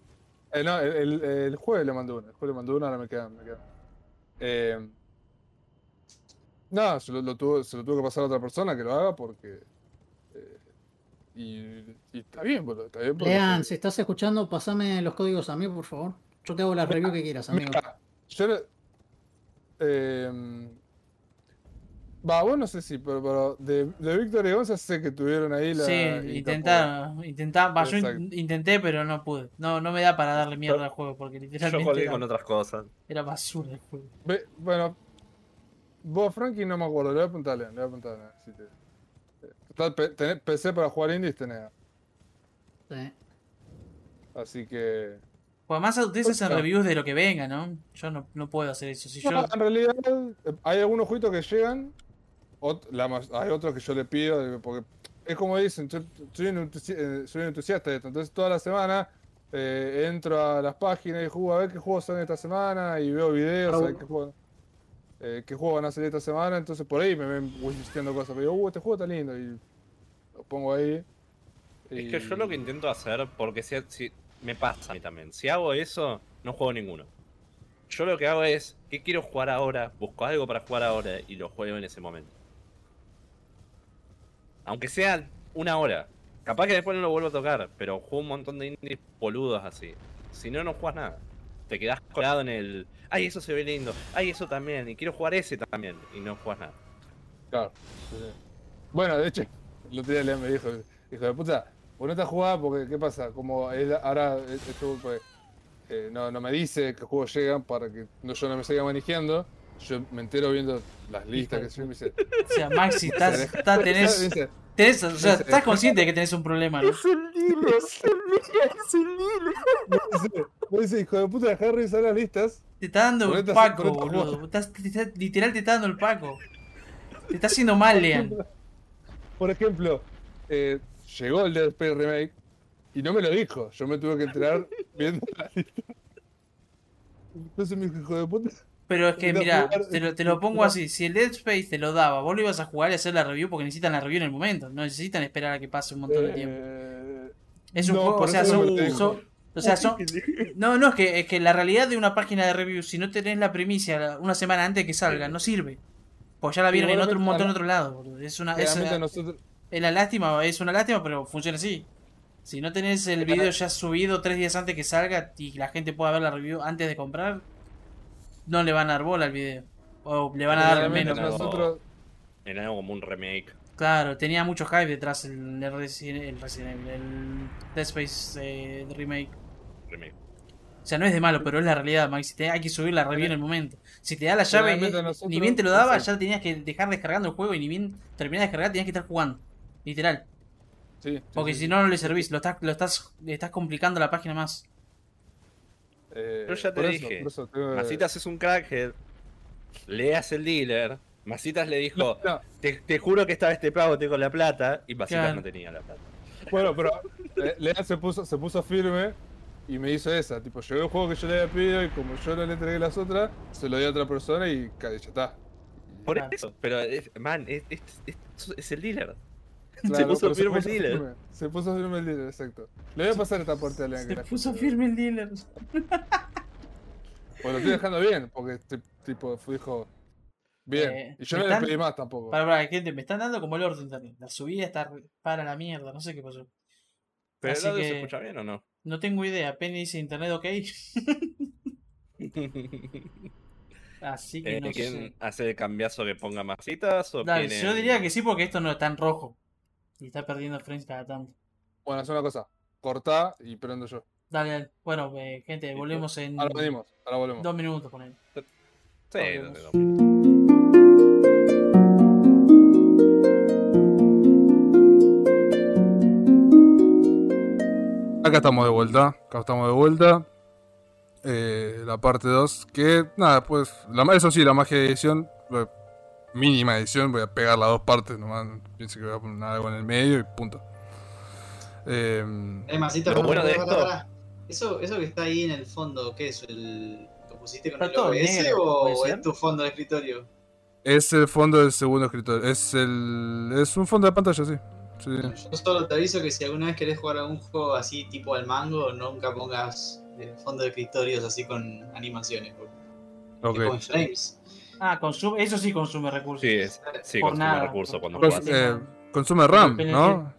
[SPEAKER 6] Eh, no, el, el, el jueves le mandó una. El jueves le mandó una, ahora me quedan. Me quedan. No, se lo, lo tuvo, se lo tuvo que pasar a otra persona que lo haga porque. eh, y, y está bien, boludo. Está bien porque.
[SPEAKER 1] Lean, si estás escuchando, pasame los códigos a mí, por favor. Yo te hago la review que quieras, amigo.
[SPEAKER 6] Mira, yo. no- eh, va, vos no sé si, pero, pero de, de Víctor y Gonza sé que tuvieron ahí la.
[SPEAKER 3] Sí, intentaron, intentaron, va, yo in- intenté, pero no pude. No, no me da para darle mierda al juego, porque
[SPEAKER 2] Yo
[SPEAKER 3] literalmente
[SPEAKER 2] colgué
[SPEAKER 3] era,
[SPEAKER 2] con otras cosas.
[SPEAKER 3] era basura el juego.
[SPEAKER 6] Ve- bueno, vos, Frankie, no me acuerdo. Le voy a preguntar a Lean, le voy a preguntar a Lean, si te- Total, pe- tenés PC para jugar indies tenés.
[SPEAKER 1] Sí.
[SPEAKER 6] Así que.
[SPEAKER 3] Pues además ustedes hacen reviews de lo que venga, ¿no? Yo no, no puedo hacer eso. Si yo,
[SPEAKER 6] en realidad, eh, hay algunos juegos que llegan. ot- la mas- hay otros que yo le pido. eh, Porque es como dicen, yo soy un, eh, soy un entusiasta de esto. Entonces, toda la semana eh, entro a las páginas y juego a ver qué juegos son esta semana. Y veo videos, a ver qué juegos. Eh, qué juegos van a salir esta semana. Entonces, por ahí me ven wishlisteando cosas. Pero digo, uh, este juego está lindo. Y lo pongo ahí.
[SPEAKER 2] Es que yo lo que intento hacer, porque si, si- me pasa a mí también, si hago eso, no juego ninguno. Yo lo que hago es, ¿qué quiero jugar ahora? Busco algo para jugar ahora y lo juego en ese momento. Aunque sea una hora. Capaz que después no lo vuelvo a tocar, pero juego un montón de indies boludos así. Si no, no juegas nada. Te quedás colado en el. Ay, eso se ve lindo. Ay, eso también. Y quiero jugar ese también. Y no juegas nada.
[SPEAKER 6] Claro. sí, sí. Bueno, de hecho, el otro día me dijo, hijo de puta, vos no te jugás porque, ¿qué pasa? Como él ahora esto, pues, eh, no, no me dice qué juegos llegan para que no, yo no me siga manejando, yo me entero viendo las listas que soy y me dice,
[SPEAKER 3] o sea, Maxi, estás, estás-
[SPEAKER 6] me
[SPEAKER 3] tenés,
[SPEAKER 6] dice,
[SPEAKER 3] tenés- o sea,
[SPEAKER 6] dice,
[SPEAKER 3] estás consciente de que tenés un problema, ¿no?
[SPEAKER 6] me dice, me Pues ese hijo de puta, revisar las listas.
[SPEAKER 3] Te está dando el Paco, boludo.
[SPEAKER 6] jugar.
[SPEAKER 3] Estás- te está- literal te está dando el Paco. Te está haciendo mal, Lean.
[SPEAKER 6] Por ejemplo, eh, llegó el Dead Space Remake y no me lo dijo. Yo me tuve que enterar viendo la lista. Entonces me dijo, hijo de puta.
[SPEAKER 3] Pero es que, mira, te lo, te lo pongo así. Si el Dead Space te lo daba, vos lo ibas a jugar y hacer la review porque necesitan la review en el momento. No necesitan esperar a que pase un montón de tiempo.
[SPEAKER 6] eh,
[SPEAKER 3] Es un
[SPEAKER 6] no,
[SPEAKER 3] juego, o sea, son, son- o sea, son, no, no, es que, es que la realidad de una página de review, si no tenés la primicia una semana antes de que salga, no sirve. Pues ya la vieron en otro, un montón de otro lado. boludo. Es una, es,
[SPEAKER 6] Realmente
[SPEAKER 3] una-
[SPEAKER 6] nosotros.
[SPEAKER 3] es la lástima, es una lástima, pero funciona así. Si no tenés el video ya subido tres días antes que salga y la gente pueda ver la review antes de comprar, no le van a dar bola al video. O le van a dar menos.
[SPEAKER 2] menos.
[SPEAKER 6] nosotros
[SPEAKER 2] En algo como un remake.
[SPEAKER 3] Claro, tenía mucho hype detrás el, el, Resident, el, Resident Evil, el Dead Space eh, remake.
[SPEAKER 2] Remake.
[SPEAKER 3] O sea, no es de malo, pero es la realidad, Maxi. Te- hay que subir la review en el momento. Si te da la llave, eh,
[SPEAKER 6] nosotros-
[SPEAKER 3] ni bien te lo daba,
[SPEAKER 6] sí.
[SPEAKER 3] ya tenías que dejar descargando el juego y ni bien terminar de descargar, tenías que estar jugando. Literal.
[SPEAKER 6] Sí, sí,
[SPEAKER 3] Porque
[SPEAKER 6] sí,
[SPEAKER 3] si
[SPEAKER 6] sí.
[SPEAKER 3] no, no le servís. Lo estás, lo estás, le estás complicando la página más.
[SPEAKER 6] Eh,
[SPEAKER 2] Pero ya te
[SPEAKER 6] por eso-
[SPEAKER 2] dije,
[SPEAKER 6] por eso tengo que-
[SPEAKER 2] Masitas es un crackhead. Leas el dealer. Masitas le dijo,
[SPEAKER 6] No, no,
[SPEAKER 2] te, te juro que esta vez te pago, tengo la plata. Y Masitas
[SPEAKER 3] Claro.
[SPEAKER 2] no tenía la plata.
[SPEAKER 6] Bueno, pero eh, Lea se puso, se puso firme y me hizo esa. Tipo, llegó el juego que yo le había pedido y como yo no le entregué las otras, se lo di a otra persona y ya está.
[SPEAKER 2] Por eso. Pero, es- man, es, es- es- es el dealer. se puso firme el dealer.
[SPEAKER 6] firme, Se puso firme el dealer, exacto. Le voy a pasar esta parte a Lea. que
[SPEAKER 3] Se
[SPEAKER 6] la
[SPEAKER 3] puso firme el dealer.
[SPEAKER 6] Pues lo estoy dejando bien, porque ti- tipo dijo. Bien.
[SPEAKER 3] Eh,
[SPEAKER 6] y yo no le pedí más tampoco.
[SPEAKER 3] Para, para, gente, me están dando como el orto internet. La subida está para la mierda, no sé qué pasó.
[SPEAKER 2] ¿Pero el audio se
[SPEAKER 3] que-
[SPEAKER 2] escucha bien o no?
[SPEAKER 3] No tengo idea, Penny dice internet ok. Así que
[SPEAKER 2] Eh,
[SPEAKER 3] no
[SPEAKER 2] ¿Quién
[SPEAKER 3] sé.
[SPEAKER 2] hace el cambiazo que ponga masitas? O
[SPEAKER 3] Dale, yo diría que sí porque esto no está en rojo. Y está perdiendo frames cada tanto.
[SPEAKER 6] Bueno, es una cosa. Cortá y prendo yo.
[SPEAKER 3] Dale, dale. Bueno, eh, gente, volvemos en
[SPEAKER 6] Ahora venimos, ahora volvemos.
[SPEAKER 3] dos minutos con él.
[SPEAKER 2] Sí,
[SPEAKER 3] Volvemos.
[SPEAKER 2] no,
[SPEAKER 6] Acá estamos de vuelta, acá estamos de vuelta. Eh, la parte 2, que nada, pues, la, eso sí, la magia de edición, mínima edición, voy a pegar las dos partes, nomás pienso que voy a poner algo en el medio y punto. Eh,
[SPEAKER 4] Eh,
[SPEAKER 2] Lo
[SPEAKER 4] pará,
[SPEAKER 2] bueno de esto-.
[SPEAKER 4] Eso, eso que está ahí en el fondo, ¿qué es? El, ¿Lo pusiste con
[SPEAKER 3] Está
[SPEAKER 4] el OBS
[SPEAKER 3] negro,
[SPEAKER 4] o
[SPEAKER 3] ¿puede
[SPEAKER 4] es tu fondo de escritorio?
[SPEAKER 6] es el fondo del segundo escritorio, es el es un fondo de pantalla, sí. Sí.
[SPEAKER 4] Yo solo te aviso que si alguna vez querés jugar a un juego así tipo al mango, nunca pongas eh, fondo de escritorios así con animaciones. porque te
[SPEAKER 6] Ok.
[SPEAKER 4] comen frames.
[SPEAKER 3] Ah, consume, eso sí consume recursos.
[SPEAKER 2] Sí, es, sí
[SPEAKER 3] Por
[SPEAKER 2] consume
[SPEAKER 3] nada,
[SPEAKER 2] recursos cuando
[SPEAKER 6] Pues,
[SPEAKER 2] juegas.
[SPEAKER 6] eh, consume RAM, ¿no?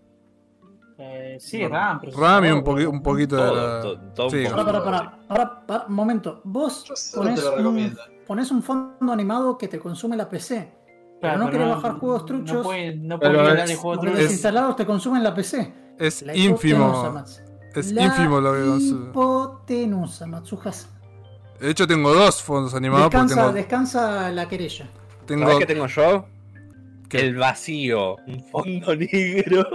[SPEAKER 3] Eh, sí, RAM,
[SPEAKER 6] RAM y un, poqui- un poquito de
[SPEAKER 2] Todo,
[SPEAKER 6] la...
[SPEAKER 2] todo, todo
[SPEAKER 6] sí,
[SPEAKER 2] un
[SPEAKER 1] Para,
[SPEAKER 2] poco.
[SPEAKER 1] para, para. Ahora, para, un momento. Vos ponés
[SPEAKER 4] lo
[SPEAKER 1] un, ponés un fondo animado que te consume la PC.
[SPEAKER 3] Claro,
[SPEAKER 1] Pero no querés bajar juegos truchos.
[SPEAKER 3] No pueden no
[SPEAKER 6] Pero
[SPEAKER 3] pueden hablar
[SPEAKER 6] es-
[SPEAKER 3] de juegos
[SPEAKER 1] los
[SPEAKER 3] truchos.
[SPEAKER 6] es-
[SPEAKER 1] instalados te consumen la PC.
[SPEAKER 6] Es
[SPEAKER 1] La
[SPEAKER 6] ínfimo. Es
[SPEAKER 1] La
[SPEAKER 6] ínfimo lo que consume.
[SPEAKER 1] Hipotenusa, Matsuhasa.
[SPEAKER 6] De hecho, tengo dos fondos animados
[SPEAKER 1] Descansa,
[SPEAKER 6] tengo.
[SPEAKER 1] descansa la querella.
[SPEAKER 6] tengo
[SPEAKER 2] ¿Sabes qué tengo yo?
[SPEAKER 6] ¿Qué?
[SPEAKER 2] El vacío. Un fondo negro.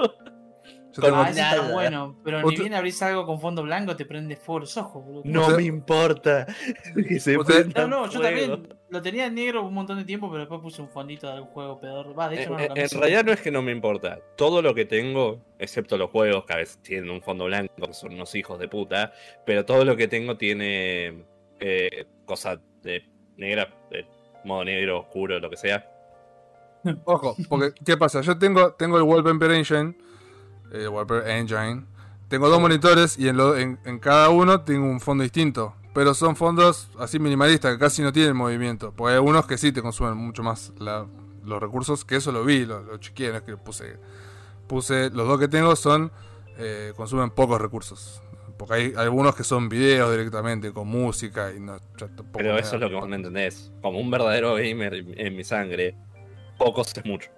[SPEAKER 6] Yo tengo-
[SPEAKER 3] Ah, ese está
[SPEAKER 2] nada.
[SPEAKER 3] bueno, pero ni bien abrís algo con fondo blanco te prende fuego los ojos, boludo.
[SPEAKER 2] No me importa. Que se
[SPEAKER 3] No, no, yo
[SPEAKER 2] fuego.
[SPEAKER 3] también lo tenía en negro un montón de tiempo, pero después puse un fondito de algún juego pedor. Va, de hecho,
[SPEAKER 2] En,
[SPEAKER 3] no,
[SPEAKER 2] en-
[SPEAKER 3] lo
[SPEAKER 2] en realidad no es que no me importa. Todo lo que tengo, excepto los juegos, que a veces tienen un fondo blanco, que son unos hijos de puta, pero todo lo que tengo tiene eh, cosas de negra, de modo negro, oscuro, lo que sea.
[SPEAKER 6] Ojo, porque ¿qué pasa? Yo tengo, tengo el Wallpaper Engine. El Wallpaper Engine. Tengo dos monitores y en, lo- en, en cada uno tengo un fondo distinto. Pero son fondos así minimalistas que casi no tienen movimiento. Porque hay algunos que sí te consumen mucho más la- los recursos. Que eso lo vi, lo, lo chequeé, no es que puse. Puse. Los dos que tengo son. eh, consumen pocos recursos. Porque hay algunos que son videos directamente con música y no.
[SPEAKER 2] Pero eso es lo que vos no entendés. Como un verdadero gamer en mi sangre, pocos es mucho.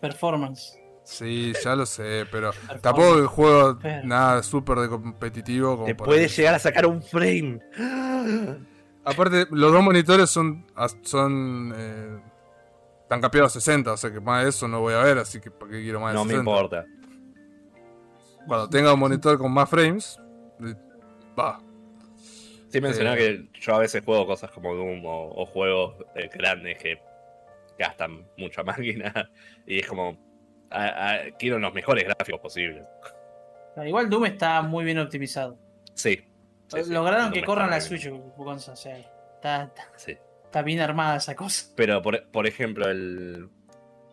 [SPEAKER 3] Performance.
[SPEAKER 6] Sí, ya lo sé, pero tampoco el juego nada súper de competitivo. Como
[SPEAKER 2] Te puede llegar a sacar un frame.
[SPEAKER 6] Aparte, los dos monitores son son eh, están capeados a 60, o sea que más de eso no voy a ver, así que ¿para qué quiero más de
[SPEAKER 2] No me
[SPEAKER 6] 60?
[SPEAKER 2] importa.
[SPEAKER 6] Cuando tenga un monitor con más frames, eh, va.
[SPEAKER 2] Sí, mencionar
[SPEAKER 6] Eh.
[SPEAKER 2] que yo a veces juego cosas como Doom o, o juegos eh, grandes que gastan mucha máquina y es como. A- a- quiero los mejores gráficos posibles.
[SPEAKER 3] Igual Doom está muy bien optimizado.
[SPEAKER 2] Sí.
[SPEAKER 3] Lograron que corran la. Switch, Gonza, o sea, está, está-
[SPEAKER 2] Sí.
[SPEAKER 3] está bien armada esa cosa.
[SPEAKER 2] Pero por, por ejemplo, el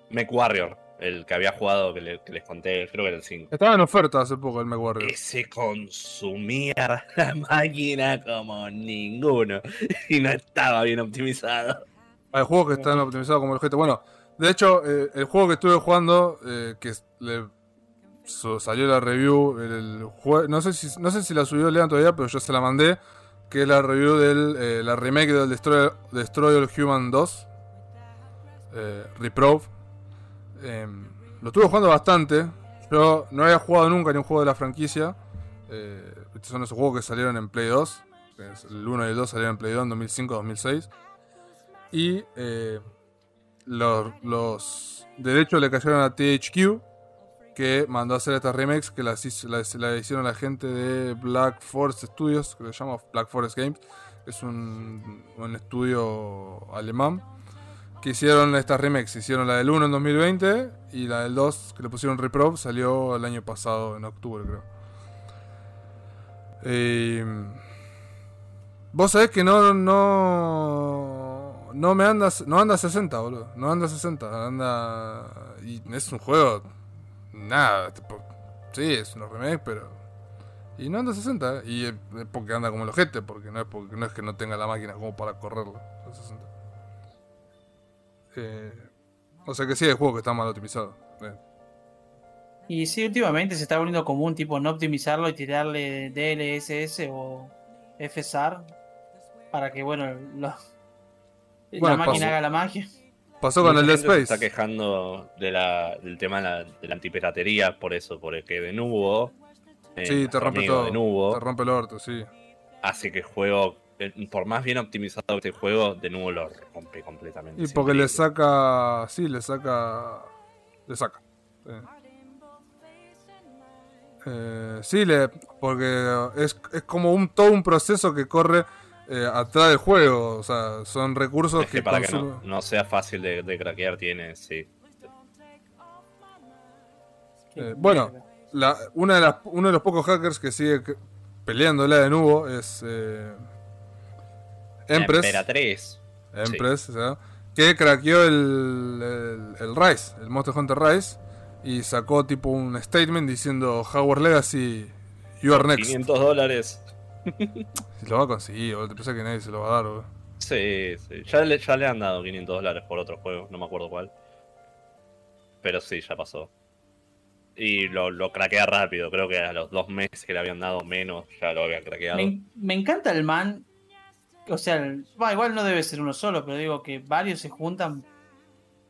[SPEAKER 2] Mech Warrior, el que había jugado, que, le- que les conté, creo que era el 5.
[SPEAKER 6] Estaba en oferta hace poco el MechWarrior.
[SPEAKER 2] Ese consumía la máquina como ninguno. Y no estaba bien optimizado.
[SPEAKER 6] Hay juegos que están optimizados como el GT. Bueno, de hecho, eh, el juego que estuve jugando, eh, que le so- salió la review, el, jue- no sé si no sé si la subió Lean todavía, pero yo se la mandé, que es la review de la remake del Destroy, Destroy All Human 2, eh, Reprove. Em, lo estuve jugando bastante. Yo no había jugado nunca ni un juego de la franquicia. Eh, estos son esos juegos que salieron en Play 2. que es El 1 y el 2 salieron en Play 2 en 2005-2006. Y eh, los, derechos le cayeron a THQ, que mandó a hacer estas remakes que las, hicieron la gente de Black Forest Studios, que se llama Black Forest Games. Es un, un estudio alemán. Que hicieron estas remakes. Hicieron la del 1 en 2020 y la del 2 que le pusieron Reprove salió el año pasado, en octubre creo. Eh, Vos sabés que no, no me andas, no anda a 60, boludo. No anda a 60, anda... Y es un juego... Nada, tipo, sí, es una remake, pero... Y no anda a 60, ¿eh? y es porque anda como el ojete, porque no es, porque no es que no tenga la máquina como para correrlo a 60. Eh, o sea que sí, hay juegos que están mal optimizados. eh.
[SPEAKER 3] Y sí, últimamente se está volviendo común, tipo, no optimizarlo y tirarle DLSS o FSR para que, bueno, lo-
[SPEAKER 6] Bueno,
[SPEAKER 3] la máquina
[SPEAKER 6] pasó.
[SPEAKER 3] haga la magia.
[SPEAKER 6] Pasó con el Dead
[SPEAKER 2] se
[SPEAKER 6] Space.
[SPEAKER 2] está quejando de la- del tema de la, de la antipiratería por eso, porque de nuevo. eh,
[SPEAKER 6] Sí, te rompe todo.
[SPEAKER 2] De
[SPEAKER 6] Te rompe el orto, sí.
[SPEAKER 2] hace que el juego, eh, por más bien optimizado que el juego, de nuevo lo rompe completamente.
[SPEAKER 6] Y porque le saca. Sí, le saca. Le saca. Sí, Eh, sí, le, porque es, es como un todo un proceso que corre eh, atrás del juego. O sea, son recursos
[SPEAKER 2] Es que
[SPEAKER 6] que,
[SPEAKER 2] para que no, no sea fácil de, de craquear, tiene, sí.
[SPEAKER 6] Eh, bueno, la, una de las, uno de los pocos hackers que sigue peleándola de nuevo es. Eh, Empress.
[SPEAKER 2] Emperatriz.
[SPEAKER 6] Empress, o sea, que craqueó el, el, el Rise, el Monster Hunter Rise, y sacó tipo un statement diciendo Howard Legacy, you are next.
[SPEAKER 2] 500 dólares.
[SPEAKER 6] Si lo va a conseguir, boludo, te pensás que nadie se lo va a dar, boludo.
[SPEAKER 2] Sí, sí. Ya le, ya le han dado 500 dólares por otro juego, no me acuerdo cuál. Pero sí, ya pasó. Y lo, lo craquea rápido, creo que a los dos meses que le habían dado menos, ya lo había craqueado.
[SPEAKER 3] Me, me encanta el man. O sea, el- bah, igual no debe ser uno solo, pero digo que varios se juntan.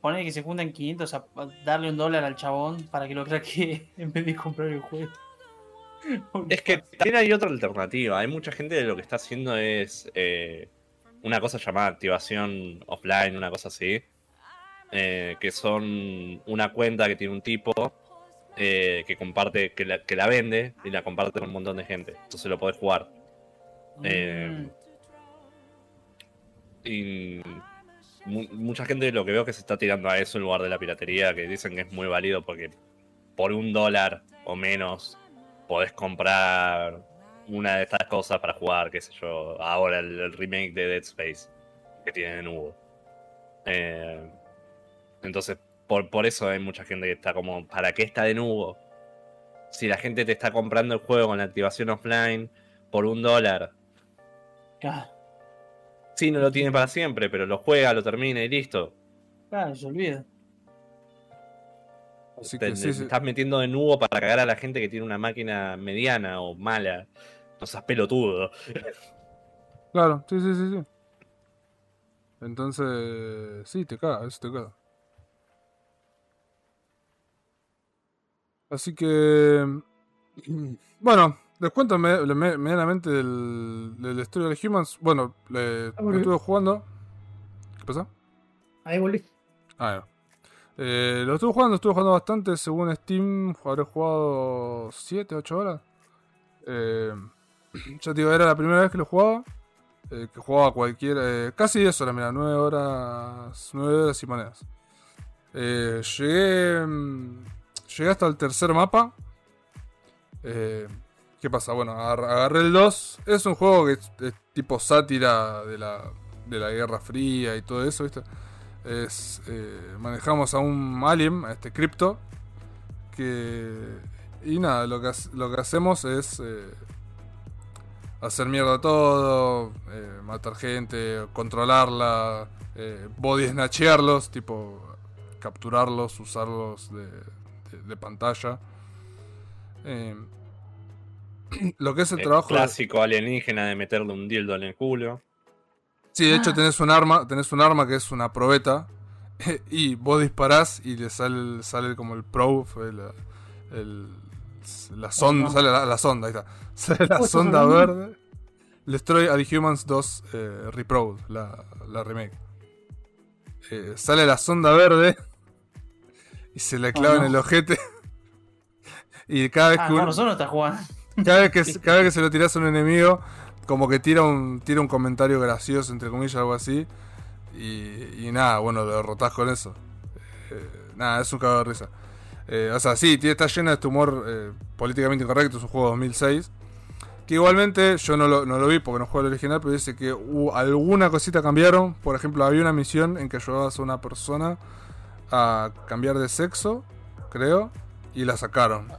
[SPEAKER 3] Pone que se juntan 500 a, a darle un dólar al chabón para que lo craquee en vez de comprar el juego.
[SPEAKER 2] Es que también hay otra alternativa. Hay mucha gente que lo que está haciendo es eh, una cosa llamada activación offline, una cosa así. eh, que son una cuenta que tiene un tipo eh, que comparte, que la, que la vende y la comparte con un montón de gente. Entonces lo podés jugar. Eh, Y mu- mucha gente lo que veo que se está tirando a eso en lugar de la piratería, que dicen que es muy válido porque por un dólar o menos podés comprar una de estas cosas para jugar, qué sé yo, ahora el, el remake de Dead Space que tiene de nuevo. Eh, entonces, por, por eso hay mucha gente que está como, ¿para qué está de nuevo? Si la gente te está comprando el juego con la activación offline por un dólar,
[SPEAKER 3] Claro,
[SPEAKER 2] Sí, no lo tiene para siempre, pero lo juega, lo termina y listo.
[SPEAKER 3] claro, se olvida.
[SPEAKER 6] Así
[SPEAKER 2] Te,
[SPEAKER 6] que
[SPEAKER 2] te
[SPEAKER 6] sí, sí.
[SPEAKER 2] estás metiendo de nuevo para cagar a la gente que tiene una máquina mediana o mala. No seas pelotudo.
[SPEAKER 6] Claro, sí, sí, sí, sí. Entonces, sí, te caga, eso te caga. Así que, bueno, les cuento me- me- medianamente del, del Destroy All Humans. Bueno, le,
[SPEAKER 1] bueno.
[SPEAKER 6] estuve jugando. ¿Qué pasa?
[SPEAKER 1] Ahí volví.
[SPEAKER 6] Ah, no. Eh, lo estuve jugando, estuve jugando bastante. Según Steam, habré jugado 7, 8 horas. Eh, ya te digo, era la primera vez que lo jugaba. eh, que jugaba cualquier. eh, casi eso, era, mira, 9 horas. 9 horas y monedas. Llegué. mm, Llegué hasta el tercer mapa. ¿Qué pasa? Bueno, agar- agarré el 2. Es un juego que es, es tipo sátira de la, de la Guerra Fría y todo eso, ¿viste? Es, eh, manejamos a un alien, a este cripto, que... Y nada, lo que, lo que hacemos es eh, hacer mierda todo, eh, matar gente, controlarla, body snatchearlos, tipo capturarlos, usarlos de, de- de pantalla. Eh, lo que es el
[SPEAKER 2] El
[SPEAKER 6] trabajo...
[SPEAKER 2] clásico alienígena de meterle un dildo en el culo.
[SPEAKER 6] Sí, de hecho tenés un arma, tenés un arma que es una probeta y vos disparás y le sale, sale como el probe, el, el- la sonda,
[SPEAKER 1] no.
[SPEAKER 6] sale la, la sonda, ahí está. Sale la
[SPEAKER 1] Oh, ¿estás
[SPEAKER 6] sonda verde. Destroy All Humans 2 eh, la, la remake. Eh, sale la sonda verde y se le clava en
[SPEAKER 1] no.
[SPEAKER 6] el ojete. y cada vez
[SPEAKER 3] Ah,
[SPEAKER 6] que
[SPEAKER 3] nosotros no está jugando.
[SPEAKER 6] cada vez que, cada vez que se lo tiras a un enemigo, como que tira un, tira un comentario gracioso, entre comillas, algo así. Y, y nada, bueno, lo derrotás con eso. Eh, nada, es un cago de risa. Eh, o sea, sí, está lleno de este humor eh, políticamente incorrecto, es un juego de 2006. Que igualmente yo no lo, no lo vi porque no juego el original, pero dice que hubo alguna cosita cambiaron. Por ejemplo, había una misión en que ayudabas a una persona a cambiar de sexo, creo, y la sacaron.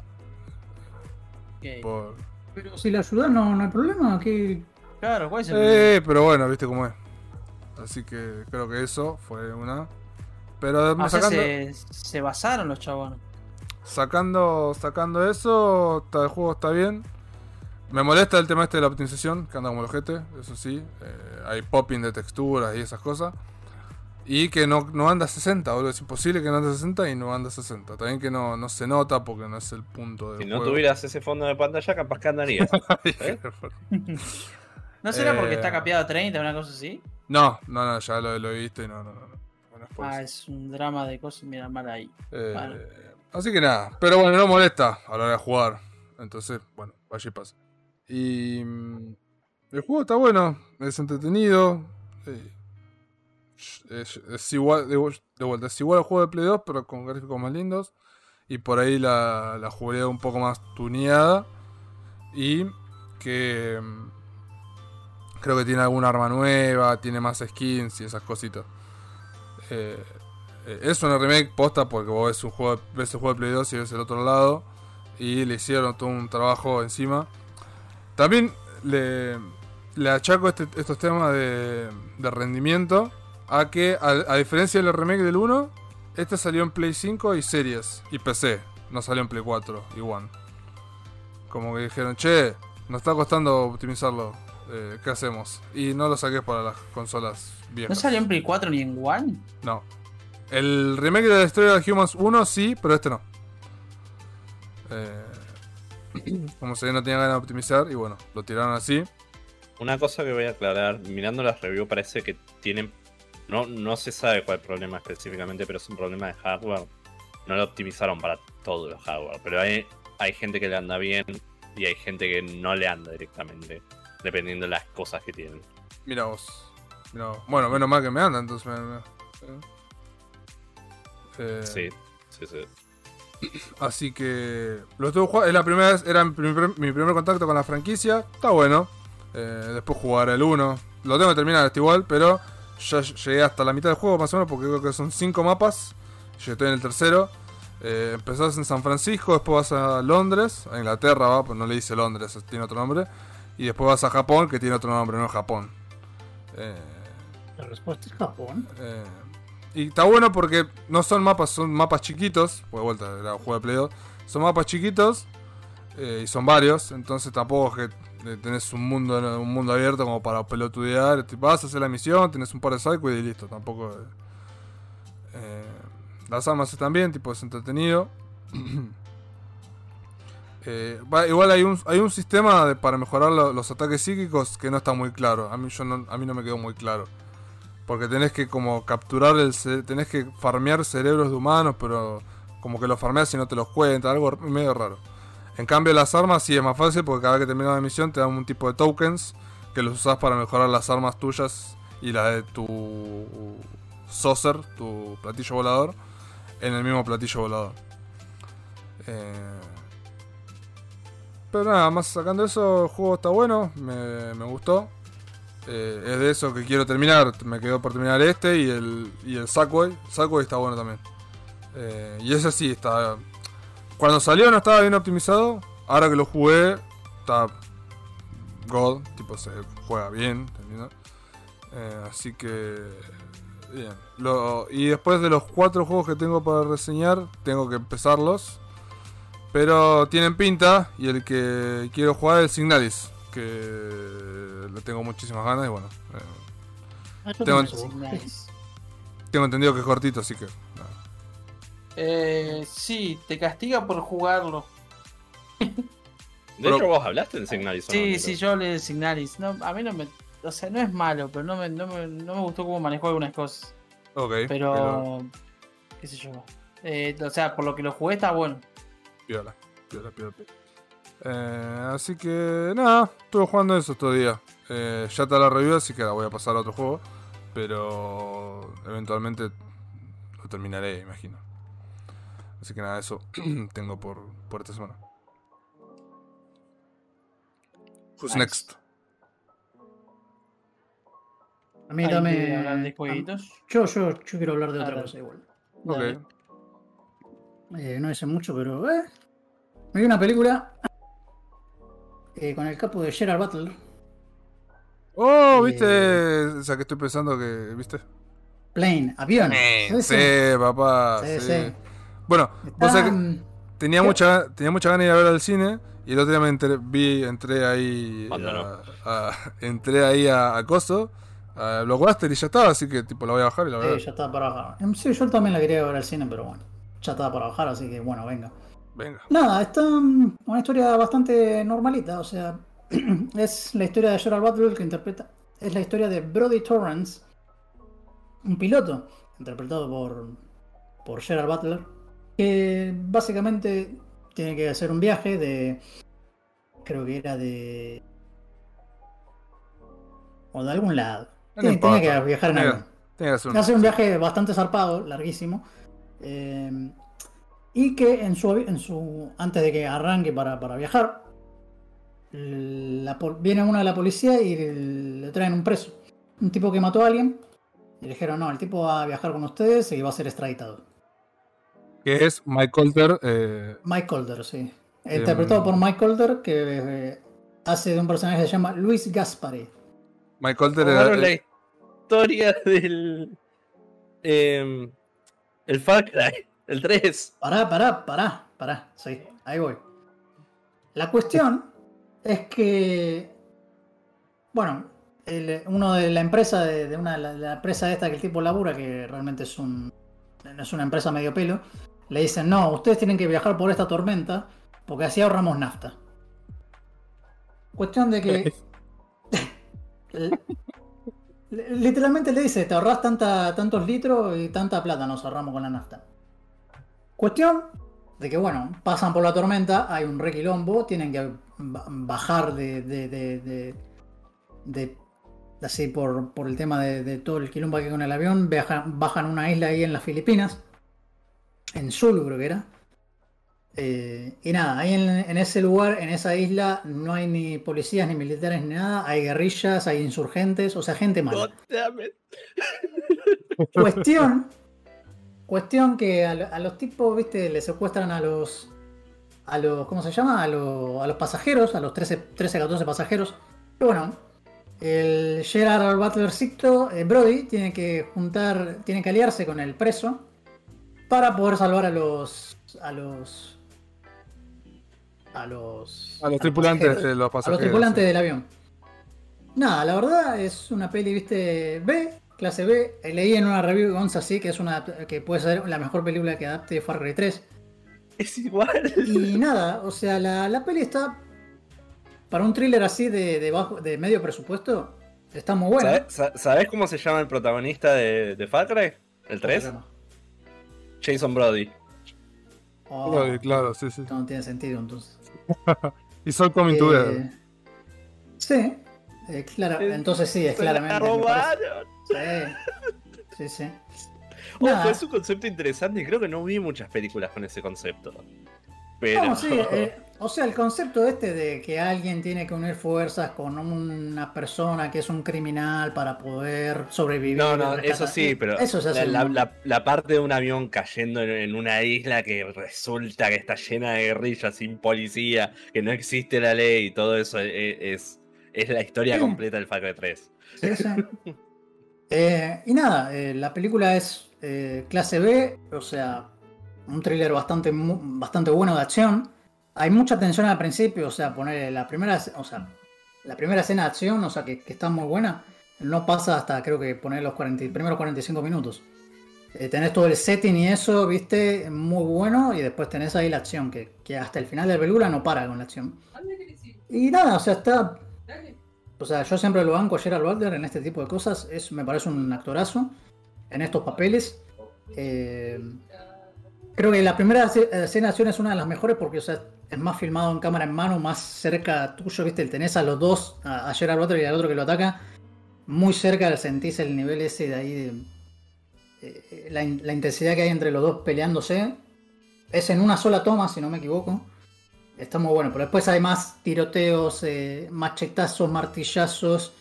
[SPEAKER 3] Ok.
[SPEAKER 6] Por,
[SPEAKER 1] Pero si la ayudas no, no hay problema. ¿qué?
[SPEAKER 3] Claro, ¿cuál es el problema?
[SPEAKER 6] Eh, pero bueno, viste cómo es. Así que creo que eso fue una. Pero
[SPEAKER 3] Ah, o sea,
[SPEAKER 6] sacando,
[SPEAKER 3] se, se basaron los chabones.
[SPEAKER 6] sacando sacando eso, está- el juego está bien. Me molesta el tema este de la optimización, que anda como el ojete, eso sí. Eh, hay popping de texturas y esas cosas. Y que no, no anda a 60, boludo. Es imposible que no ande a 60 y no anda a 60. También que no, no se nota porque no es el punto del
[SPEAKER 2] Si no
[SPEAKER 6] juego.
[SPEAKER 2] tuvieras ese fondo de pantalla, capaz que andaría. ¿Eh?
[SPEAKER 3] ¿No será porque
[SPEAKER 6] Eh,
[SPEAKER 3] está capeado a 30 o una cosa así?
[SPEAKER 6] No, no, no, ya lo, lo he visto y no, no, no.
[SPEAKER 3] Ah, es un drama de cosas, mira, mal ahí.
[SPEAKER 6] Eh,
[SPEAKER 3] Vale.
[SPEAKER 6] Así que nada, pero bueno, no molesta a la hora de jugar. Entonces, bueno, vaya y pasa. Y mm, el juego está bueno, es entretenido. eh, es, igual, de, de vuelta, es igual al juego de Play 2, pero con gráficos más lindos. Y por ahí la, la jugabilidad un poco más tuneada. Y que mm, creo que tiene alguna arma nueva, tiene más skins y esas cositas. Eh, es una remake posta porque vos ves un juego, ves el juego de Play 2 y ves el otro lado. Y le hicieron todo un trabajo encima. También le, achaco este- estos temas de rendimiento a que, a, a diferencia del remake del 1, este salió en Play 5 y Series y PC. No salió en Play 4 y One. Como que dijeron, che, nos está costando optimizarlo. eh, ¿Qué hacemos? Y no lo saqué para las consolas
[SPEAKER 3] ¿No
[SPEAKER 6] viejas.
[SPEAKER 3] salió en Play 4 ni en One?
[SPEAKER 6] No. El remake de la historia de Humans 1 sí, pero este no. Eh, como se ve, no tenía ganas de optimizar y bueno, lo tiraron así.
[SPEAKER 2] Una cosa que voy a aclarar, mirando las reviews parece que tienen... No, no se sabe cuál problema específicamente, pero es un problema de hardware. No lo optimizaron para todos los hardware, pero hay, hay gente que le anda bien y hay gente que no le anda directamente, dependiendo de las cosas que tienen.
[SPEAKER 6] Mira vos. Mira vos. Bueno, menos mal que me anda, entonces me- me- eh,
[SPEAKER 2] Sí, sí, sí.
[SPEAKER 6] Así que lo estuve jugando. Es la primera vez, era mi primer, mi primer contacto con la franquicia. Está bueno. Eh, después jugar el 1. Lo tengo que terminar este igual, pero ya llegué hasta la mitad del juego más o menos porque creo que son 5 mapas. Yo estoy en el tercero. Eh, empezás en San Francisco, después vas a Londres, a Inglaterra, va, pues no le dice Londres, tiene otro nombre. Y después vas a Japón, que tiene otro nombre, no Japón. Eh,
[SPEAKER 1] La respuesta es Japón.
[SPEAKER 6] eh, y está bueno porque no son mapas, son mapas chiquitos. Pues de vuelta, era un juego de Play 2. Son mapas chiquitos eh, y son varios. Entonces tampoco es que tenés un mundo, un mundo abierto como para pelotudear. Vas a hacer la misión, tenés un par de sidequests y listo. Tampoco. eh, las armas están bien, tipo es entretenido. Eh, igual hay un, hay un sistema de- para mejorar lo- los ataques psíquicos que no está muy claro. A mí, yo no, a mí no me quedó muy claro. Porque tenés que como capturar el tenés que farmear cerebros de humanos, pero como que los farmeas y no te los cuenta, algo medio raro. En cambio, las armas sí es más fácil porque cada vez que terminas una misión te dan un tipo de tokens que los usas para mejorar las armas tuyas y la de tu saucer, tu platillo volador, en el mismo platillo volador. Eh, pero nada, más sacando eso, el juego está bueno, me, gustó. Eh, es de eso que quiero terminar. Me quedó por terminar este y el, y el Sackboy. Sackboy está bueno también. Eh, y ese sí, está. Cuando salió no estaba bien optimizado. Ahora que lo jugué, está. God, tipo se juega bien. Eh, así que. Bien. Lo- y después de los cuatro juegos que tengo para reseñar, tengo que empezarlos. Pero tienen pinta y el que quiero jugar es el Signalis, que le tengo muchísimas ganas y bueno, eh,
[SPEAKER 1] Ah,
[SPEAKER 6] Tengo- tengo entendido que es cortito, así que.
[SPEAKER 3] Eh, sí, te castiga por jugarlo.
[SPEAKER 2] De
[SPEAKER 6] Pero-
[SPEAKER 2] hecho, vos hablaste del Signalis. ¿o no,
[SPEAKER 3] Sí, sí, yo le Signalis. No, a mí no me. O sea, no es malo, pero no me, no me, no me gustó cómo manejó algunas cosas.
[SPEAKER 6] Ok,
[SPEAKER 3] Pero. ¿Qué sé yo? Eh, o sea, por lo que lo jugué está bueno.
[SPEAKER 6] Piola, piola, piola. Eh, así que nada, estuve jugando eso todo el día. Eh, ya está la review, así que la voy a pasar a otro juego. Pero eventualmente lo terminaré, imagino. Así que nada, eso tengo por, por esta semana. Who's
[SPEAKER 3] Nice.
[SPEAKER 6] next?
[SPEAKER 1] A mí
[SPEAKER 3] hablar de jueguitos.
[SPEAKER 1] Yo, yo, yo quiero hablar de otra
[SPEAKER 3] ver.
[SPEAKER 1] cosa igual.
[SPEAKER 6] Ok.
[SPEAKER 1] Eh, no hice mucho, pero. Eh. Me vi una película. eh, con el capo de Gerard Butler.
[SPEAKER 6] Oh,
[SPEAKER 1] Eh,
[SPEAKER 6] viste. O sea, que estoy pensando que. ¿Viste?
[SPEAKER 1] Plane, avión.
[SPEAKER 6] Sí, papá.
[SPEAKER 1] Sí,
[SPEAKER 6] sí.
[SPEAKER 1] sí.
[SPEAKER 6] Bueno, que
[SPEAKER 1] Está,
[SPEAKER 6] tenía
[SPEAKER 1] ¿Qué?
[SPEAKER 6] mucha, tenía mucha ganas de ir a ver al cine. Y el otro día me entré, vi, entré ahí. Entré ahí a, a Coso, a Blockbuster y ya estaba. Así que tipo la voy a bajar y la voy a
[SPEAKER 1] Sí,
[SPEAKER 6] ver.
[SPEAKER 1] ya estaba para bajar. Sí, yo también la quería ver al cine, pero bueno. Ya estaba para bajar, así que bueno, venga.
[SPEAKER 6] Venga.
[SPEAKER 1] Nada, está mm, una historia bastante normalita, o sea, es la historia de Gerald Butler que interpreta, es la historia de Brody Torrance, un piloto interpretado por, por Gerald Butler, que básicamente tiene que hacer un viaje de, creo que era de, o de algún lado.
[SPEAKER 6] No
[SPEAKER 1] Tiene, que viajar en
[SPEAKER 6] un-
[SPEAKER 1] Hace un viaje bastante zarpado, larguísimo. eh, y que en su, en su antes de que arranque para, para viajar, la viene una de la policía y le traen un preso. Un tipo que mató a alguien. Y le dijeron, no, el tipo va a viajar con ustedes y va a ser extraditado.
[SPEAKER 6] Que es Mike Colter. Eh,
[SPEAKER 1] Mike Calder, sí. Interpretado
[SPEAKER 6] Em.
[SPEAKER 1] por Mike Calder, que eh, hace de un personaje que se llama Luis Gaspari.
[SPEAKER 6] Mike Colter era.
[SPEAKER 2] la historia del. em, el Far Cry, el 3.
[SPEAKER 1] Pará, pará, pará, pará. Sí, ahí voy. La cuestión es que. Bueno, el- uno de la empresa, de, de una la, la empresa esta que el tipo labura, que realmente es un. es una empresa medio pelo, le dicen, no, ustedes tienen que viajar por esta tormenta, porque así ahorramos nafta. Cuestión de que. Literalmente le dice, te ahorras tanta, tantos litros y tanta plata nos ahorramos con la nafta. Cuestión de que, bueno, pasan por la tormenta, hay un requilombo, tienen que ba- bajar de. de, de, de- de- así por, por el tema de, todo el quilombo que hay con el avión, viajan, bajan una isla ahí en las Filipinas, en Zulu creo que era. Eh, y nada, ahí en, en ese lugar, en esa isla, no hay ni policías ni militares ni nada, hay guerrillas, hay insurgentes, o sea, gente mala. Cuestión. Cuestión que a los tipos, viste, le secuestran a los. A los. ¿Cómo se llama? A, los- a los pasajeros, a los 13, 13, 14 pasajeros. Y bueno, el Gerard Butlercito, eh, Brody, tiene que juntar. Tiene que aliarse con el preso. Para poder salvar a los. A los. A los.
[SPEAKER 6] a los tripulantes
[SPEAKER 1] pasajeros
[SPEAKER 6] de los
[SPEAKER 1] a
[SPEAKER 6] pasajeros.
[SPEAKER 1] los tripulantes
[SPEAKER 6] sí.
[SPEAKER 1] del avión. Nada, la verdad es una peli, viste, B, clase B. Eh, Leí en una review de Gonza así que es una que puede ser la mejor película que adapte Far Cry 3.
[SPEAKER 2] Es igual.
[SPEAKER 1] Y nada, o sea, la, la peli está para un thriller así de, de bajo, de medio presupuesto, está muy buena.
[SPEAKER 2] ¿Sabes, cómo se llama el protagonista de, de Far Cry? ¿El 3? Jason Brody.
[SPEAKER 1] Oh,
[SPEAKER 6] Claro, claro, sí, sí.
[SPEAKER 1] esto no tiene sentido entonces.
[SPEAKER 6] Y Soul Coming
[SPEAKER 1] Eh,
[SPEAKER 6] Together.
[SPEAKER 1] sí, eh, clara- entonces sí, es
[SPEAKER 2] Se
[SPEAKER 1] claramente.
[SPEAKER 2] robaron.
[SPEAKER 1] Sí, sí, sí.
[SPEAKER 2] Ojo,
[SPEAKER 1] Nada.
[SPEAKER 2] es un concepto interesante y creo que no vi muchas películas con ese concepto. Pero.
[SPEAKER 1] No, sí, eh, o sea, el concepto este de que alguien tiene que unir fuerzas con una persona que es un criminal para poder sobrevivir.
[SPEAKER 2] No, no, eso sí, pero
[SPEAKER 1] Eso se hace
[SPEAKER 2] la, parte de un avión cayendo en, una isla que resulta que está llena de guerrillas sin policía, que no existe la ley y todo eso es, es, es la historia
[SPEAKER 1] Sí.
[SPEAKER 2] completa del Far Cry 3.
[SPEAKER 1] Sí, sí. Eh, y nada, eh, la película es eh, clase B, o sea, un thriller bastante, bastante bueno de acción. Hay mucha tensión al principio, o sea, poner la primera, o sea, la primera escena de acción, o sea, que, está muy buena, no pasa hasta creo que poner los 40, primeros 45 minutos. Eh, tenés todo el setting y eso, viste, muy bueno, y después tenés ahí la acción, que, que hasta el final de la película no para con la acción. Y nada, o sea, está o sea, yo siempre lo banco a Gerald Butler en este tipo de cosas. Es, me parece un actorazo en estos papeles. Eh, creo que la primera ce- escena de acción es una de las mejores porque o sea, es más filmado en cámara en mano, más cerca tuyo, ¿viste? Tenés a los dos, a, a Gerald Butler y al otro que lo ataca, muy cerca, sentís el nivel ese de ahí, de, eh, la, in- la intensidad que hay entre los dos peleándose. Es en una sola toma, si no me equivoco. Está muy bueno, pero después hay más tiroteos, eh, machetazos, martillazos,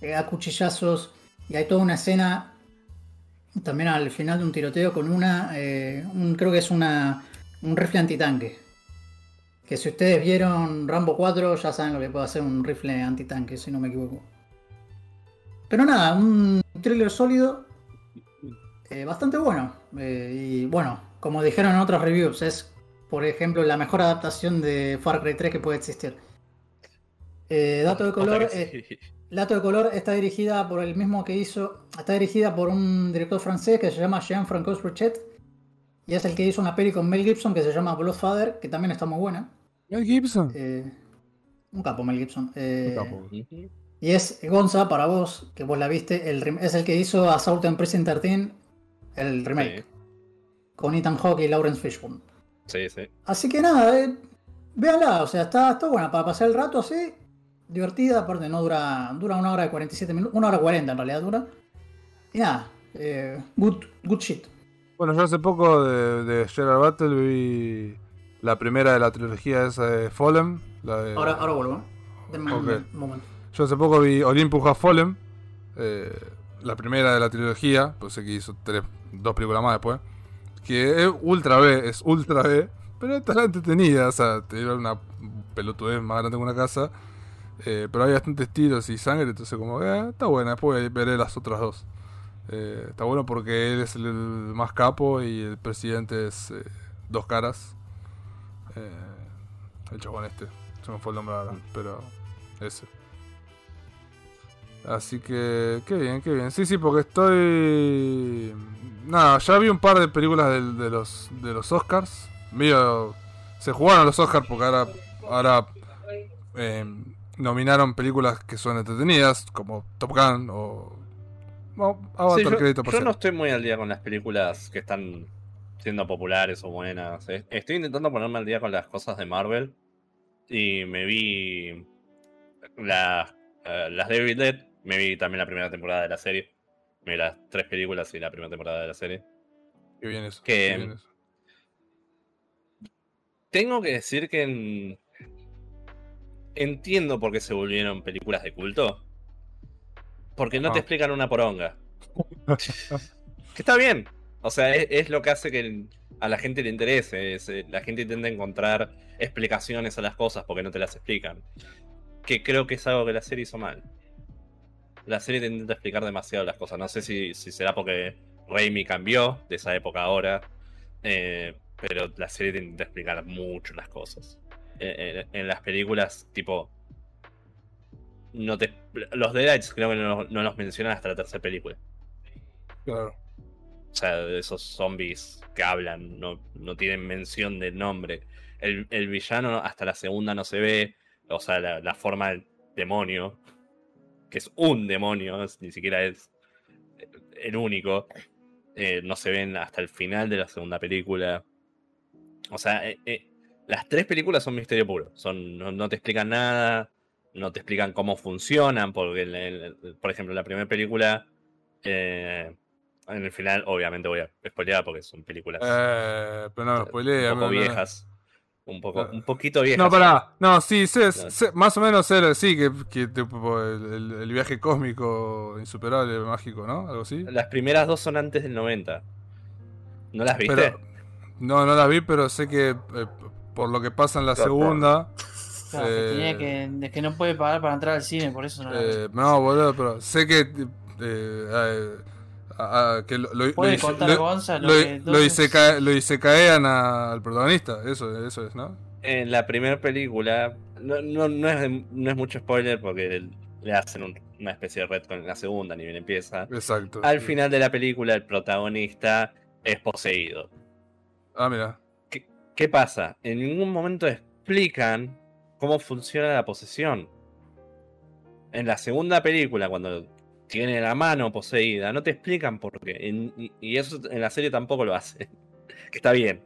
[SPEAKER 1] eh, acuchillazos. Y hay toda una escena también al final de un tiroteo con una, eh, creo que es una, un rifle antitanque. Que si ustedes vieron Rambo 4 ya saben lo que puede hacer un rifle antitanque, si no me equivoco. Pero nada, un thriller sólido, eh, bastante bueno. Eh, y bueno, como dijeron en otras reviews, es por ejemplo la mejor adaptación de Far Cry 3 que puede existir. Eh, dato de color. Dato de color está dirigida por el mismo que hizo. Está dirigida por un director francés que se llama Jean-Francois Rochet. Y es el que hizo una peli con Mel Gibson que se llama Bloodfather, que también está muy buena.
[SPEAKER 6] Mel Gibson.
[SPEAKER 1] Eh, un capo Mel Gibson. Eh,
[SPEAKER 6] Un capo.
[SPEAKER 1] Y es Gonza, para vos, que vos la viste, el es el que hizo Assault en Prison 13, el remake.
[SPEAKER 2] Sí.
[SPEAKER 1] Con Ethan Hawke y Lawrence Fishburne.
[SPEAKER 2] Sí, sí.
[SPEAKER 1] Así que nada, eh, véanla, o sea, está, está buena para pasar el rato así, divertida, aparte no dura, dura una hora y 47 minutos, una hora 40 en realidad dura. Y nada, eh, good, good shit.
[SPEAKER 6] Bueno, yo hace poco de, de Gerald Battle vi la primera de la trilogía esa de Fallen. La de-
[SPEAKER 1] Ahora, ahora vuelvo. Denme un-
[SPEAKER 6] Ok.
[SPEAKER 1] un momento.
[SPEAKER 6] Yo hace poco vi Olympus Has Fallen. eh, la primera de la trilogía. Pues sé que hizo tres, dos películas más después. Que es ultra B, es ultra B. Pero está entretenida. O sea, te dieron una pelotudez más grande que una casa. eh, pero hay bastantes tiros y sangre. Entonces, como, eh, está buena. Después veré las otras dos. Eh, está bueno porque él es el, más capo y el presidente es eh, dos caras. Eh, el chabón este. Se me fue el nombre ahora, pero ese. Así que, qué bien, qué bien. Sí, sí, porque estoy... Nada, ya vi un par de películas del- de, los, de los Oscars. Medio... Se jugaron los Oscars porque ahora, ahora eh, nominaron películas que son entretenidas, como Top Gun o... o Avatar,
[SPEAKER 2] Sí, yo,
[SPEAKER 6] Crédito
[SPEAKER 2] yo
[SPEAKER 6] Parcial.
[SPEAKER 2] no estoy muy al día con las películas que están siendo populares o buenas. Estoy intentando ponerme al día con las cosas de Marvel. Y me vi la- eh, las de Evil Dead. Me vi también la primera temporada de la serie. Me vi las tres películas y la primera temporada de la serie.
[SPEAKER 6] Qué bien eso.
[SPEAKER 2] Que-
[SPEAKER 6] qué bien eso.
[SPEAKER 2] Tengo que decir que en- entiendo por qué se volvieron películas de culto. Porque no te
[SPEAKER 6] Ah.
[SPEAKER 2] explican una poronga. que está bien. O sea, es, es lo que hace que a la gente le interese. es, eh, la gente intenta encontrar explicaciones a las cosas porque no te las explican. Que creo que es algo que la serie hizo mal. La serie te intenta explicar demasiado las cosas. No sé si, si será porque Raimi cambió de esa época a ahora. eh, pero la serie te intenta explicar mucho las cosas. Eh, en, en las películas, tipo. No te, los Deadites creo que no, no los mencionan hasta la tercera película.
[SPEAKER 6] Claro.
[SPEAKER 2] O sea, de esos zombies que hablan, no, no tienen mención del nombre. El, el villano hasta la segunda no se ve. O sea, la, la forma del demonio. Que es un demonio, es- ni siquiera es el único. eh, no se ven hasta el final de la segunda película. O sea, eh, eh, Las tres películas son misterio puro. Son, no, no te explican nada, no te explican cómo funcionan, porque, el- el- por ejemplo, la primera película, eh, en el final, obviamente voy a spoilear porque son películas
[SPEAKER 6] Eh, pero no,
[SPEAKER 2] un poco
[SPEAKER 6] no.
[SPEAKER 2] viejas. Un, poco, un poquito viejas.
[SPEAKER 6] No, pará. No, sí, sé, más o menos sé, sí, que, que tipo, el, viaje cósmico insuperable, mágico, ¿no? Algo así.
[SPEAKER 2] Las primeras dos son antes del 90. ¿No las viste?
[SPEAKER 6] Pero, no, no las vi, pero sé que eh, por lo que pasa en la segunda.
[SPEAKER 3] Claro, que tenía que, es que no puede pagar para entrar al cine, por eso no
[SPEAKER 6] eh, no, boludo, pero sé que. eh, eh, a- a- que lo, lo,
[SPEAKER 3] Puede
[SPEAKER 6] lo, hice-
[SPEAKER 3] contar
[SPEAKER 6] lo-
[SPEAKER 3] Gonza lo
[SPEAKER 6] lo-
[SPEAKER 3] que
[SPEAKER 6] lo
[SPEAKER 3] entonces-
[SPEAKER 6] hice ca- lo hice caer al protagonista, eso, eso es, ¿no?
[SPEAKER 2] En la primera película, no, no, no es, de- no es mucho spoiler porque le hacen un- una especie de retcon en la segunda, ni bien empieza.
[SPEAKER 6] Exacto.
[SPEAKER 2] Al
[SPEAKER 6] sí.
[SPEAKER 2] final de la película, el protagonista es poseído.
[SPEAKER 6] Ah, mira.
[SPEAKER 2] ¿Qué pasa? En ningún momento explican cómo funciona la posesión. En la segunda película, cuando tiene la mano poseída, no te explican por qué. En- y, eso en la serie tampoco lo hacen. que está bien.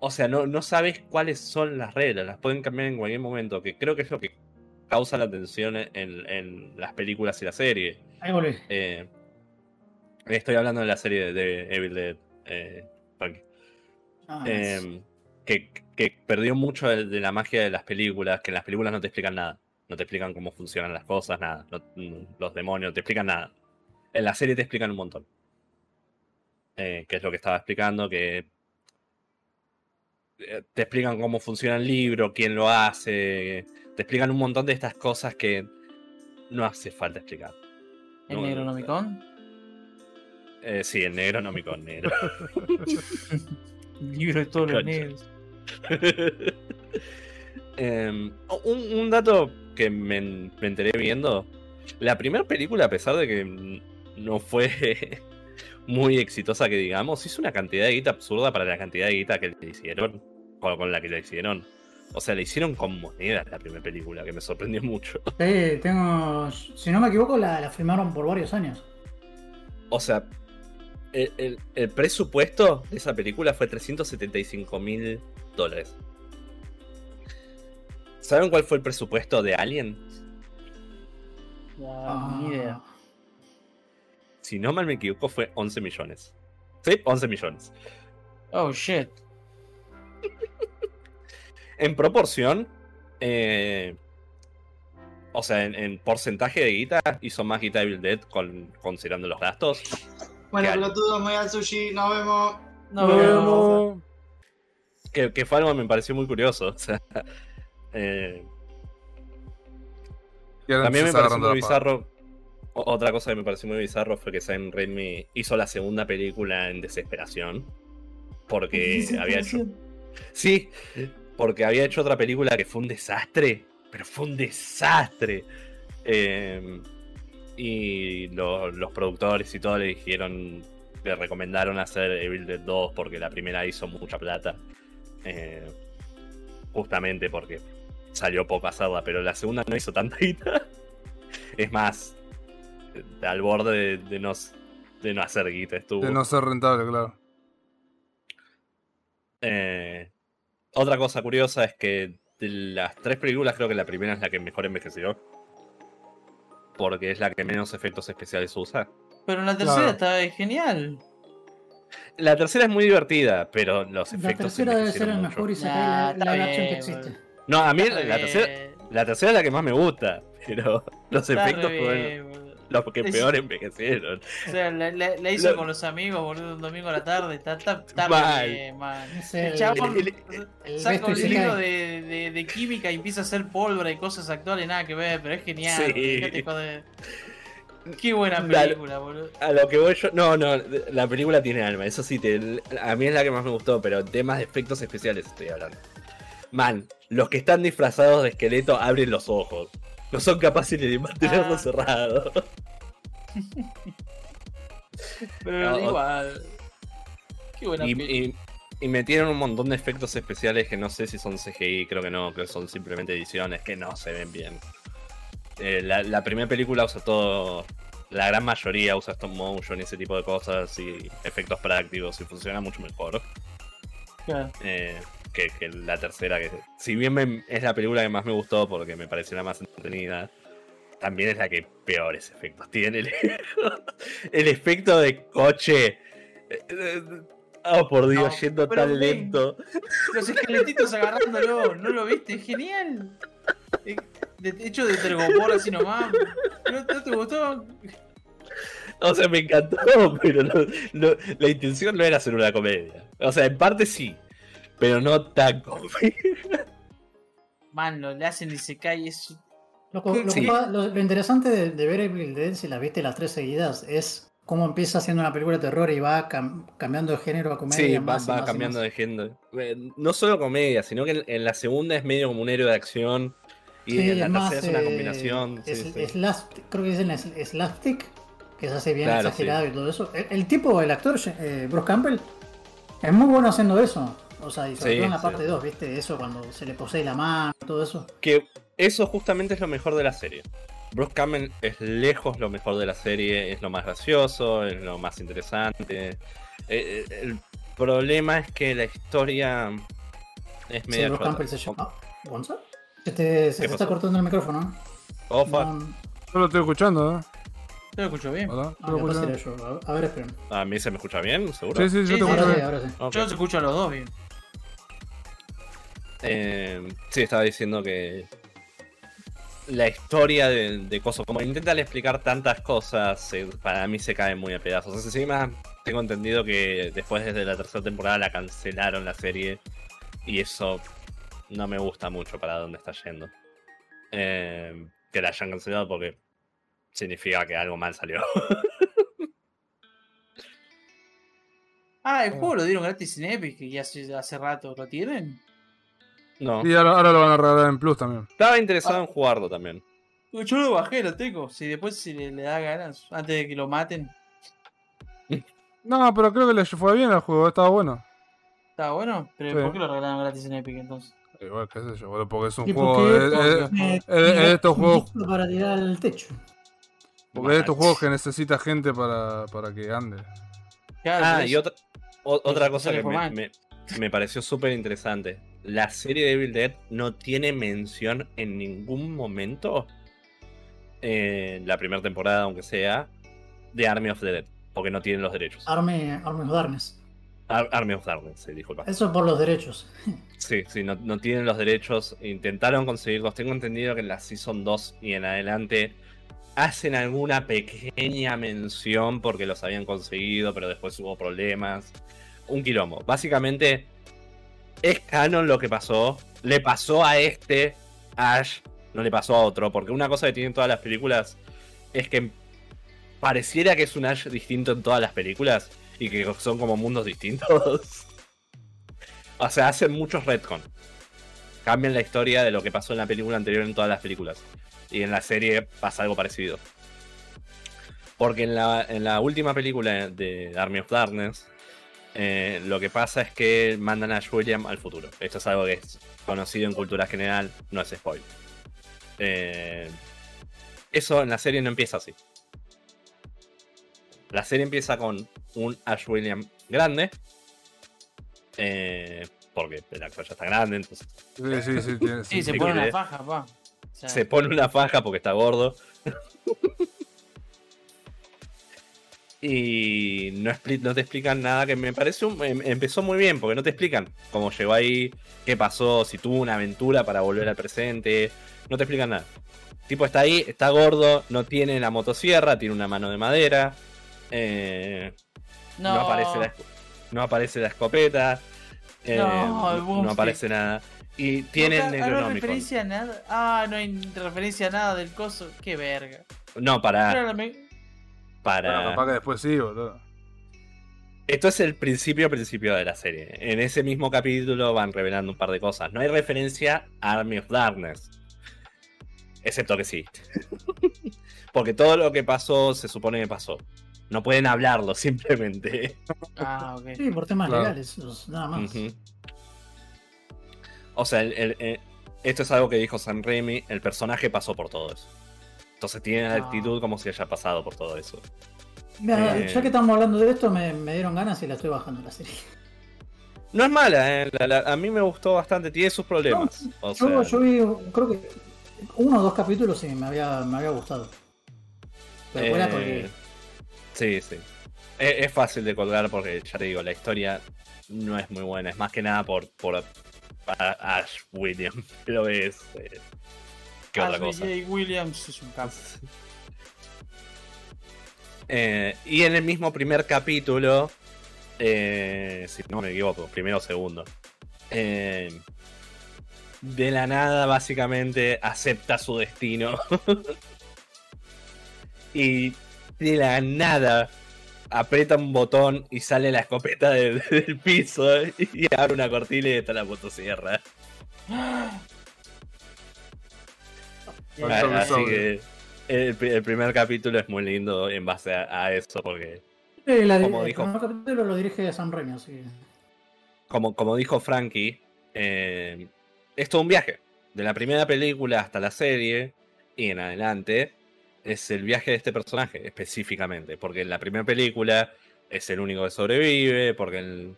[SPEAKER 2] O sea, no, no sabes cuáles son las reglas, las pueden cambiar en cualquier momento, que creo que es lo que causa la tensión en, en las películas y la serie.
[SPEAKER 1] Ahí volví.
[SPEAKER 2] Eh, estoy hablando de la serie de, de Evil Dead. eh.
[SPEAKER 1] Ah,
[SPEAKER 2] Eh, que, que perdió mucho de, de la magia de las películas, que en las películas no te explican nada. No te explican cómo funcionan las cosas, nada. No- mm, los demonios, no te explican nada. En la serie te explican un montón. Eh, que es lo que estaba explicando, que eh, te explican cómo funciona el libro, quién lo hace, te explican un montón de estas cosas que no hace falta explicar.
[SPEAKER 3] ¿El
[SPEAKER 2] No,
[SPEAKER 3] Necronomicon?
[SPEAKER 2] Eh, sí, el negro no me con negro.
[SPEAKER 3] Libro de todos los negros.
[SPEAKER 2] Em, un, un dato que me, me enteré viendo. La primera película, a pesar de que no fue muy exitosa, que digamos, hizo una cantidad de guita absurda para la cantidad de guita que le hicieron. Con, con la que le hicieron. O sea, le hicieron con monedas la primera película, que me sorprendió mucho.
[SPEAKER 1] Sí, tengo. Si no me equivoco, la, la filmaron por varios años.
[SPEAKER 2] O sea, el, el- el presupuesto de esa película fue 375 mil dólares. ¿Saben cuál fue el presupuesto de Alien?
[SPEAKER 3] Ah, ni idea.
[SPEAKER 2] Si no mal me equivoco, fue 11 millones. Sí, 11 millones.
[SPEAKER 3] Oh shit.
[SPEAKER 2] En proporción, eh, o sea, en, en porcentaje de guita, hizo más guita Evil Dead con, considerando los gastos.
[SPEAKER 4] Bueno, pelotudos, me voy al sushi, nos vemos.
[SPEAKER 3] No,
[SPEAKER 6] Nos vemos.
[SPEAKER 2] Que, que fue algo que me pareció muy curioso. O sea, eh, También me pareció muy bizarro. Otra cosa que me pareció muy bizarro fue que Sam Raimi hizo la segunda película en desesperación. Porque había hecho. Sí, porque había hecho otra película que fue un desastre. Pero fue un desastre. Eh, y lo- los productores y todo le dijeron. Le recomendaron hacer Evil Dead 2 porque la primera hizo mucha plata. Eh, justamente porque salió poco hacerla, pero la segunda no hizo tanta guita. Es más, eh, al borde de, de no, de no hacer guita estuvo.
[SPEAKER 6] De no ser rentable, claro.
[SPEAKER 2] Eh, otra cosa curiosa es que de las tres películas creo que la primera es la que mejor envejeció. Porque es la que menos efectos especiales usa.
[SPEAKER 3] Pero la tercera
[SPEAKER 6] Claro.
[SPEAKER 3] está genial.
[SPEAKER 2] La tercera es muy divertida, pero los
[SPEAKER 1] La
[SPEAKER 2] efectos
[SPEAKER 1] tercera debe ser el
[SPEAKER 2] mucho.
[SPEAKER 1] mejor y se
[SPEAKER 3] Nah,
[SPEAKER 1] la, la
[SPEAKER 3] bien,
[SPEAKER 1] que existe.
[SPEAKER 2] No, a mí la tercera, la tercera es la que más me gusta, pero los
[SPEAKER 3] está
[SPEAKER 2] efectos fueron los que peor envejecieron.
[SPEAKER 3] O sea, la, la- la hizo
[SPEAKER 2] Lo-
[SPEAKER 3] con los amigos, boludo, un domingo a la tarde. Está, está,
[SPEAKER 2] Mal.
[SPEAKER 3] bien, man.
[SPEAKER 1] Es
[SPEAKER 3] El chabón
[SPEAKER 2] el-
[SPEAKER 1] el
[SPEAKER 3] saca un libro de, de, de química y empieza a hacer pólvora y cosas actuales, nada que ver, pero es genial.
[SPEAKER 2] Sí.
[SPEAKER 3] Qué buena película, boludo.
[SPEAKER 2] A lo que voy yo. No, no, la película tiene alma, eso sí, te- a mí es la que más me gustó, pero temas de efectos especiales estoy hablando. Man, los que están disfrazados de esqueleto abren los ojos. No son capaces de mantenerlos
[SPEAKER 3] Ah.
[SPEAKER 2] cerrados.
[SPEAKER 3] Pero
[SPEAKER 2] No,
[SPEAKER 3] igual. Qué buena
[SPEAKER 2] Y,
[SPEAKER 3] película.
[SPEAKER 2] y- y metieron un montón de efectos especiales que no sé si son CGI, creo que no, que son simplemente ediciones que no se ven bien. Eh, la, la primera película usa todo. La gran mayoría usa stop motion y ese tipo de cosas y efectos prácticos y funciona mucho mejor. Eh, que, que la tercera, que si bien me- es la película que más me gustó porque me pareció la más entretenida, también es la que peores efectos tiene. El, el efecto de coche. eh, eh, Oh, por Dios,
[SPEAKER 3] No,
[SPEAKER 2] yendo tan
[SPEAKER 3] ven.
[SPEAKER 2] lento.
[SPEAKER 3] Los esqueletitos agarrándolo, ¿no lo viste? Es genial. De hecho de tergopor así nomás. ¿No, no te gustó?
[SPEAKER 2] O sea, me encantó, pero no- no- la intención no era hacer una comedia. O sea, en parte sí, pero no tan comedia.
[SPEAKER 3] Man, lo le hacen y se cae. Es...
[SPEAKER 1] Lo, que
[SPEAKER 2] Sí.
[SPEAKER 1] pa- lo- lo interesante de, de ver Evil Dead, si las viste las tres seguidas, es cómo empieza haciendo una película de terror y va cam- cambiando de género a comedia.
[SPEAKER 2] Sí, va,
[SPEAKER 1] más
[SPEAKER 2] va
[SPEAKER 1] más y
[SPEAKER 2] cambiando
[SPEAKER 1] más.
[SPEAKER 2] de género. Eh, No solo comedia, sino que en, en la segunda es medio como un héroe de acción. Y
[SPEAKER 1] Sí,
[SPEAKER 2] en la
[SPEAKER 1] es
[SPEAKER 2] es una
[SPEAKER 1] eh,
[SPEAKER 2] combinación. sí,
[SPEAKER 1] es-
[SPEAKER 2] sí.
[SPEAKER 1] slapstick- creo que dicen es- slapstick, que se hace bien
[SPEAKER 2] Claro,
[SPEAKER 1] exagerado y todo eso. El, el tipo, el actor, eh, Bruce Campbell, es muy bueno haciendo eso. O sea, y sobre
[SPEAKER 2] Sí,
[SPEAKER 1] todo en la
[SPEAKER 2] sí.
[SPEAKER 1] parte 2, ¿viste? Eso cuando se le posee la mano, todo eso.
[SPEAKER 2] Que eso justamente es lo mejor de la serie. Bruce Campbell es lejos lo mejor de la serie, es lo más gracioso, es lo más interesante. Eh, el problema es que la historia es
[SPEAKER 1] Sí,
[SPEAKER 2] media
[SPEAKER 1] Bruce. Campbell se llama. ¿Gonza? Se te, se
[SPEAKER 2] ¿Qué
[SPEAKER 1] te está cortando el micrófono.
[SPEAKER 2] Oh, fuck.
[SPEAKER 1] No,
[SPEAKER 6] Yo lo estoy escuchando, ¿eh?
[SPEAKER 3] Yo lo escucho bien.
[SPEAKER 6] ¿Verdad?
[SPEAKER 1] ah,
[SPEAKER 6] lo escucho
[SPEAKER 1] yo. A ver, esperen.
[SPEAKER 2] A mí se me escucha bien, seguro.
[SPEAKER 6] Sí, sí, yo
[SPEAKER 3] Sí,
[SPEAKER 6] te
[SPEAKER 3] sí,
[SPEAKER 6] escucho
[SPEAKER 1] Ahora sí,
[SPEAKER 6] bien.
[SPEAKER 1] ahora sí.
[SPEAKER 3] Yo los escucho a los dos bien.
[SPEAKER 2] Eh, sí, estaba diciendo que la historia de, de cosas, como intentan explicar tantas cosas, para mí se caen muy a pedazos. Encima, tengo entendido que después desde la tercera temporada la cancelaron la serie y eso no me gusta mucho para dónde está yendo. Eh, que la hayan cancelado porque significa que algo mal salió.
[SPEAKER 3] Ah, el juego lo dieron gratis en Epic, ya hace, hace rato lo tienen.
[SPEAKER 2] no.
[SPEAKER 6] Y ahora, ahora lo van a regalar en Plus también.
[SPEAKER 2] Estaba interesado en jugarlo también.
[SPEAKER 3] Yo lo bajé, lo tengo. Si después si le, le da ganas, antes de que lo maten.
[SPEAKER 6] No, pero creo que le fue bien al juego, estaba bueno.
[SPEAKER 3] Estaba bueno, pero
[SPEAKER 6] Sí.
[SPEAKER 3] ¿por qué lo regalaron gratis en Epic entonces?
[SPEAKER 6] Igual, qué sé yo, boludo, porque es un
[SPEAKER 1] ¿Y
[SPEAKER 6] juego.
[SPEAKER 1] Eh,
[SPEAKER 6] eh, eh, estos
[SPEAKER 1] un
[SPEAKER 6] juegos-
[SPEAKER 1] Para tirar al techo.
[SPEAKER 6] porque es estos juegos que necesita gente para, para que ande.
[SPEAKER 2] Ah, y otra, o- otra cosa que me, me- me pareció súper interesante. La serie de Evil Dead no tiene mención en ningún momento, en la primera temporada, aunque sea, de Army of the Dead, porque no tienen los derechos.
[SPEAKER 1] Army, Army of Darkness.
[SPEAKER 2] Ar- Army of Darkness, sí, disculpa.
[SPEAKER 1] Eso por los derechos.
[SPEAKER 2] Sí, sí, no, no tienen los derechos. Intentaron conseguirlos. Tengo entendido que en la Season 2 y en adelante hacen alguna pequeña mención porque los habían conseguido, pero después hubo problemas. Un quilombo. Básicamente, es canon lo que pasó. Le pasó a este Ash, no le pasó a otro. Porque una cosa que tienen todas las películas es que pareciera que es un Ash distinto en todas las películas y que son como mundos distintos. O sea, hacen muchos retcon. Cambian la historia de lo que pasó en la película anterior en todas las películas. Y en la serie pasa algo parecido. Porque en la, en la última película de Army of Darkness, eh, lo que pasa es que mandan a William al futuro. Esto es algo que es conocido en cultura general, no es spoiler. Eh, eso en la serie no empieza así. La serie empieza con un Ash William grande. eh, porque el actor ya está grande, entonces
[SPEAKER 6] Sí, sí, sí. tiene-
[SPEAKER 3] Sí, se
[SPEAKER 2] sí,
[SPEAKER 3] pone una faja, pa. O sea,
[SPEAKER 2] se pone una faja porque está gordo. y no, te explican nada que me parece un- em- empezó muy bien porque no te explican cómo llegó ahí, qué pasó, si tuvo una aventura para volver al presente, no te explican nada. El tipo está ahí, está gordo, no tiene la motosierra, tiene una mano de madera, eh, no.
[SPEAKER 3] no,
[SPEAKER 2] aparece la, no aparece la escopeta, eh,
[SPEAKER 3] No,
[SPEAKER 2] aparece nada. Y tiene
[SPEAKER 3] no,
[SPEAKER 2] el
[SPEAKER 3] no hay
[SPEAKER 2] Necronomicon.
[SPEAKER 3] referencia a nada. Ah, no hay referencia a nada del coso. Qué verga.
[SPEAKER 2] No, para, para.
[SPEAKER 6] Bueno, capaz que después sí, boludo.
[SPEAKER 2] Esto es el principio principio de la serie. En ese mismo capítulo van revelando un par de cosas. No hay referencia a Army of Darkness. Excepto que sí. Porque todo lo que pasó se supone que pasó. No pueden hablarlo simplemente.
[SPEAKER 3] Ah, ok.
[SPEAKER 1] Sí, por temas
[SPEAKER 6] Claro.
[SPEAKER 1] legales, nada más.
[SPEAKER 2] O sea, el- el- esto es algo que dijo Sam Raimi. El personaje pasó por todo eso. Entonces tiene la
[SPEAKER 3] Ah.
[SPEAKER 2] actitud como si haya pasado por todo eso.
[SPEAKER 1] Mira,
[SPEAKER 2] Eh.
[SPEAKER 1] ya que estamos hablando de esto, me, me dieron ganas y la estoy bajando la serie.
[SPEAKER 2] No es mala, eh, la- la- a mí me gustó bastante, tiene sus problemas. O
[SPEAKER 1] Yo,
[SPEAKER 2] sea,
[SPEAKER 1] yo vi, creo que uno o dos capítulos y me había, me había gustado. Pero fuera
[SPEAKER 2] eh,
[SPEAKER 1] porque
[SPEAKER 2] Sí, sí. Es, es fácil de colgar porque, ya te digo, la historia no es muy buena. Es más que nada por, por Ash William. Pero es. eh, ¿Qué otra
[SPEAKER 3] Ashley
[SPEAKER 2] cosa?
[SPEAKER 3] J. Williams es un capo.
[SPEAKER 2] Eh, y en el mismo primer capítulo, eh, si no me equivoco, primero o segundo, eh, de la nada básicamente acepta su destino. y de la nada aprieta un botón y sale la escopeta del, del piso y abre una cortina y está la motosierra.
[SPEAKER 3] Eh,
[SPEAKER 6] un
[SPEAKER 2] Así que el, pri- el primer capítulo es muy lindo en base a, a eso porque...
[SPEAKER 1] Eh, la-
[SPEAKER 2] como
[SPEAKER 1] el
[SPEAKER 2] dijo-
[SPEAKER 1] primer capítulo lo dirige Sam Raimi, así que.
[SPEAKER 2] como, como dijo Frankie, eh, es todo un viaje. De la primera película hasta la serie y en adelante es el viaje de este personaje específicamente. Porque en la primera película es el único que sobrevive, porque el-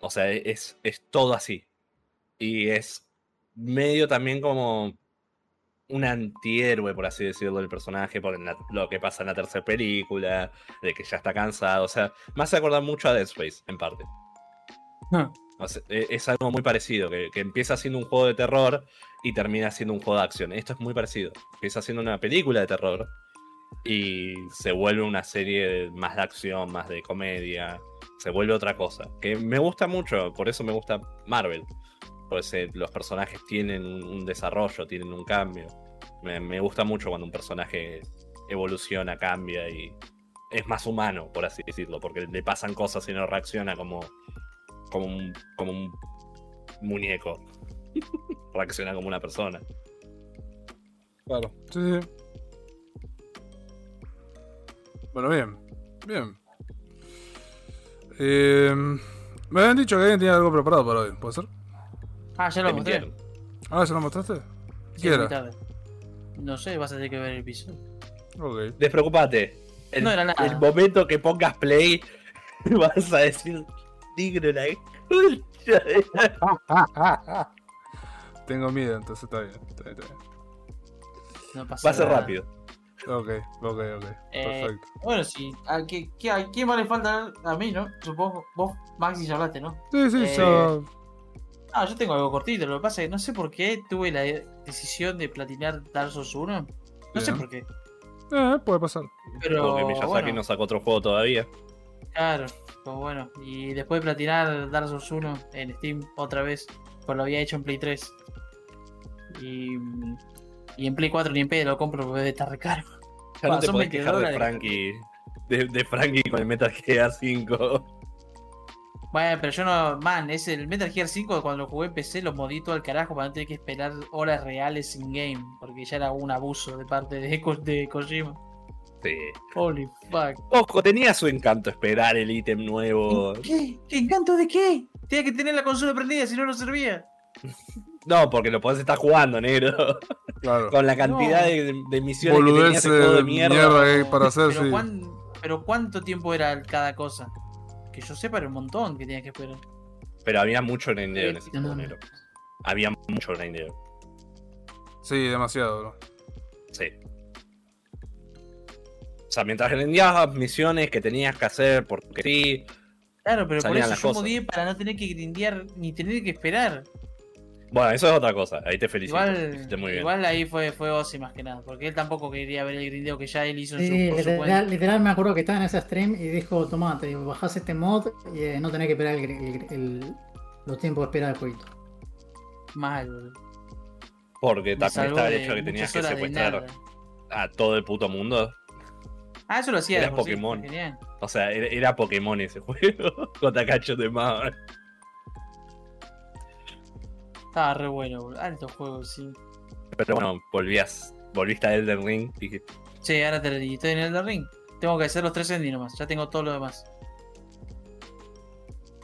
[SPEAKER 2] o sea, es, es todo así. Y es medio también como un antihéroe, por así decirlo, del personaje, por la- lo que pasa en la tercera película, de que ya está cansado. O sea, me hace acordar mucho a Dead Space, en parte.
[SPEAKER 3] Ah.
[SPEAKER 2] E- es algo muy parecido, que, que empieza siendo un juego de terror y termina siendo un juego de acción. Esto es muy parecido. Empieza siendo una película de terror y se vuelve una serie más de acción, más de comedia. Se vuelve otra cosa. Que me gusta mucho, por eso me gusta Marvel. Pues eh, los personajes tienen un, un desarrollo, tienen un cambio. Me, me gusta mucho cuando un personaje evoluciona, cambia y es más humano, por así decirlo, porque le pasan cosas y no reacciona como, como, un, como un muñeco. reacciona como una persona.
[SPEAKER 6] Claro. Sí, sí. Bueno, bien. Bien. Eh, me habían dicho que alguien tenía algo preparado para hoy, ¿puede ser?
[SPEAKER 3] Ah, ya lo mostré.
[SPEAKER 2] mintieron.
[SPEAKER 6] Ah, ¿ya lo mostraste? ¿Qué
[SPEAKER 3] muy
[SPEAKER 6] era?
[SPEAKER 3] tarde. No sé, vas a tener que ver el episodio.
[SPEAKER 6] Ok.
[SPEAKER 2] Despreocupate. El,
[SPEAKER 3] No era nada.
[SPEAKER 2] el momento que pongas play, vas a decir digno la concha de la-".
[SPEAKER 6] Tengo miedo, entonces está bien. Está bien, está bien.
[SPEAKER 3] No pasa
[SPEAKER 2] Va a ser
[SPEAKER 3] nada.
[SPEAKER 2] rápido.
[SPEAKER 6] Ok, ok, ok.
[SPEAKER 3] Eh,
[SPEAKER 6] Perfecto.
[SPEAKER 3] Bueno, sí. ¿A, qué, qué- a quién más le falta? A mí, ¿no? Supongo. Vos, Maxi, ya hablaste, ¿no?
[SPEAKER 6] Sí, sí,
[SPEAKER 3] eh,
[SPEAKER 6] ya.
[SPEAKER 3] Ah, yo tengo algo cortito. Lo que pasa es que no sé por qué tuve la decisión de platinar Dark Souls 1. No sé por qué.
[SPEAKER 6] Eh, puede pasar.
[SPEAKER 3] Pero.
[SPEAKER 2] Porque Miyazaki
[SPEAKER 3] bueno,
[SPEAKER 2] no sacó otro juego todavía.
[SPEAKER 3] Claro, pues bueno. Y después de platinar Dark Souls 1 en Steam otra vez, pues lo había hecho en Play 3. Y, y en Play 4 ni en pedo lo compro porque debe estar re caro.
[SPEAKER 2] Ya no te podés
[SPEAKER 3] 20
[SPEAKER 2] quejar de. Frankie. De, de Frankie con el Metal Gear 5.
[SPEAKER 3] Bueno, pero yo no. Man, es el Metal Gear 5 cuando lo jugué en PC lo modí todo al carajo para no tener que esperar horas reales in game. Porque ya era un abuso de parte de, de Kojima.
[SPEAKER 2] Sí.
[SPEAKER 3] Holy fuck.
[SPEAKER 2] Ojo, tenía su encanto esperar el ítem nuevo.
[SPEAKER 3] ¿Qué? ¿Qué encanto de qué? Tenía que tener la consola prendida, si no, no servía.
[SPEAKER 2] No, porque lo podés estar jugando, negro.
[SPEAKER 6] Claro.
[SPEAKER 2] Con la cantidad
[SPEAKER 3] No.
[SPEAKER 2] de, de misiones que tenía
[SPEAKER 6] Boludeces
[SPEAKER 2] ese juego de
[SPEAKER 6] de
[SPEAKER 2] mierda.
[SPEAKER 6] que para hacer,
[SPEAKER 3] pero,
[SPEAKER 6] sí.
[SPEAKER 3] cuán- pero ¿cuánto tiempo era cada cosa? Que yo sepa, era un montón que tenía que esperar.
[SPEAKER 2] Pero había mucho grindeo en ese
[SPEAKER 1] No,
[SPEAKER 2] juego, negro. Había mucho grindeo.
[SPEAKER 6] Sí, demasiado, bro.
[SPEAKER 2] Sí. O sea, mientras grindeabas misiones que tenías que hacer porque sí.
[SPEAKER 3] Claro, pero por eso yo
[SPEAKER 2] cosas.
[SPEAKER 3] modié para no tener que grindear ni tener que esperar.
[SPEAKER 2] Bueno, eso es otra cosa. Ahí te felicito.
[SPEAKER 3] Igual,
[SPEAKER 2] muy bien.
[SPEAKER 3] igual ahí fue, fue Ozzy más que nada, porque él tampoco quería ver el grindeo que ya él hizo en
[SPEAKER 1] Sí,
[SPEAKER 3] su, por su cuenta.
[SPEAKER 1] literal, literal me acuerdo que estaba en ese stream y dijo, tomá, te bajás este mod y eh, no tenés que esperar el, el- el- los tiempos de espera del jueguito.
[SPEAKER 3] Mal, boludo.
[SPEAKER 2] Porque también estaba el
[SPEAKER 3] de
[SPEAKER 2] hecho que tenías que
[SPEAKER 3] de
[SPEAKER 2] secuestrar a todo el puto mundo.
[SPEAKER 3] Ah, eso lo hacía
[SPEAKER 2] Era
[SPEAKER 3] sí,
[SPEAKER 2] Pokémon.
[SPEAKER 3] genial.
[SPEAKER 2] O sea, era, era Pokémon ese juego. Con Takacho de Mar.
[SPEAKER 3] Estaba re bueno, boludo. Alto juego, sí.
[SPEAKER 2] Pero bueno, volvías. Volviste a Elden Ring. Y
[SPEAKER 3] Sí, ahora te lo. Estoy en el ring. Tengo que hacer los tres endings nomás. Ya tengo todo lo demás.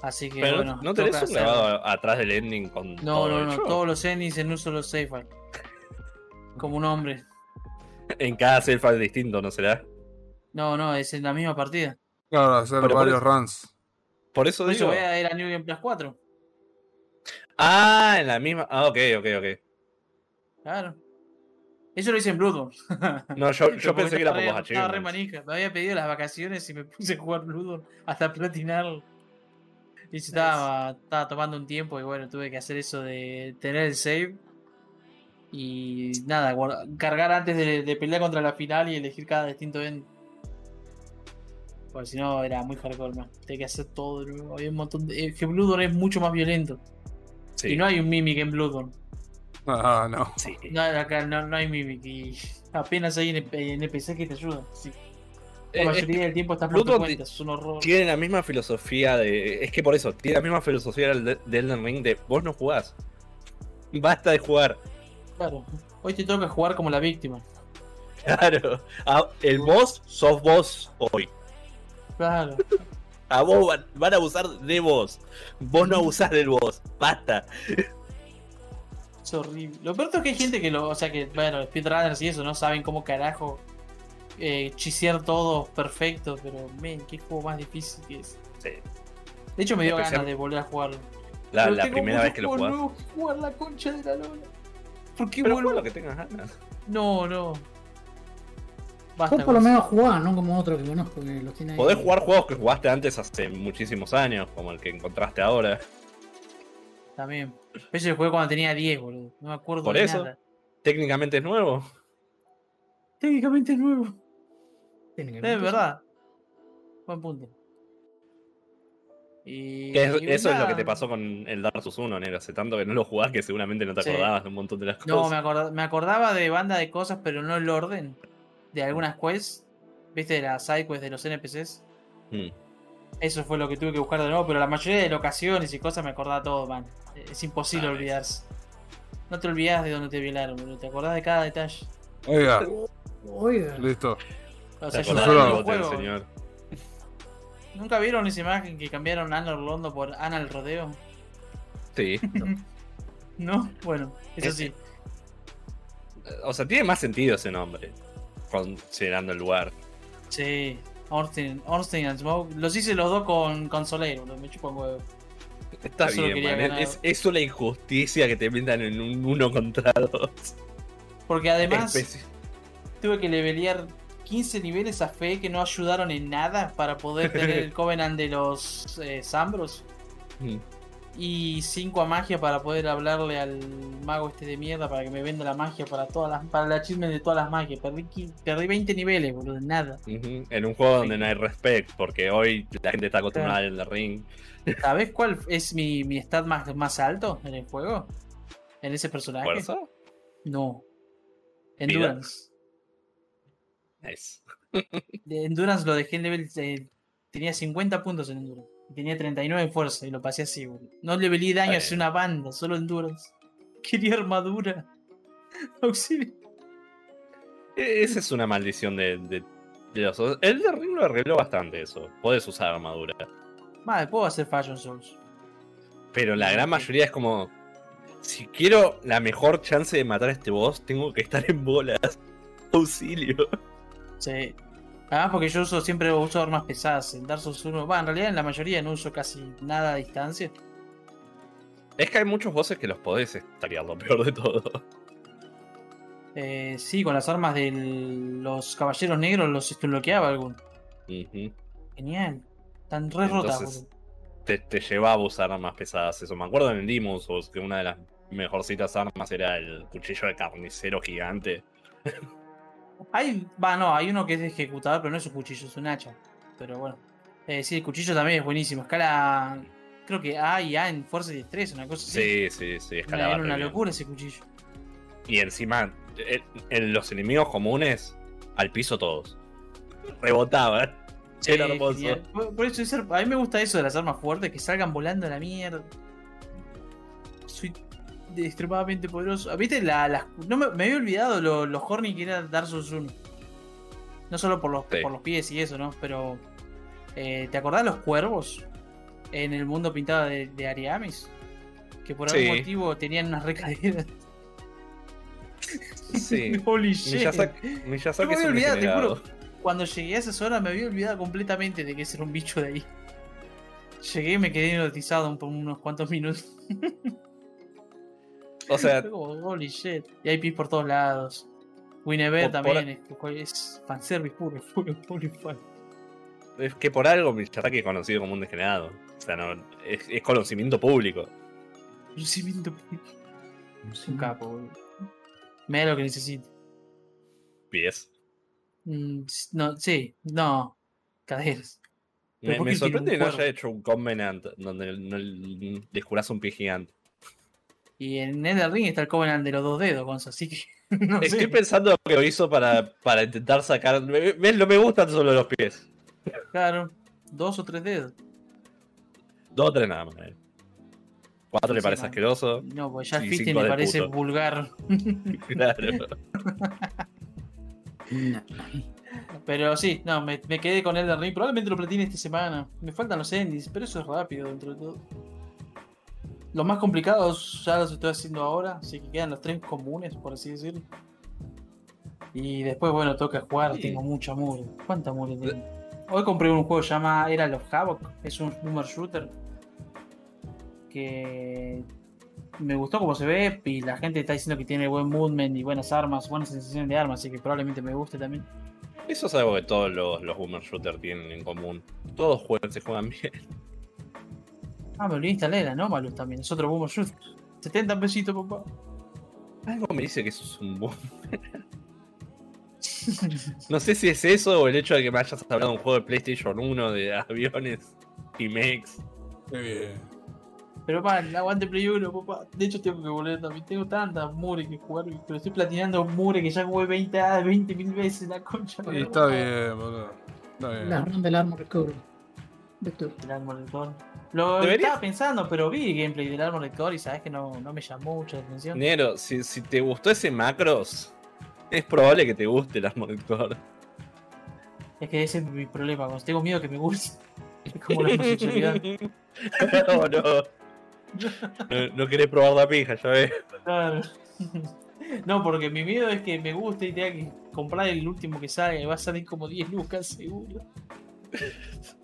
[SPEAKER 3] Así que
[SPEAKER 2] Pero
[SPEAKER 3] bueno.
[SPEAKER 2] no tenés un grabado atrás del ending con
[SPEAKER 3] No,
[SPEAKER 2] todo
[SPEAKER 3] no, no.
[SPEAKER 2] hecho?
[SPEAKER 3] Todos los endings en un solo save file. Como un hombre.
[SPEAKER 2] En cada save file distinto, ¿no será?
[SPEAKER 3] No, no, es en la misma partida.
[SPEAKER 6] Claro, hacer
[SPEAKER 2] Pero por
[SPEAKER 6] varios
[SPEAKER 2] eso-
[SPEAKER 6] runs.
[SPEAKER 2] Por eso
[SPEAKER 3] Por eso
[SPEAKER 2] digo.
[SPEAKER 3] voy a ir a New Game Plus 4.
[SPEAKER 2] Ah, en la misma. Ah, ok, ok, ok.
[SPEAKER 3] Claro. Eso lo hice en Bloodborne.
[SPEAKER 2] No, yo, yo pensé que era por los
[SPEAKER 3] re- estaba re
[SPEAKER 2] achievements.
[SPEAKER 3] manija. Me había pedido las vacaciones y me puse a jugar Bloodborne hasta platinarlo. Y se estaba, estaba tomando un tiempo y bueno, tuve que hacer eso de tener el save. Y nada, guarda- cargar antes de, de pelear contra la final y elegir cada distinto end. Porque si no era muy hardcore, man. Tenía que hacer todo de nuevo. Había un montón de. Es que Bloodborne es mucho más violento.
[SPEAKER 2] Sí.
[SPEAKER 3] Y no hay un Mimic en Bloodborne.
[SPEAKER 6] Ah, no.
[SPEAKER 2] sí.
[SPEAKER 3] No, acá no, no hay Mimic. Y apenas hay NPC que te ayudan. Sí. La
[SPEAKER 2] Eh,
[SPEAKER 3] mayoría del tiempo estás por cuenta, es un horror.
[SPEAKER 2] Tiene la misma filosofía de. Es que por eso, tiene la misma filosofía del de, de Elden Ring de vos no jugás. Basta de jugar.
[SPEAKER 3] Claro. Hoy te toca jugar como la víctima.
[SPEAKER 2] Claro. Ah, el boss sos vos hoy.
[SPEAKER 3] Claro.
[SPEAKER 2] A vos van, van a abusar de vos. Vos no abusás del boss. Basta.
[SPEAKER 3] Es horrible. Lo peor es que hay gente que lo. O sea que, bueno, speedrunners y eso no saben cómo carajo eh, chisear todo perfecto. Pero, men, qué juego más difícil que es.
[SPEAKER 2] Sí.
[SPEAKER 3] De hecho, me dio
[SPEAKER 2] Especial-
[SPEAKER 3] ganas de volver a jugarlo.
[SPEAKER 2] La,
[SPEAKER 3] Pero
[SPEAKER 2] la
[SPEAKER 3] tengo
[SPEAKER 2] primera vez que lo jugás.
[SPEAKER 3] jugar la concha de la lona. ¿Por qué
[SPEAKER 2] Pero
[SPEAKER 3] vuelvo?
[SPEAKER 2] lo que tengas ganas.
[SPEAKER 3] No, no. Basta
[SPEAKER 1] Vos por lo menos jugás, no como otro que conozco que los tiene ahí.
[SPEAKER 2] Podés jugar juegos que jugaste antes hace muchísimos años, como el que encontraste ahora.
[SPEAKER 3] También. Eso lo jugué cuando tenía 10, boludo. No me acuerdo
[SPEAKER 2] Por
[SPEAKER 3] de
[SPEAKER 2] eso.
[SPEAKER 3] nada.
[SPEAKER 2] Técnicamente es nuevo.
[SPEAKER 3] Técnicamente es nuevo.
[SPEAKER 1] Técnicamente,
[SPEAKER 3] Es verdad. Buen punto. Y,
[SPEAKER 2] Que es-
[SPEAKER 3] y
[SPEAKER 2] eso es lo que te pasó con el Dark Souls 1, Nero. Hace tanto que no lo jugás que seguramente no te
[SPEAKER 3] Sí.
[SPEAKER 2] acordabas de un montón de las
[SPEAKER 3] No, me,
[SPEAKER 2] cosas.
[SPEAKER 3] acorda- me acordaba de banda de cosas, pero no el orden. De algunas quests. ¿Viste? De las sidequests de los NPCs.
[SPEAKER 2] Mm.
[SPEAKER 3] Eso fue lo que tuve que buscar de nuevo, pero la mayoría de locaciones y cosas me acordaba todo, man. Es imposible
[SPEAKER 2] Ah,
[SPEAKER 3] olvidarse. No te olvidas de dónde te violaron, boludo. Te acordás de cada detalle.
[SPEAKER 6] Oiga,
[SPEAKER 1] Oiga,
[SPEAKER 6] listo.
[SPEAKER 3] O
[SPEAKER 2] ¿Te
[SPEAKER 3] sea, yo juego.
[SPEAKER 2] señor?
[SPEAKER 3] ¿Nunca vieron esa imagen que cambiaron Ana Orlando por Ana el Rodeo?
[SPEAKER 2] Sí.
[SPEAKER 3] ¿No? Bueno, eso
[SPEAKER 2] Es-
[SPEAKER 3] sí.
[SPEAKER 2] O sea, tiene más sentido ese nombre. Considerando el lugar.
[SPEAKER 3] Sí. Ornstein, Ornstein and Smoke. Los hice los dos con, con Soleil, boludo. Me chupa un huevo.
[SPEAKER 2] Está
[SPEAKER 3] Yo solo
[SPEAKER 2] bien,
[SPEAKER 3] quería
[SPEAKER 2] man.
[SPEAKER 3] ganar.
[SPEAKER 2] Es, es una injusticia que te metan en un uno contra dos.
[SPEAKER 3] Porque además
[SPEAKER 2] Especi-
[SPEAKER 3] tuve que levelear 15 niveles a fe que no ayudaron en nada para poder tener el Covenant de los eh, Zambros.
[SPEAKER 2] Mm.
[SPEAKER 3] Y 5 a magia para poder hablarle al mago este de mierda para que me venda la magia para todas las para el achievement de todas las magias. Perdí, perdí 20 niveles, boludo, nada.
[SPEAKER 2] En un juego donde no hay respect, porque hoy la gente está acostumbrada al Elden Ring.
[SPEAKER 3] ¿Sabes cuál es mi, mi stat más, más alto en el juego? ¿En ese personaje?
[SPEAKER 2] ¿Fuerza?
[SPEAKER 3] No.
[SPEAKER 2] Vida.
[SPEAKER 3] Endurance.
[SPEAKER 2] Nice.
[SPEAKER 3] De Endurance lo dejé en level. eh, tenía 50 puntos en Endurance. Tenía 39 en fuerza y lo pasé así, boludo. No le velí daño hacia una banda, solo Endurance. Quería armadura. Auxilio.
[SPEAKER 2] E- Esa es una maldición de, de, de los. El Elden Ring lo arregló bastante eso. Puedes usar armadura.
[SPEAKER 3] Vale, puedo hacer Fashion Souls.
[SPEAKER 2] Pero la gran mayoría es como. Si quiero la mejor chance de matar a este boss, tengo que estar en bolas. Auxilio.
[SPEAKER 3] Sí. Además porque yo uso siempre uso armas pesadas. En Dark Souls 1. Va, en realidad en la mayoría no uso casi nada a distancia.
[SPEAKER 2] Es que hay muchos bosses que los podés estaría lo peor de todo.
[SPEAKER 3] Eh, sí, con las armas de los caballeros negros los bloqueaba alguno.
[SPEAKER 2] Ujú.
[SPEAKER 3] Genial. Están re rotas,
[SPEAKER 2] te, te llevaba a usar armas pesadas. Eso me acuerdo en el Souls que una de las mejorcitas armas era el cuchillo de carnicero gigante.
[SPEAKER 3] Hay, va, no, hay uno que es ejecutador, pero no es un cuchillo, es un hacha. Pero bueno. Eh, sí, el cuchillo también es buenísimo. Escala, creo que A y A en fuerza y destreza, una cosa así.
[SPEAKER 2] Sí, sí, sí,
[SPEAKER 3] Una-
[SPEAKER 2] escalaba.
[SPEAKER 3] era una locura ese cuchillo.
[SPEAKER 2] Y encima, en, en los enemigos comunes, al piso todos. Rebotaban.
[SPEAKER 3] Sí,
[SPEAKER 2] Era hermoso.
[SPEAKER 3] Por, por eso es- a mí me gusta eso de las armas fuertes, que salgan volando a la mierda. Soy extremadamente poderoso. ¿Viste? La, las- no me, me había olvidado lo, lo horny que era Dark Souls 1. No solo por los,
[SPEAKER 2] Sí.
[SPEAKER 3] por los pies y eso, ¿no? Pero. eh, ¿Te acordás los cuervos? En el mundo pintado de, de Ariamis. Que por algún motivo tenían unas recaídas.
[SPEAKER 2] Sí.
[SPEAKER 3] Holy shit.
[SPEAKER 2] Miyazaki, Miyazaki
[SPEAKER 3] No me había olvidado, te juro. Cuando llegué a esa zona me había olvidado completamente de que ese era un bicho de ahí. Llegué y me quedé hipnotizado por unos cuantos minutos.
[SPEAKER 2] O sea,
[SPEAKER 3] Fue como, holy shit. Y hay pis por todos lados. Winnebet
[SPEAKER 2] Por- por-
[SPEAKER 3] también es, es fanservice puro, puro, puro fan.
[SPEAKER 2] es que por algo Miyazaki es conocido como un degenerado. O sea, no, es, es conocimiento público.
[SPEAKER 3] Lucimiento público. Es un capo, boludo. Me da lo que necesito.
[SPEAKER 2] Pies.
[SPEAKER 3] Mm, no, sí, no. Caderas.
[SPEAKER 2] Me,
[SPEAKER 3] ¿por
[SPEAKER 2] me
[SPEAKER 3] qué tiene
[SPEAKER 2] sorprende que no haya hecho un Covenant donde no le descubras un pie gigante.
[SPEAKER 3] Y en Nether Ring está el Covenant de los dos dedos, Gonza, así que. no
[SPEAKER 2] Estoy
[SPEAKER 3] sé.
[SPEAKER 2] pensando que lo hizo para, para intentar sacar. me- ¿Ves? No me gustan solo los pies.
[SPEAKER 3] Claro, dos o tres dedos.
[SPEAKER 2] Dos o tres nada más. eh. Cuatro le
[SPEAKER 3] Sí,
[SPEAKER 2] parece
[SPEAKER 3] man.
[SPEAKER 2] asqueroso.
[SPEAKER 3] No, pues ya el le
[SPEAKER 2] de
[SPEAKER 3] parece
[SPEAKER 2] puto.
[SPEAKER 3] vulgar.
[SPEAKER 2] Claro.
[SPEAKER 1] No.
[SPEAKER 3] Pero sí, no, me, me quedé con Elden Ring. Probablemente lo platine esta semana. Me faltan los endings, pero eso es rápido dentro de todo. Los más complicados ya los estoy haciendo ahora, así que quedan los tres comunes, por así decirlo. Y después, bueno, toca jugar,
[SPEAKER 2] Sí.
[SPEAKER 3] tengo mucha mugre. ¿Cuánta mugre tengo? Hoy compré un juego que se llama Era of Havoc, es un boomer shooter. Que me gustó como se ve y la gente está diciendo que tiene buen movement y buenas armas, buenas sensaciones de armas, así que probablemente me guste también.
[SPEAKER 2] Eso es algo que todos los, los boomer shooters tienen en común. Todos juegan, se juegan bien.
[SPEAKER 3] Ah, me olvidé instalar el Anomalous también, es otro boomer shooter. 70 pesitos, papá.
[SPEAKER 2] Algo me dice que eso es un boom. No sé si es eso o el hecho de que me hayas hablado de un juego de PlayStation 1 de aviones y mechs.
[SPEAKER 6] Qué bien.
[SPEAKER 3] Pero man, aguante Play 1, papá. De hecho tengo que volver también. Tengo tantas Mure que jugar, pero estoy platinando Mure que ya jugué 20 a 20 mil veces la concha.
[SPEAKER 6] Y está bien, boludo. Está
[SPEAKER 1] La
[SPEAKER 6] bien.
[SPEAKER 1] run del Armor Recovery.
[SPEAKER 3] El Armored Core. Lo
[SPEAKER 2] Debería-
[SPEAKER 3] estaba pensando, pero vi el gameplay del Armored Core y sabes que no, no me llamó mucho la atención.
[SPEAKER 2] Nero, si, si te gustó ese Macros, es probable que te guste el Armored Core.
[SPEAKER 3] Es que ese es mi problema, cuando tengo miedo que me guste. Es como la homosexualidad.
[SPEAKER 2] no, no. No, no querés probar la pija, ya ves.
[SPEAKER 3] Claro. No, porque mi miedo es que me guste y tenga que comprar el último que salga y va a salir como 10 lucas seguro.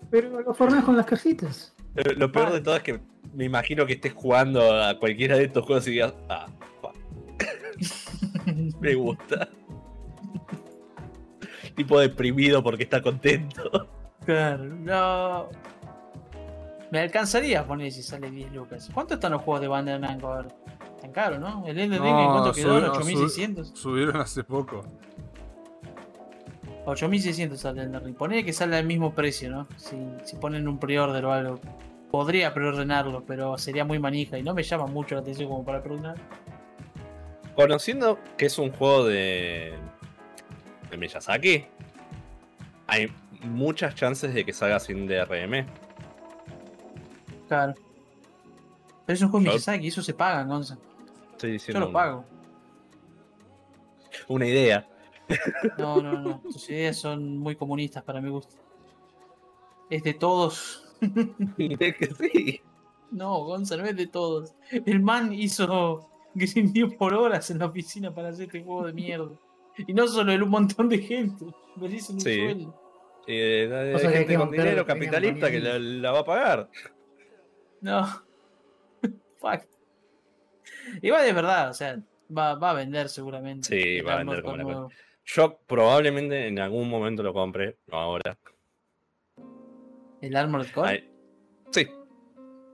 [SPEAKER 1] Pero lo formás con las cajitas.
[SPEAKER 2] Lo, lo peor de todo es que me imagino que estés jugando a cualquiera de estos juegos y digas, ah, fuck, me gusta. tipo deprimido porque está contento.
[SPEAKER 3] Claro, no. Me alcanzaría a poner si sale 10 lucas. ¿Cuánto están los juegos de Bandai Namco? Tan caro, ¿no? El ¿en
[SPEAKER 6] No,
[SPEAKER 3] cuánto quedó? ¿En
[SPEAKER 6] subi- no,
[SPEAKER 3] 8600?
[SPEAKER 6] Subieron hace poco.
[SPEAKER 3] 8600 sale el Ring. Poné que sale al mismo precio, ¿no? Si, si ponen un pre-order o algo. Podría preordenarlo, pero sería muy manija y no me llama mucho la atención como para preordenar.
[SPEAKER 2] Conociendo que es un juego de, de Miyazaki, hay muchas chances de que salga sin DRM.
[SPEAKER 3] Claro. Pero es un juego de Miyazaki, eso se paga, Gonza. Yo lo pago.
[SPEAKER 2] una idea.
[SPEAKER 3] No, no, no. Tus ideas son muy comunistas para mi gusto. Es de todos.
[SPEAKER 2] Es que sí.
[SPEAKER 3] No, Gonza, no es de todos. El man hizo. Grindió por horas en la oficina para hacer este juego de mierda. Y no solo él, un montón de gente. Merecen un
[SPEAKER 2] Sí.
[SPEAKER 3] sueldo.
[SPEAKER 2] Eh, hay
[SPEAKER 1] O sea,
[SPEAKER 2] gente
[SPEAKER 1] que
[SPEAKER 2] con dinero capitalista que la, la va a pagar.
[SPEAKER 3] No. Fuck. Igual es verdad, o sea, va, va a vender seguramente.
[SPEAKER 2] Sí, va a vender como la
[SPEAKER 3] nuevo.
[SPEAKER 2] Yo probablemente en algún momento lo compre, no ahora.
[SPEAKER 3] ¿El Armored Core?
[SPEAKER 2] Ay, sí,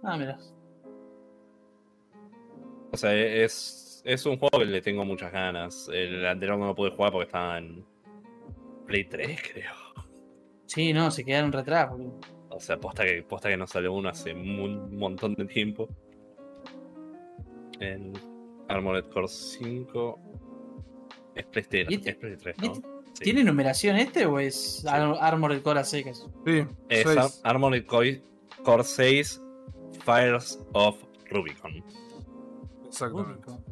[SPEAKER 3] Ah, mira.
[SPEAKER 2] o sea, es, es un juego que le tengo muchas ganas. El anterior no lo pude jugar porque estaba en Play 3, creo.
[SPEAKER 3] Sí, no, se quedaron retrás, boludo.
[SPEAKER 2] O sea, posta que, posta que no sale uno hace un montón de tiempo. El Armored Core 5 es PlayStation,
[SPEAKER 3] ¿Y
[SPEAKER 2] es Play 3,
[SPEAKER 3] y
[SPEAKER 2] ¿no? Sí.
[SPEAKER 3] ¿Tiene numeración este o es Ar- Armored Core a secas?
[SPEAKER 6] Sí,
[SPEAKER 2] Es. Ar- Armored Core, Core 6 Fires of Rubicon.
[SPEAKER 6] Exactamente.
[SPEAKER 3] Único.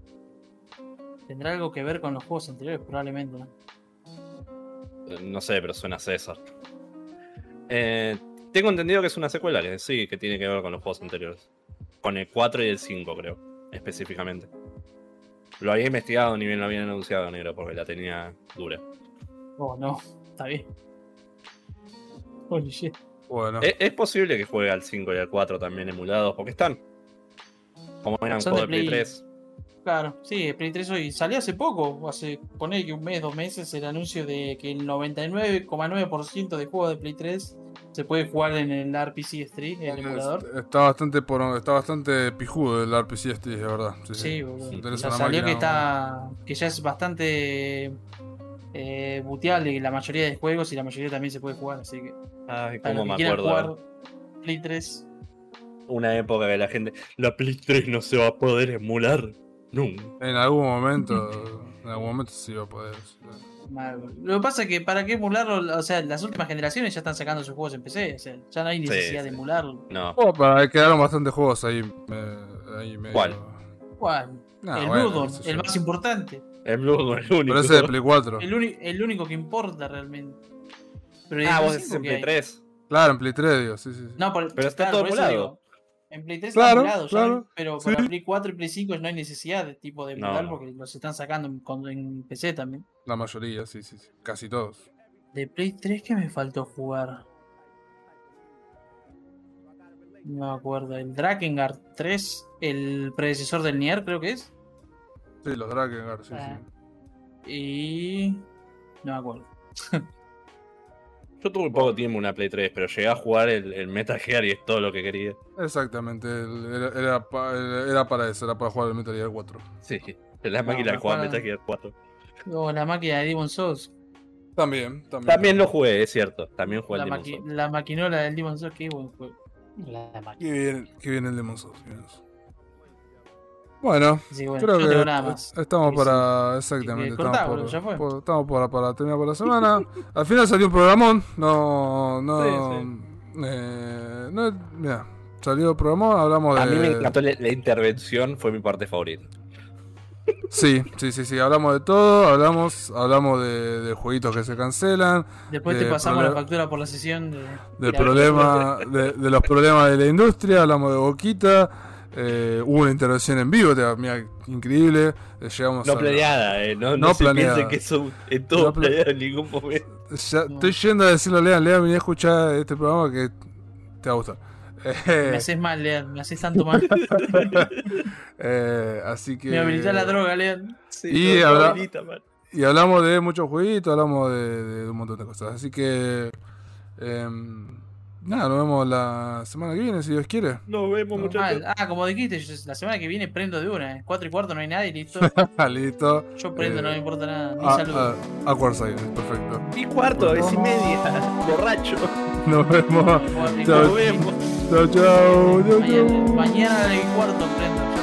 [SPEAKER 3] Tendrá algo que ver con los juegos anteriores, probablemente, ¿no?
[SPEAKER 2] Eh, No sé, pero suena a César. Eh, tengo entendido que es una secuela, que sí, que tiene que ver con los juegos anteriores. Con el 4 y el 5, creo, específicamente. Lo había investigado ni bien lo habían anunciado, negro, porque la tenía dura.
[SPEAKER 3] Oh, no, está bien. Holy shit.
[SPEAKER 6] Bueno,
[SPEAKER 2] Es, es posible que juegue al 5 y al 4 también emulados, porque están. Como eran
[SPEAKER 3] Son
[SPEAKER 2] juegos
[SPEAKER 3] de
[SPEAKER 2] Play. 3.
[SPEAKER 3] Claro, sí, el Play 3 hoy salió hace poco, hace poner que un mes, dos meses, el anuncio de que el 99,9% de juegos de Play 3 se puede jugar en el RPC Street, el emulador.
[SPEAKER 6] es- está bastante por, está bastante pijudo el RPG este, es verdad. Sí, sí.
[SPEAKER 3] Sí,
[SPEAKER 6] una
[SPEAKER 3] salió que está. que ya es bastante eh, buteable la mayoría de juegos y la mayoría también se puede jugar, así que.
[SPEAKER 2] Ay,
[SPEAKER 3] Para
[SPEAKER 2] cómo me acuerdo.
[SPEAKER 3] jugar Play 3.
[SPEAKER 2] Una época que la gente. La Play 3 no se va a poder emular. Nunca.
[SPEAKER 6] En algún momento, en algún momento sí va a poder.
[SPEAKER 3] Mal. Lo que pasa es que para qué emularlo, o sea, las últimas generaciones ya están sacando sus juegos en PC, o sea, ya no hay necesidad
[SPEAKER 2] sí.
[SPEAKER 3] de emularlo.
[SPEAKER 2] No.
[SPEAKER 6] Oh, para quedaron bastantes juegos ahí. eh, ahí medio-
[SPEAKER 2] ¿Cuál?
[SPEAKER 3] ¿Cuál?
[SPEAKER 6] Nah,
[SPEAKER 3] el
[SPEAKER 6] bueno,
[SPEAKER 3] Bloodborne,
[SPEAKER 6] sé
[SPEAKER 3] el más importante.
[SPEAKER 2] El Blue es el único.
[SPEAKER 6] Pero ese de Play 4.
[SPEAKER 3] El, uni- el único que importa realmente. Pero
[SPEAKER 2] Ah, vos decís
[SPEAKER 3] 5
[SPEAKER 2] en Play
[SPEAKER 3] hay.
[SPEAKER 2] 3.
[SPEAKER 6] Claro, en Play 3, digo, sí, sí. sí.
[SPEAKER 3] No, por-
[SPEAKER 2] Pero está
[SPEAKER 3] claro,
[SPEAKER 2] todo emulado.
[SPEAKER 3] En Play 3
[SPEAKER 6] Claro,
[SPEAKER 3] está emulado, ya
[SPEAKER 6] claro,
[SPEAKER 3] pero
[SPEAKER 6] sí.
[SPEAKER 3] para Play 4 y Play 5 no hay necesidad de tipo de emular
[SPEAKER 2] no.
[SPEAKER 3] porque los están sacando en, en PC también.
[SPEAKER 6] La mayoría, sí, sí, sí. Casi todos.
[SPEAKER 3] De Play 3, ¿qué me faltó jugar? No me acuerdo. El Drakengard 3, el predecesor del Nier, creo que es.
[SPEAKER 6] Sí, los Drakengard, sí,
[SPEAKER 3] Ah.
[SPEAKER 6] sí.
[SPEAKER 3] Y. No me acuerdo.
[SPEAKER 2] Yo tuve poco tiempo una Play 3, pero llegué a jugar el, el Metal Gear y es todo lo que quería.
[SPEAKER 6] Exactamente, el- era, era, pa- era para eso, era para jugar el Metal Gear 4.
[SPEAKER 2] Sí. En la máquina
[SPEAKER 3] para
[SPEAKER 2] jugaba
[SPEAKER 3] jugar-
[SPEAKER 2] Metal Gear 4.
[SPEAKER 3] O la máquina de Demon Souls.
[SPEAKER 6] También, también.
[SPEAKER 2] También lo jugué, es cierto. También jugué
[SPEAKER 3] La,
[SPEAKER 2] el
[SPEAKER 3] maqui-
[SPEAKER 2] Souls.
[SPEAKER 3] la maquinola del Demon Souls, qué buen juego.
[SPEAKER 1] La máquina.
[SPEAKER 6] Qué bien, qué bien el Demon Souls. qué bien eso. Bueno, creo que
[SPEAKER 3] más.
[SPEAKER 6] estamos para. Exactamente, estamos,
[SPEAKER 3] cortá,
[SPEAKER 6] por,
[SPEAKER 3] boludo, ya fue.
[SPEAKER 6] por- estamos para, para terminar por la semana. Al final salió un programón. No. No.
[SPEAKER 2] Sí,
[SPEAKER 6] eh, no mira, salió el programón, hablamos de.
[SPEAKER 2] A mí me encantó la, la intervención, fue mi parte favorita.
[SPEAKER 6] Sí, sí, sí, sí, hablamos de todo, hablamos, hablamos de, de jueguitos que se cancelan,
[SPEAKER 3] Después
[SPEAKER 6] de
[SPEAKER 3] te pasamos la factura por la sesión de.
[SPEAKER 6] del
[SPEAKER 3] de-
[SPEAKER 6] problema, de, de los problemas de la industria, hablamos de Boquita, eh, hubo una intervención en vivo, te- mira, increíble, eh, llegamos
[SPEAKER 2] No
[SPEAKER 6] a-
[SPEAKER 2] planeada, eh. No, no,
[SPEAKER 6] No
[SPEAKER 2] se
[SPEAKER 6] planeada.
[SPEAKER 2] piense que eso es todo
[SPEAKER 6] No pla-
[SPEAKER 2] planeado en ningún momento.
[SPEAKER 6] ya estoy yendo a decirle a Lean, Lean, vení a escuchar este programa que te va a gustar.
[SPEAKER 3] Me
[SPEAKER 6] Eh,
[SPEAKER 3] haces mal, Lean, me haces tanto mal.
[SPEAKER 6] eh, así que...
[SPEAKER 3] me habilitas la droga, Lean.
[SPEAKER 2] Sí,
[SPEAKER 6] Y
[SPEAKER 2] habilita, man.
[SPEAKER 6] Y hablamos de muchos jueguitos, hablamos de, de un montón de cosas. Así que. Nada, nos vemos la semana que viene, si Dios quiere.
[SPEAKER 2] Nos vemos,
[SPEAKER 6] No.
[SPEAKER 2] muchachos.
[SPEAKER 3] Ah, como dijiste, yo- la semana que viene prendo de una. eh. Cuatro y cuarto no hay nadie, listo.
[SPEAKER 6] Listo.
[SPEAKER 3] Yo prendo,
[SPEAKER 6] Eh,
[SPEAKER 3] no me importa nada. Ni
[SPEAKER 6] A,
[SPEAKER 3] salud.
[SPEAKER 6] a, Silence, perfecto.
[SPEAKER 2] Y cuarto, es y media. Borracho.
[SPEAKER 6] Nos vemos.
[SPEAKER 2] Nos vemos.
[SPEAKER 6] Chao, chao. chao,
[SPEAKER 3] Mañana,
[SPEAKER 6] chao.
[SPEAKER 3] mañana de cuarto prendo.